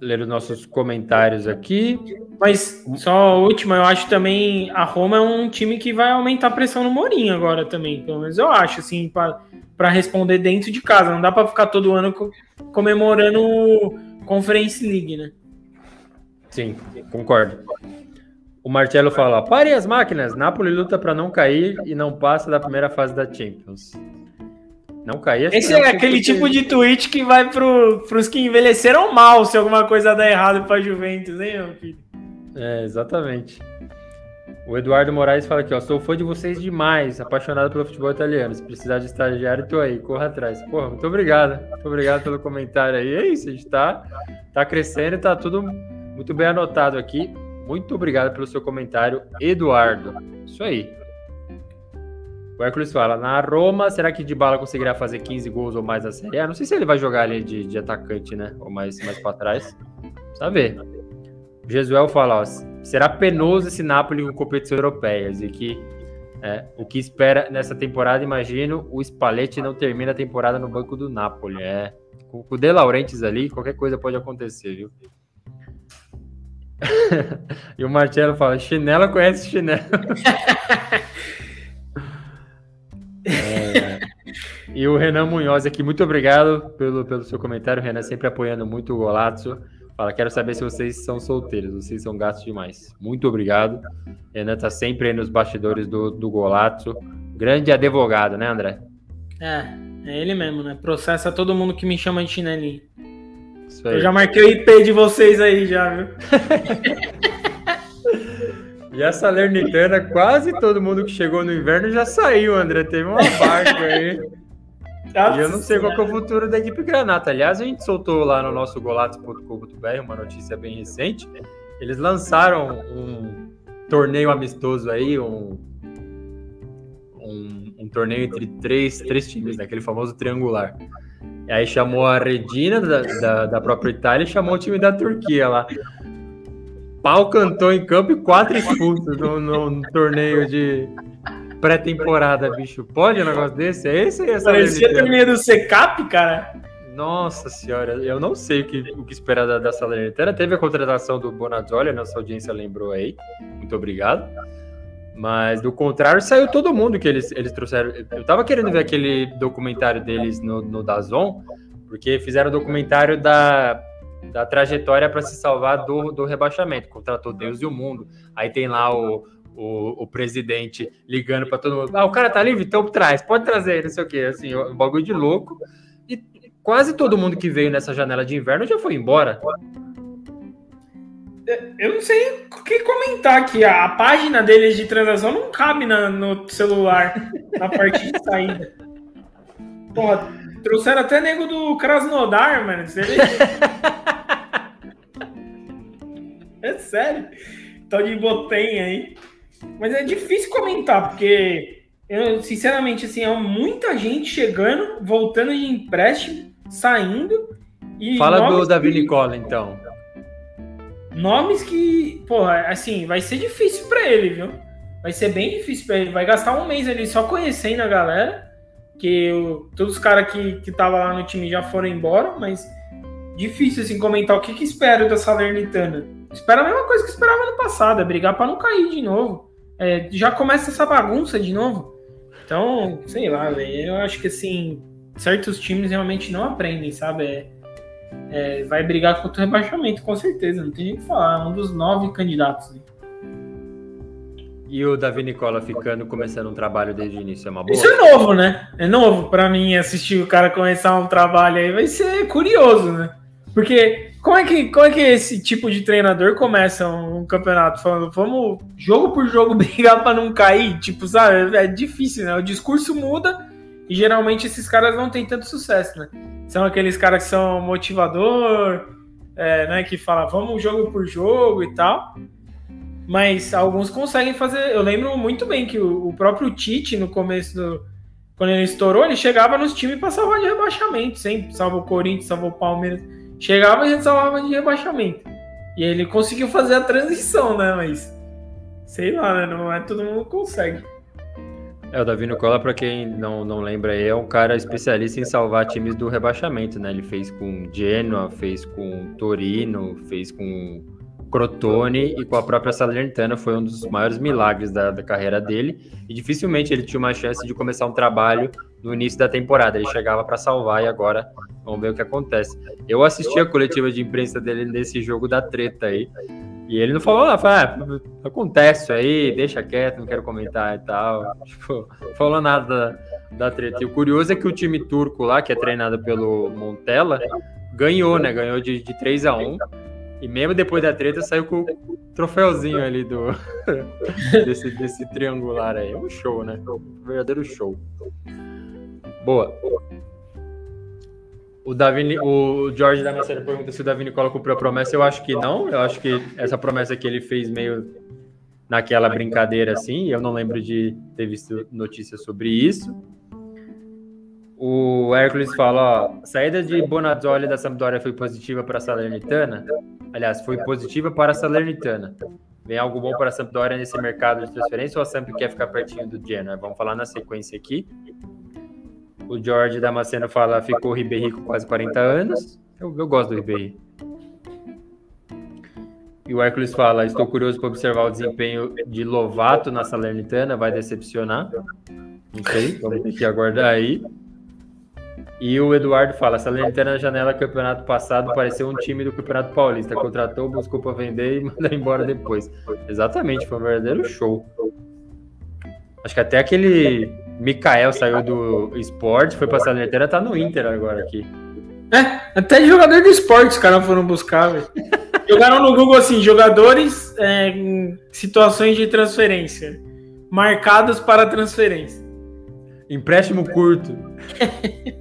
ler os nossos comentários aqui. Mas só a última, eu acho também a Roma é um time que vai aumentar a pressão no Mourinho agora também, pelo menos eu acho, assim, para responder dentro de casa. Não dá para ficar todo ano comemorando Conference League, né? Sim, concordo. O Marcelo fala: pare as máquinas, Napoli luta para não cair e não passa da primeira fase da Champions. Não cair. Esse é aquele tipo de tweet que vai para os que envelheceram mal se alguma coisa der errado para Juventus, hein, meu filho? É, exatamente. O Eduardo Moraes fala aqui, ó, sou fã de vocês demais, apaixonado pelo futebol italiano. Se precisar de estagiário, tô aí, corra atrás. Porra, muito obrigado. Muito obrigado pelo comentário aí. É isso, a gente tá, tá crescendo e tá tudo muito bem anotado aqui. Muito obrigado pelo seu comentário, Eduardo. Isso aí. O Hércules fala, na Roma, será que de bala conseguirá fazer 15 gols ou mais na Série A? Não sei se ele vai jogar ali de, de atacante, né? Ou mais, mais para trás. Precisa ver. O Jesuel fala, ó, será penoso esse Napoli com competições europeias e que é, o que espera nessa temporada, imagino, o Spalletti não termina a temporada no banco do Napoli. É, com o De Laurentiis ali, qualquer coisa pode acontecer, viu? *laughs* e o Marcelo fala, chinela conhece chinelo. *laughs* É, e o Renan Munhoz aqui, muito obrigado pelo, pelo seu comentário. O Renan sempre apoiando muito o Golazzo. Fala, quero saber se vocês são solteiros, vocês são gastos demais. Muito obrigado. Renan tá sempre aí nos bastidores do, do Golazzo. Grande advogado, né, André? É, é ele mesmo, né? Processa todo mundo que me chama de chinelinho. Eu já marquei o IP de vocês aí, já, viu? *laughs* E a Salernitana, quase todo mundo que chegou no inverno já saiu, André. Teve uma barca aí. *laughs* e eu não sei qual é o futuro da equipe Granata. Aliás, a gente soltou lá no nosso golatos.com.br uma notícia bem recente. Eles lançaram um torneio amistoso aí, um, um, um torneio entre três, três times, né? aquele famoso triangular. E aí chamou a Redina da, da, da própria Itália e chamou o time da Turquia lá pau cantou em campo e quatro expulsos no, no, no torneio de pré-temporada, bicho. Pode um negócio desse? É esse aí? Parecia torneio do Secap, cara. Nossa senhora, eu não sei o que, o que esperar da, da Salernitana. Teve a contratação do Bonazzoli, nossa audiência lembrou aí. Muito obrigado. Mas do contrário, saiu todo mundo que eles, eles trouxeram. Eu tava querendo ver aquele documentário deles no, no Dazon, porque fizeram o documentário da da trajetória para se salvar do, do rebaixamento. Contratou Deus e o mundo. Aí tem lá o, o, o presidente ligando para todo mundo. Ah, o cara tá livre? Então traz, pode trazer, não sei o quê. Assim, um bagulho de louco. E quase todo mundo que veio nessa janela de inverno já foi embora. Eu não sei o que comentar aqui. A página deles de transação não cabe na, no celular, na parte de saída. Porra, Trouxeram até nego do Krasnodar, mano. Você vê? *laughs* é sério. Tal de Botem aí. Mas é difícil comentar, porque eu, sinceramente, assim, é muita gente chegando, voltando de empréstimo, saindo. E Fala do Davi que... Nicola, então. Nomes que, porra, assim, vai ser difícil para ele, viu? Vai ser bem difícil para ele. Vai gastar um mês ali só conhecendo a galera que todos os caras que estavam lá no time já foram embora, mas difícil assim comentar o que, que espero da Salernitana. Espera a mesma coisa que esperava no passado, é brigar para não cair de novo. É, já começa essa bagunça de novo. Então, sei lá, véio, eu acho que assim, certos times realmente não aprendem, sabe? É, é, vai brigar contra o rebaixamento, com certeza, não tem nem o que falar. É um dos nove candidatos. E o Davi Nicola ficando, começando um trabalho desde o início, é uma boa? Isso é novo, né? É novo para mim assistir o cara começar um trabalho aí, vai ser curioso, né? Porque como é que, como é que esse tipo de treinador começa um, um campeonato falando, vamos jogo por jogo *laughs* brigar para não cair? Tipo, sabe? É difícil, né? O discurso muda e geralmente esses caras não têm tanto sucesso, né? São aqueles caras que são motivador, é, né? Que fala, vamos jogo por jogo e tal. Mas alguns conseguem fazer. Eu lembro muito bem que o, o próprio Tite, no começo do. Quando ele estourou, ele chegava nos times para salvar de rebaixamento, sempre. Salvou o Corinthians, salvou o Palmeiras. Chegava e a gente salvava de rebaixamento. E ele conseguiu fazer a transição, né? Mas. Sei lá, né? Não é todo mundo consegue. É, o Davi Nicola, para quem não, não lembra, é um cara especialista em salvar times do rebaixamento, né? Ele fez com Genoa, fez com Torino, fez com Crotone e com a própria Salernitana foi um dos maiores milagres da, da, carreira dele e dificilmente ele tinha uma chance de começar um trabalho no início da temporada. Ele chegava para salvar e agora vamos ver o que acontece. Eu assisti a coletiva de imprensa dele nesse jogo da treta aí e ele não falou nada, falou, ah, acontece isso aí, deixa quieto, não quero comentar e tal. Tipo, não falou nada da, da treta. E o curioso é que o time turco lá, que é treinado pelo Montella, ganhou, né? Ganhou de, de 3 a 1 e mesmo depois da treta, saiu com o troféuzinho ali do *laughs* desse, desse triangular aí. É um show, né? Um verdadeiro show. Boa. O Davi, o Jorge da Maceira pergunta se o Davi Nicola cumpriu a promessa. Eu acho que não. Eu acho que essa promessa que ele fez meio naquela brincadeira assim. Eu não lembro de ter visto notícias sobre isso. O Hércules fala, ó, saída de Bonazzoli da Sampdoria foi positiva para a Salernitana? Aliás, foi positiva para a Salernitana. Vem algo bom para a Sampdoria nesse mercado de transferência ou a Samp quer ficar pertinho do Genoa? Vamos falar na sequência aqui. O Jorge Damasceno fala, ficou Ribéry com quase 40 anos. Eu, eu gosto do Ribéry. E o Hércules fala, estou curioso para observar o desempenho de Lovato na Salernitana, vai decepcionar. Não sei, vamos ter que aguardar aí. E o Eduardo fala: Salernitana na janela campeonato passado pareceu um time do Campeonato Paulista. Contratou, buscou para vender e *laughs* mandou embora depois. Exatamente, foi um verdadeiro show. Acho que até aquele Mikael saiu do esporte, foi pra Salernitana, tá no Inter agora aqui. É, até jogador do esporte os caras foram buscar, velho. Jogaram no Google assim: jogadores é, em situações de transferência. Marcados para transferência. Empréstimo curto. *laughs*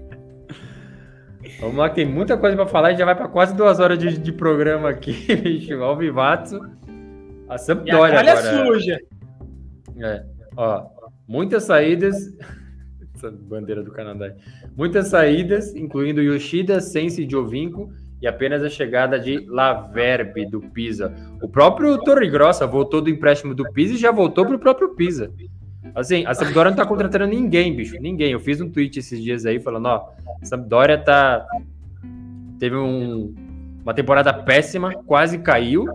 Vamos lá, tem muita coisa para falar. Gente já vai para quase duas horas de, de programa aqui, *laughs* bicho. Alvivato. A Sampdoria e a agora. suja. É, ó. Muitas saídas. *laughs* Essa bandeira do Canadá. Muitas saídas, incluindo Yoshida, Sense e Jovinco, e apenas a chegada de Laverbe do Pisa. O próprio Torre Grossa voltou do empréstimo do Pisa e já voltou para o próprio Pisa. Assim, a Sampdoria não tá contratando ninguém, bicho. Ninguém. Eu fiz um tweet esses dias aí falando, ó, a Sampdoria tá. Teve um... uma temporada péssima, quase caiu.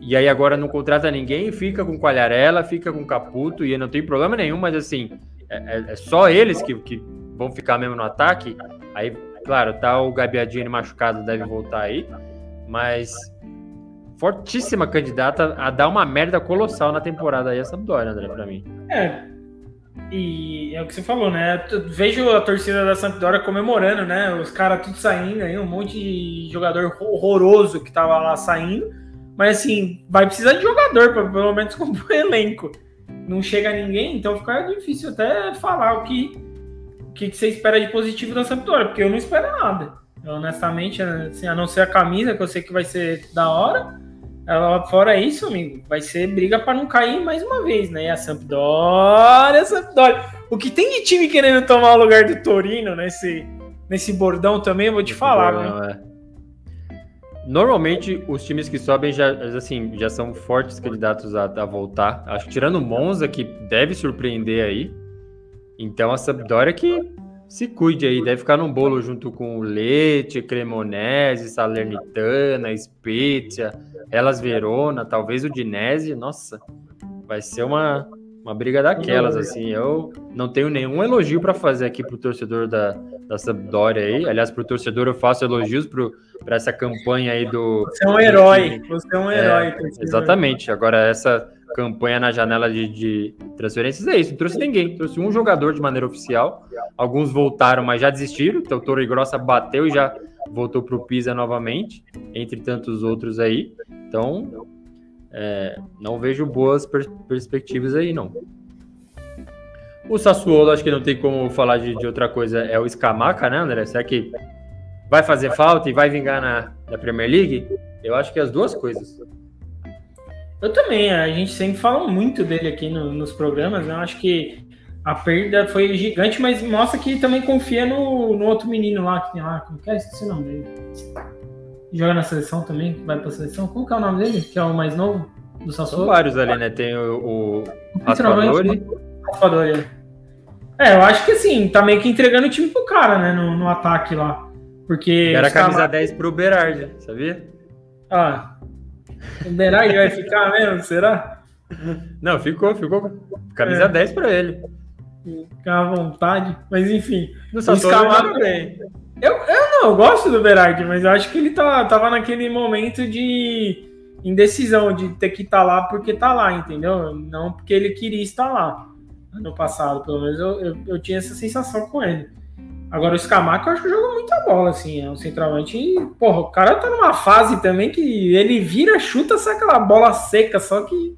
E aí agora não contrata ninguém, fica com Qualharela, fica com Caputo, e não tem problema nenhum, mas assim, é, é, é só eles que, que vão ficar mesmo no ataque. Aí, claro, tá o Gabiadini machucado, deve voltar aí. Mas fortíssima candidata a dar uma merda colossal na temporada aí a Sampdoria, André, pra mim. É, e é o que você falou, né? Vejo a torcida da Sampdoria comemorando, né? Os caras tudo saindo aí, um monte de jogador horroroso que tava lá saindo. Mas assim, vai precisar de jogador para pelo menos *laughs* compor elenco. Não chega ninguém, então fica difícil até falar o que, o que você espera de positivo da Sampdoria, porque eu não espero nada. Honestamente, assim, a não ser a camisa, que eu sei que vai ser da hora. Fora isso, amigo, vai ser briga para não cair mais uma vez, né? A Sampdoria, a Sampdoria. O que tem de time querendo tomar o lugar do Torino nesse, nesse bordão também, eu vou te falar, bordão, É. Normalmente os times que sobem já, assim, já são fortes candidatos a, a voltar. Acho que tirando o Monza, que deve surpreender aí. Então a Sampdoria que se cuide aí, deve ficar num bolo junto com Leite, Cremonese, Salernitana, Spezia, Elas Verona, talvez o Dinese. Nossa, vai ser uma, Uma briga daquelas, assim. Eu não tenho nenhum elogio para fazer aqui pro torcedor da, da Sampdoria aí. Aliás, pro torcedor eu faço elogios para essa campanha aí do. Você é um herói. Você é um herói. É, exatamente. Agora, essa campanha na janela de, de, transferências é isso. Não trouxe ninguém. Trouxe um jogador de maneira oficial. Alguns voltaram, mas já desistiram. Então, o Torre Grossa bateu e já voltou para o Pisa novamente, entre tantos outros aí. Então, é, não vejo boas per perspectivas aí, não. O Sassuolo, acho que não tem como falar de, de, outra coisa, é o Scamaca, né, André? Será que vai fazer falta e vai vingar na, na Premier League? Eu acho que é as duas coisas. Eu também, a gente sempre fala muito dele aqui no, nos programas, né? eu acho que a perda foi gigante, mas mostra que também confia no, no outro menino lá que tem lá, como que é? Esqueci o nome dele joga na seleção também, vai pra seleção. Como que é o nome dele? Que é o mais novo do Sassuolo? São vários ali, né? Tem o, o Raspadori. Raspadori. É, eu acho que assim, tá meio que entregando o time pro cara, né? No, no ataque lá. Porque. Era a camisa tá... 10 pro Berardi, sabia? Ah. O Berardi vai ficar mesmo, será? Não, ficou, ficou. Camisa é. 10 pra ele. Ficar à vontade. Mas enfim. No Sassuolo bem. Eu, eu não, eu gosto do Berardi, mas eu acho que ele tá, tava naquele momento de indecisão, de ter que estar tá lá porque tá lá, entendeu? Não porque ele queria estar lá. Ano passado, pelo menos, eu, eu, eu tinha essa sensação com ele. Agora, o Scamaca, eu acho que joga muita bola, assim. É um centroavante. E, porra, o cara tá numa fase também que ele vira, chuta, sai aquela bola seca, só que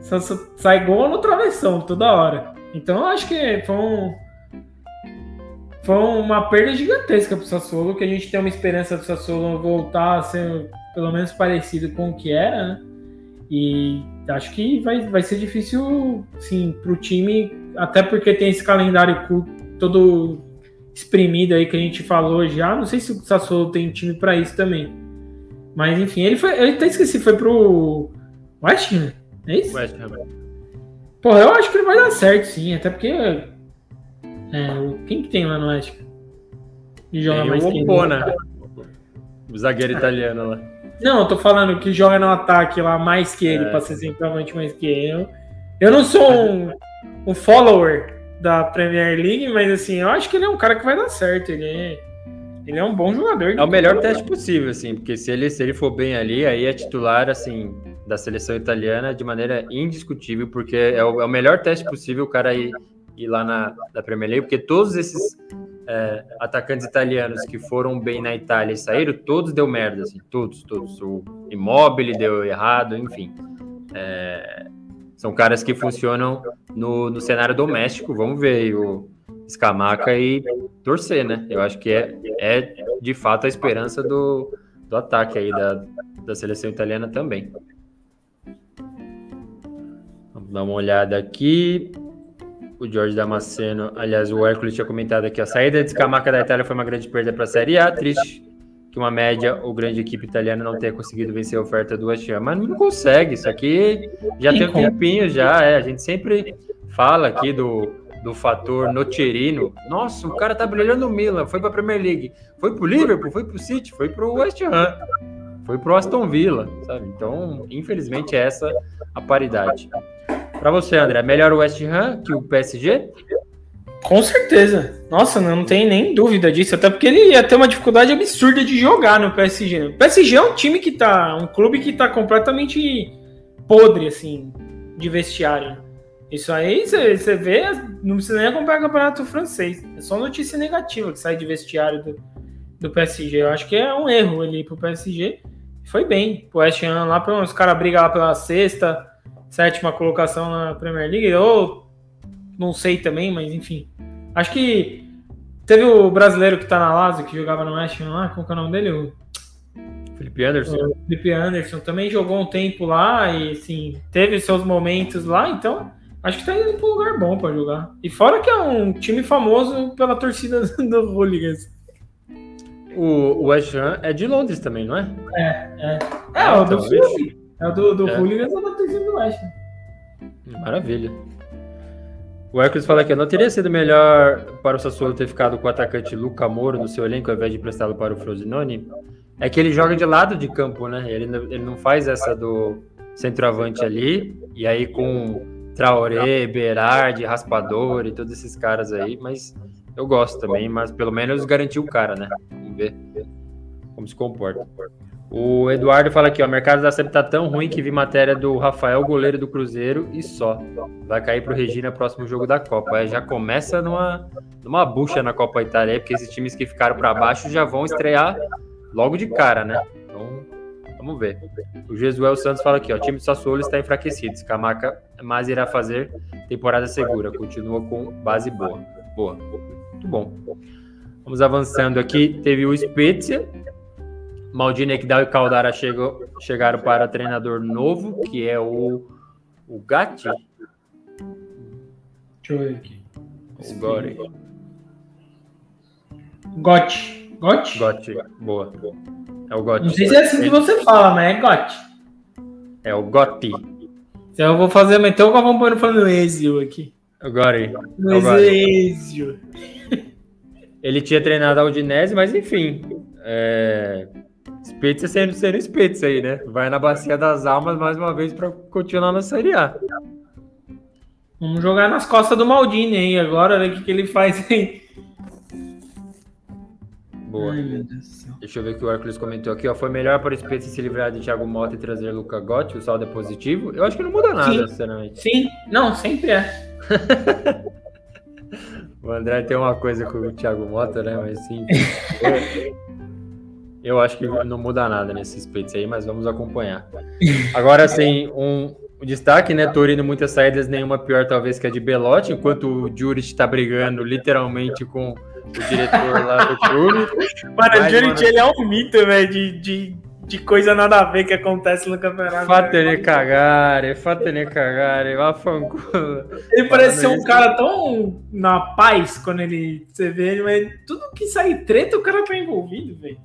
só, só, sai gol no travessão toda hora. Então, eu acho que foi um foi uma perda gigantesca para o Sassuolo, que a gente tem uma esperança do Sassuolo voltar a ser pelo menos parecido com o que era, né? E acho que vai, vai ser difícil, sim, para o time, até porque tem esse calendário todo exprimido aí que a gente falou já. Não sei se o Sassuolo tem time para isso também. Mas enfim, ele foi. Eu até esqueci, foi pro West Ham, é isso? West Ham. Porra, eu acho que ele vai dar certo, sim, até porque é, quem que tem lá no Oeste? Que joga tem mais o Opona, o zagueiro italiano lá. Não, eu tô falando que joga no ataque lá mais que ele, é. pra ser centroavante mais que ele. Eu não sou um, um follower da Premier League, mas assim, eu acho que ele é um cara que vai dar certo. Ele é, ele é um bom jogador. É o melhor teste possível, assim, porque se ele, se ele for bem ali, aí é titular, assim, da seleção italiana de maneira indiscutível, porque é o, é o melhor teste possível o cara ir ir lá na, na Premier League, porque todos esses é, atacantes italianos que foram bem na Itália e saíram, todos deu merda, assim, todos, todos. O Immobile deu errado, enfim. É, são caras que funcionam no, no cenário doméstico, vamos ver o Scamaca e torcer, né? Eu acho que é, é de fato a esperança do, do ataque aí da, da seleção italiana também. Vamos dar uma olhada aqui o Jorge Damasceno, aliás, o Hércules tinha comentado aqui, a saída de Scamaca da Itália foi uma grande perda para a Série A, triste que uma média ou grande equipe italiana não tenha conseguido vencer a oferta do West Ham, mas não consegue, isso aqui já tem um tempinho já, é, a gente sempre fala aqui do, do fator Nocerino, nossa, o cara tá brilhando no Milan, foi para a Premier League, foi pro Liverpool, foi pro City, foi pro West Ham, foi pro Aston Villa, sabe? Então, infelizmente, é essa a paridade. Para você, André, melhor o West Ham que o PSG? Com certeza. Nossa, não tem nem dúvida disso. Até porque ele ia ter uma dificuldade absurda de jogar no PSG. O PSG é um time que tá. Um clube que tá completamente podre, assim, de vestiário. Isso aí você vê, não precisa nem acompanhar o campeonato francês. É só notícia negativa que sai de vestiário do, do PSG. Eu acho que é um erro ali pro PSG. Foi bem. O West Ham lá, os caras brigam lá pela sexta sétima colocação na Premier League, ou não sei também, mas enfim. Acho que teve o brasileiro que tá na Lazio, que jogava no West Ham lá, como é o nome dele? O... Felipe Anderson. O Felipe Anderson também jogou um tempo lá e, assim, teve seus momentos lá, então acho que tá indo pra um lugar bom para jogar. E fora que é um time famoso pela torcida *laughs* do Hooligans. O, West Ham é de Londres também, não é? É, é. É, é o do então, é o do, do é. Hooligans ou da torcida do West. Maravilha. O Hércules fala que não teria sido melhor para o Sassuolo ter ficado com o atacante Luca Moro no seu elenco ao invés de emprestá-lo para o Frosinone. É que ele joga de lado de campo, né? Ele, ele não faz essa do centroavante ali, e aí com Traoré, Berardi, Raspador e todos esses caras aí, mas eu gosto também, mas pelo menos garantiu o cara, né? Vamos ver como se comporta. O Eduardo fala aqui, ó, mercado da SEP tá tão ruim que vi matéria do Rafael, goleiro do Cruzeiro, e só. Vai cair pro Regina próximo jogo da Copa. Aí já começa numa, numa bucha na Copa Itália, porque esses times que ficaram para baixo já vão estrear logo de cara, né? Então, vamos ver. O Jesuel Santos fala aqui, ó, o time do Sassuolo está enfraquecido. Scamaca mas irá fazer temporada segura. Continua com base boa. Boa. Muito bom. Vamos avançando aqui. Teve o Spezia, Maldini Ekdal e Caldara chegou, chegaram para treinador novo, que é o, o Gatti. Deixa eu ver aqui. O Gori. Gotti. Gotti? Gotti, boa. É o Gotti. Não sei se é assim que você fala, mas é Gotti. É o Gotti. Então eu vou fazer, então eu vou pôr falando Ezio aqui. O Gori. Ezio. Ele tinha treinado a Udinese, mas enfim. É... Spezia sendo, sendo Spezia aí, né? Vai na Bacia das Almas mais uma vez para continuar na Série A. Vamos jogar nas costas do Maldini aí agora, ver o que, que ele faz aí. Boa. Ai, Deixa eu ver o que o Arclis comentou aqui. Ó. Foi melhor para o Spezia se livrar de Thiago Mota e trazer Luca Gotti? O saldo é positivo? Eu acho que não muda nada, Sim. sinceramente. Sim, não, sempre é. *laughs* o André tem uma coisa com o Thiago Mota, né? Mas sim. *laughs* Eu acho que não muda nada nesses splits aí, mas vamos acompanhar. Agora, assim, um, destaque, né? Torino, muitas saídas, nenhuma pior talvez que a de Belotti, enquanto o Juric está brigando literalmente com o diretor lá do clube. Mano, o Juric, ele é um mito, velho, de, de, de coisa nada a ver que acontece no campeonato. Fatene cagare, fatene cagare, vaffanculo. Ele parece ser um cara tão na paz quando ele, você vê ele, mas tudo que sai treta, o cara tá envolvido, velho.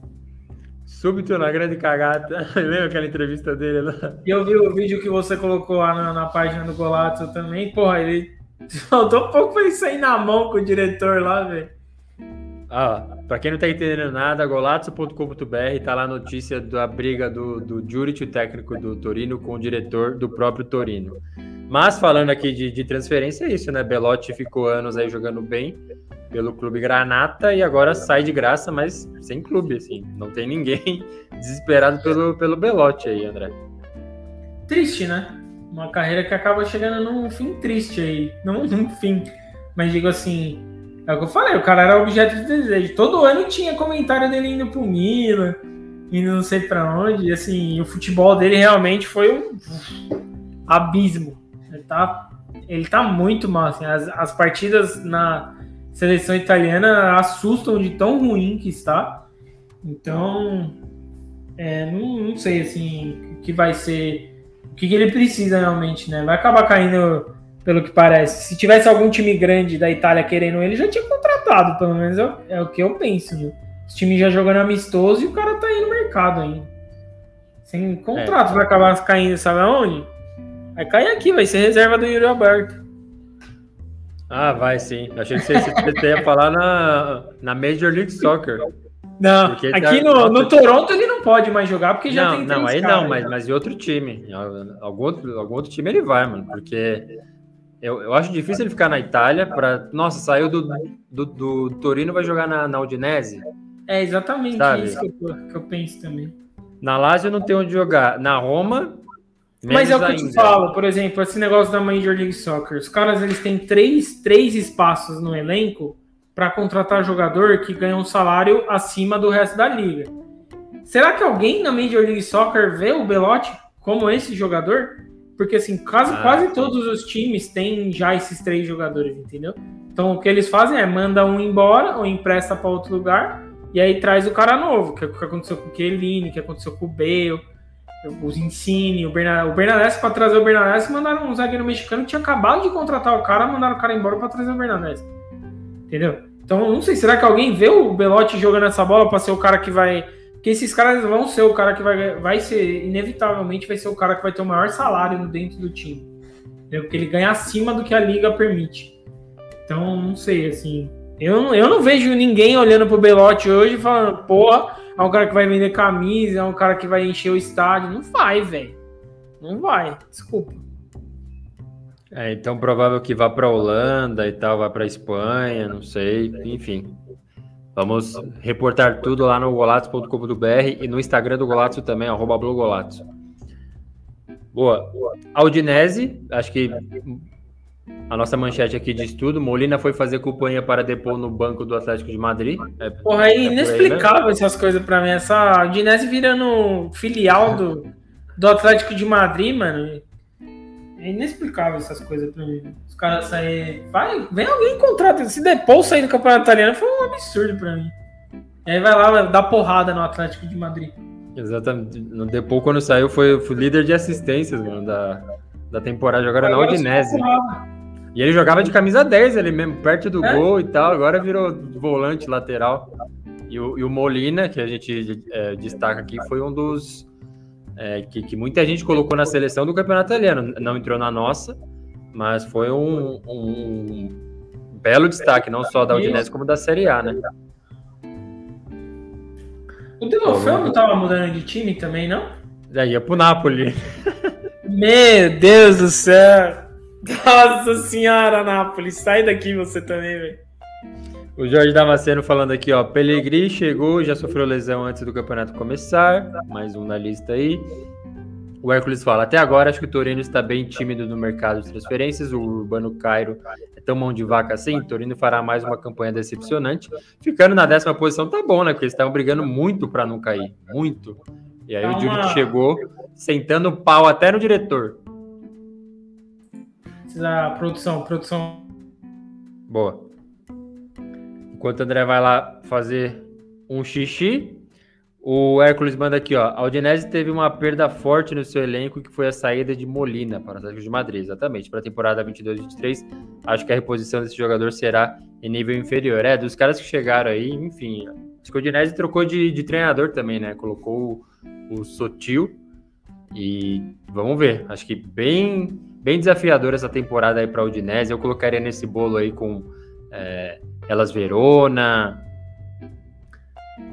Súbito na grande cagada. *laughs* Lembra aquela entrevista dele lá? E eu vi o vídeo que você colocou lá na, na página do Golato também. Porra, ele *laughs* faltou um pouco pra ele sair na mão com o diretor lá, velho. Ah, pra quem não tá entendendo nada, golazzo.com.br tá lá a notícia da briga do, do Juric, o técnico do Torino, com o diretor do próprio Torino. Mas falando aqui de, de transferência, é isso, né? Belotti ficou anos aí jogando bem pelo clube Granata e agora sai de graça, mas sem clube, assim. Não tem ninguém *laughs* desesperado pelo, pelo Belotti aí, André. Triste, né? Uma carreira que acaba chegando num fim triste aí. Não num fim, mas digo assim, é o que eu falei, o cara era objeto de desejo. Todo ano tinha comentário dele indo pro Milan, indo não sei pra onde. E assim, o futebol dele realmente foi um abismo. Ele tá, ele tá muito mal. Assim, as, as partidas na seleção italiana assustam de tão ruim que está. Então, é, não, não, sei assim o que vai ser, o que, que, ele precisa realmente, né? Vai acabar caindo, pelo que parece. Se tivesse algum time grande da Itália querendo ele, já tinha contratado, pelo menos é, é o que eu penso. Né? Esse time já jogando amistoso e o cara tá aí no mercado ainda. Sem contrato, é. vai acabar caindo, sabe aonde? Vai cair aqui, vai ser reserva do Yuri Alberto. Ah, vai sim. Achei que você, você ia falar na, na Major League Soccer. Não, porque aqui tá, no, no Toronto ele não pode mais jogar porque já não, tem Não, aí caras, não, mas, mas em outro time. Algum outro, algum outro time ele vai, mano. Porque eu, eu acho difícil ele ficar na Itália para Nossa, saiu do, do, do, Torino vai jogar na, na Udinese. É exatamente Sabe? isso que eu, que eu penso também. Na Lazio não tem onde jogar. Na Roma mas é o que ainda. eu te falo, por exemplo, esse negócio da Major League Soccer. Os caras eles têm três, três espaços no elenco para contratar jogador que ganha um salário acima do resto da liga. Será que alguém na Major League Soccer vê o Belotti como esse jogador? Porque assim, quase, ah, quase todos os times têm já esses três jogadores, entendeu? Então o que eles fazem é manda um embora ou empresta para outro lugar e aí traz o cara novo, que é o que aconteceu com o Kelly, que aconteceu com o Bale os Insigne, o Bernardes. O Bernardes, para trazer o Bernardes, mandaram um zagueiro mexicano que tinha acabado de contratar o cara, mandaram o cara embora para trazer o Bernardes. Entendeu? Então, não sei, será que alguém vê o Belotti jogando essa bola para ser o cara que vai. Porque esses caras vão ser o cara que vai, vai ser, inevitavelmente, vai ser o cara que vai ter o maior salário dentro do time. Entendeu? Porque ele ganha acima do que a liga permite. Então, não sei, assim. Eu, eu não vejo ninguém olhando pro Belotti hoje falando, porra, é um cara que vai vender camisa, é um cara que vai encher o estádio. Não vai, velho. Não vai. Desculpa. É, então provável que vá para Holanda e tal, vá para Espanha, não sei, enfim. Vamos reportar tudo lá no golatos.com.br e no Instagram do Golatos também, arroba. Boa. Aldinese, acho que a nossa manchete aqui diz tudo. Molina foi fazer companhia para depor no banco do Atlético de Madrid. É, Porra, é inexplicável aí, né? essas coisas para mim. Essa Aldinese virando filial do, do Atlético de Madrid, mano. É inexplicável essas coisas pra mim. Os caras saírem. Vai, vem alguém contrata. Se Depou sair do campeonato italiano foi um absurdo pra mim. E aí vai lá dar porrada no Atlético de Madrid. Exatamente. No Depou, quando saiu, foi, foi líder de assistências, mano, da, da temporada. Agora na Udinese. E ele jogava de camisa 10 ali mesmo, perto do é? gol e tal. Agora virou volante lateral. E o, e o Molina, que a gente é, destaca aqui, foi um dos é, que, que, muita gente colocou na seleção do campeonato italiano. Não entrou na nossa, mas foi um, um belo destaque, não só da Udinese, como da Série A, né? O Delofeu não estava mudando de time também, não? Já ia pro Napoli. *laughs* Meu Deus do céu! Nossa senhora, Napoli, sai daqui você também, velho. O Jorge Damasceno falando aqui, ó. Pelegrini chegou, já sofreu lesão antes do campeonato começar. Mais um na lista aí. O Hércules fala: até agora acho que o Torino está bem tímido no mercado de transferências. O Urbano Cairo é tão mão de vaca assim. Torino fará mais uma campanha decepcionante. Ficando na décima posição tá bom, né? Porque eles estavam brigando muito para não cair. Muito. E aí o Júlio chegou sentando pau até no diretor. A produção, produção. Boa. Enquanto o André vai lá fazer um xixi, o Hércules manda aqui, ó. A Udinese teve uma perda forte no seu elenco, que foi a saída de Molina para o Atlético de Madrid, exatamente. Para a temporada 22-23, acho que a reposição desse jogador será em nível inferior. É, dos caras que chegaram aí, enfim. Acho que o Udinese trocou de, de treinador também, né? Colocou o, o Sotil. E vamos ver. Acho que bem, bem desafiador essa temporada aí para a Udinese. Eu colocaria nesse bolo aí com. É, Elas Verona,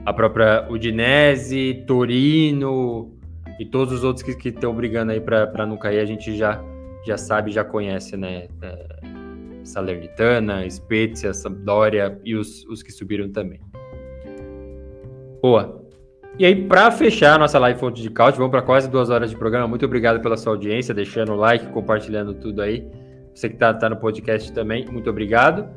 a própria Udinese, Torino e todos os outros que estão brigando aí para não cair, a gente já, já sabe, já conhece, né? É, Salernitana, Spezia, Sampdoria e os, os que subiram também. Boa. E aí, para fechar a nossa live Fonte de Couch, vamos para quase duas horas de programa. Muito obrigado pela sua audiência, deixando o like, compartilhando tudo aí. Você que está tá no podcast também, muito obrigado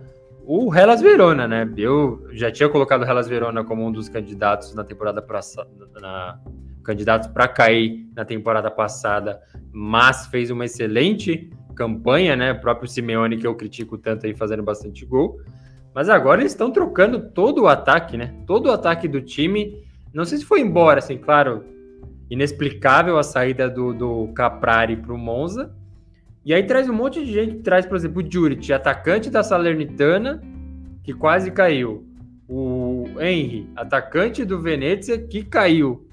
o Hellas Verona, né? Eu já tinha colocado o Hellas Verona como um dos candidatos na temporada passada, na, candidatos para cair na temporada passada, mas fez uma excelente campanha, né? O próprio Simeone, que eu critico tanto aí, fazendo bastante gol. Mas agora eles estão trocando todo o ataque, né? Todo o ataque do time. Não sei se foi embora, assim, claro, inexplicável a saída do, do Caprari para o Monza, e aí traz um monte de gente, traz, por exemplo, o Juric, atacante da Salernitana, que quase caiu. O Henry, atacante do Venezia, que caiu.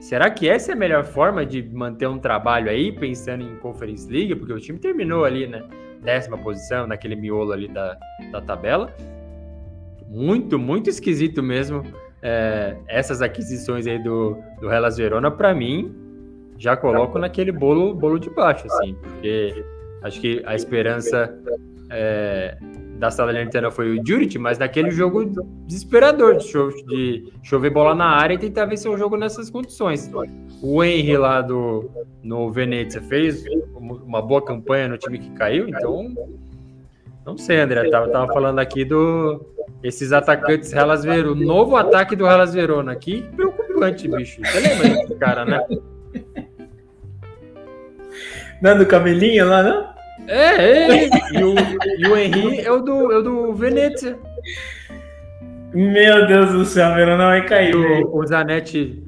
Será que essa é a melhor forma de manter um trabalho aí, pensando em Conference League? Porque o time terminou ali, né? Décima posição, naquele miolo ali da, da tabela. Muito, muito esquisito mesmo é, essas aquisições aí do, do Hellas Verona, para mim, já coloco naquele bolo, bolo de baixo, assim, porque acho que a esperança é, da Salernitana foi o Juric, mas naquele jogo desesperador de, cho de chover bola na área e tentar vencer o jogo nessas condições. O Henry lá do, no Venezia fez uma boa campanha no time que caiu, então não sei, André, tava, tava falando aqui do esses atacantes Hellas Verona, o novo ataque do Hellas Verona, que preocupante, bicho. Você lembra desse cara, né? Não é do cabelinho lá, não? É, é. E o, e o Henry é o do, é o do Venezia. Meu Deus do céu, a Verona vai cair. O, o Zanetti.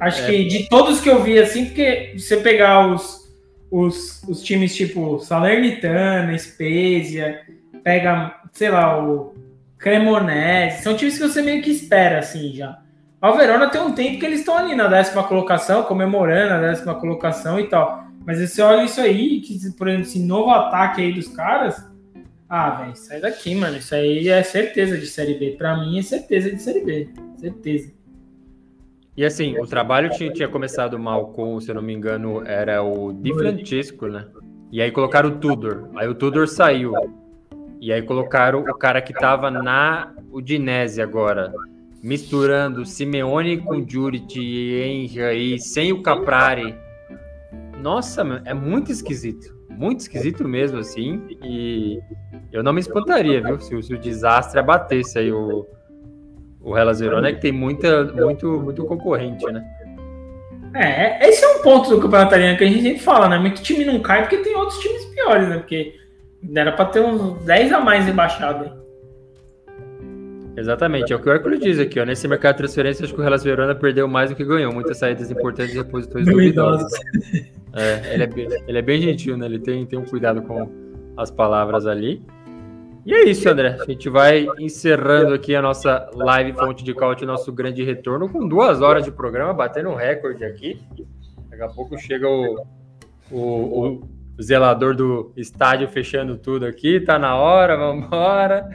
Acho é. que de todos que eu vi, assim, porque você pegar os, os, os times tipo Salernitana, Spezia, pega, sei lá, o Cremonese, são times que você meio que espera, assim, já. A Verona tem um tempo que eles estão ali na décima colocação, comemorando a décima colocação e tal. Mas você olha isso aí, que, por exemplo, esse novo ataque aí dos caras. Ah, velho, sai daqui, mano. Isso aí é certeza de Série B. Pra mim é certeza de Série B. Certeza. E assim, o trabalho tinha, tinha começado mal com, se eu não me engano, era o Di Francesco, né? E aí colocaram o Tudor. Aí o Tudor saiu. E aí colocaram o cara que tava na Udinese agora. Misturando Simeone com Juric e Henry aí, sem o Caprari. Nossa, é muito esquisito. Muito esquisito mesmo, assim. E eu não me espantaria, viu? Se, se o desastre abatesse aí o, o Hellas Verona, é que tem muita, muito, muito concorrente, né? É, esse é um ponto do campeonato italiano que a gente sempre fala, né? Muito time não cai porque tem outros times piores, né? Porque era para ter uns 10 a mais embaixado. Exatamente, é o que o Hércules diz aqui, ó. Nesse mercado de transferência, acho que o Hellas Verona perdeu mais do que ganhou. Muitas saídas importantes e reposições duvidosas. *laughs* É, ele, é ele é bem gentil, né? Ele tem, tem um cuidado com as palavras ali. E é isso, André. A gente vai encerrando aqui a nossa live Fonte de Caute, nosso grande retorno, com duas horas de programa, batendo um recorde aqui. Daqui a pouco chega o, o, o zelador do estádio fechando tudo aqui. Tá na hora, vamos embora.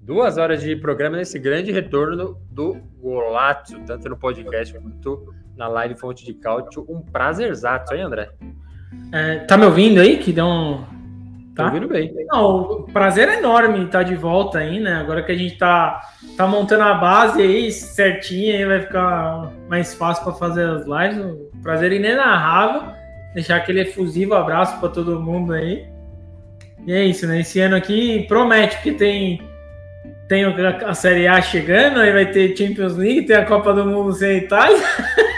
Duas horas de programa nesse grande retorno do Golazzo, tanto no podcast quanto na live Fonte de Caute. Um prazerzato, hein, André? É, tá me ouvindo aí? Que deu um Tá ouvindo bem. Não, o prazer é enorme estar de volta aí, né? Agora que a gente tá, tá montando a base aí certinha, aí vai ficar mais fácil para fazer as lives. Um prazer inenarrável. Deixar aquele efusivo abraço para todo mundo aí. E é isso, né? Esse ano aqui promete, porque tem, tem a Série A chegando, aí vai ter Champions League, tem a Copa do Mundo sem Itália. *laughs*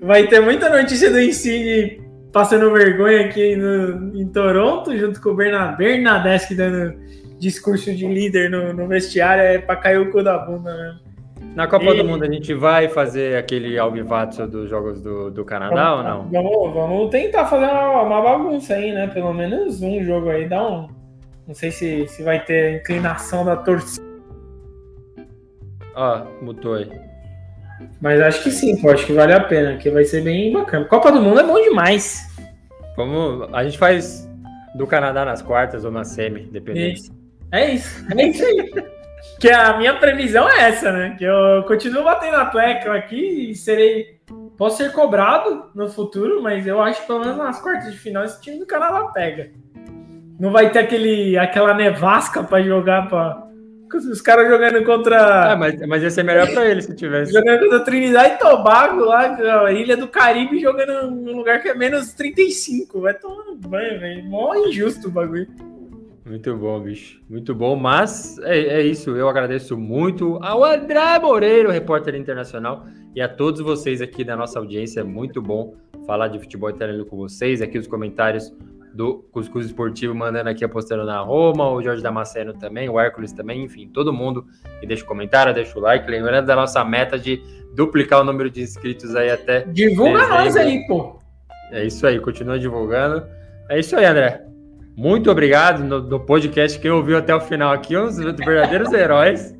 vai ter muita notícia do Insigne passando vergonha aqui no, em Toronto, junto com o Bernadeschi dando discurso de líder no, no vestiário, é para cair o cu da bunda mesmo. Na Copa e... do Mundo a gente vai fazer aquele alvivato dos jogos do, do Canadá vamos, ou não? Vamos, vamos tentar fazer uma, uma, bagunça aí, né? Pelo menos um jogo aí, dá um. Não sei se, se vai ter inclinação da torcida. Ó, mutou aí. Mas acho que sim, pô, acho que vale a pena, que vai ser bem bacana. Copa do Mundo é bom demais. Vamos, a gente faz do Canadá nas quartas ou na semi, dependendo. É isso, é isso aí. que a minha previsão é essa, né? Que eu continuo batendo a tecla aqui e serei. Posso ser cobrado no futuro, mas eu acho que pelo menos nas quartas de final esse time do Canadá pega. Não vai ter aquele, aquela nevasca para jogar para os caras jogando contra. Ah, mas, mas ia ser melhor pra ele se tivesse. Jogando contra Trinidade e Tobago, lá, a Ilha do Caribe, jogando num lugar que é menos 35. Vai tomando banho, velho. Mó injusto o bagulho. Muito bom, bicho. Muito bom. Mas é, é, isso. Eu agradeço muito ao André Moreira, repórter internacional, e a todos vocês aqui da nossa audiência. É muito bom falar de futebol italiano com vocês. Aqui os comentários do Cuscuz Esportivo mandando aqui apostando na Roma, o Jorge Damasceno também, o Hércules também, enfim, todo mundo que deixa o comentário, deixa o like, lembrando da nossa meta de duplicar o número de inscritos aí até. Divulga dezembro. nós aí, pô. É isso aí, continua divulgando. É isso aí, André. Muito obrigado no, no podcast quem ouviu até o final aqui, uns verdadeiros heróis.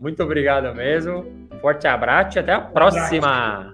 Muito obrigado mesmo. Forte abraço e até a próxima.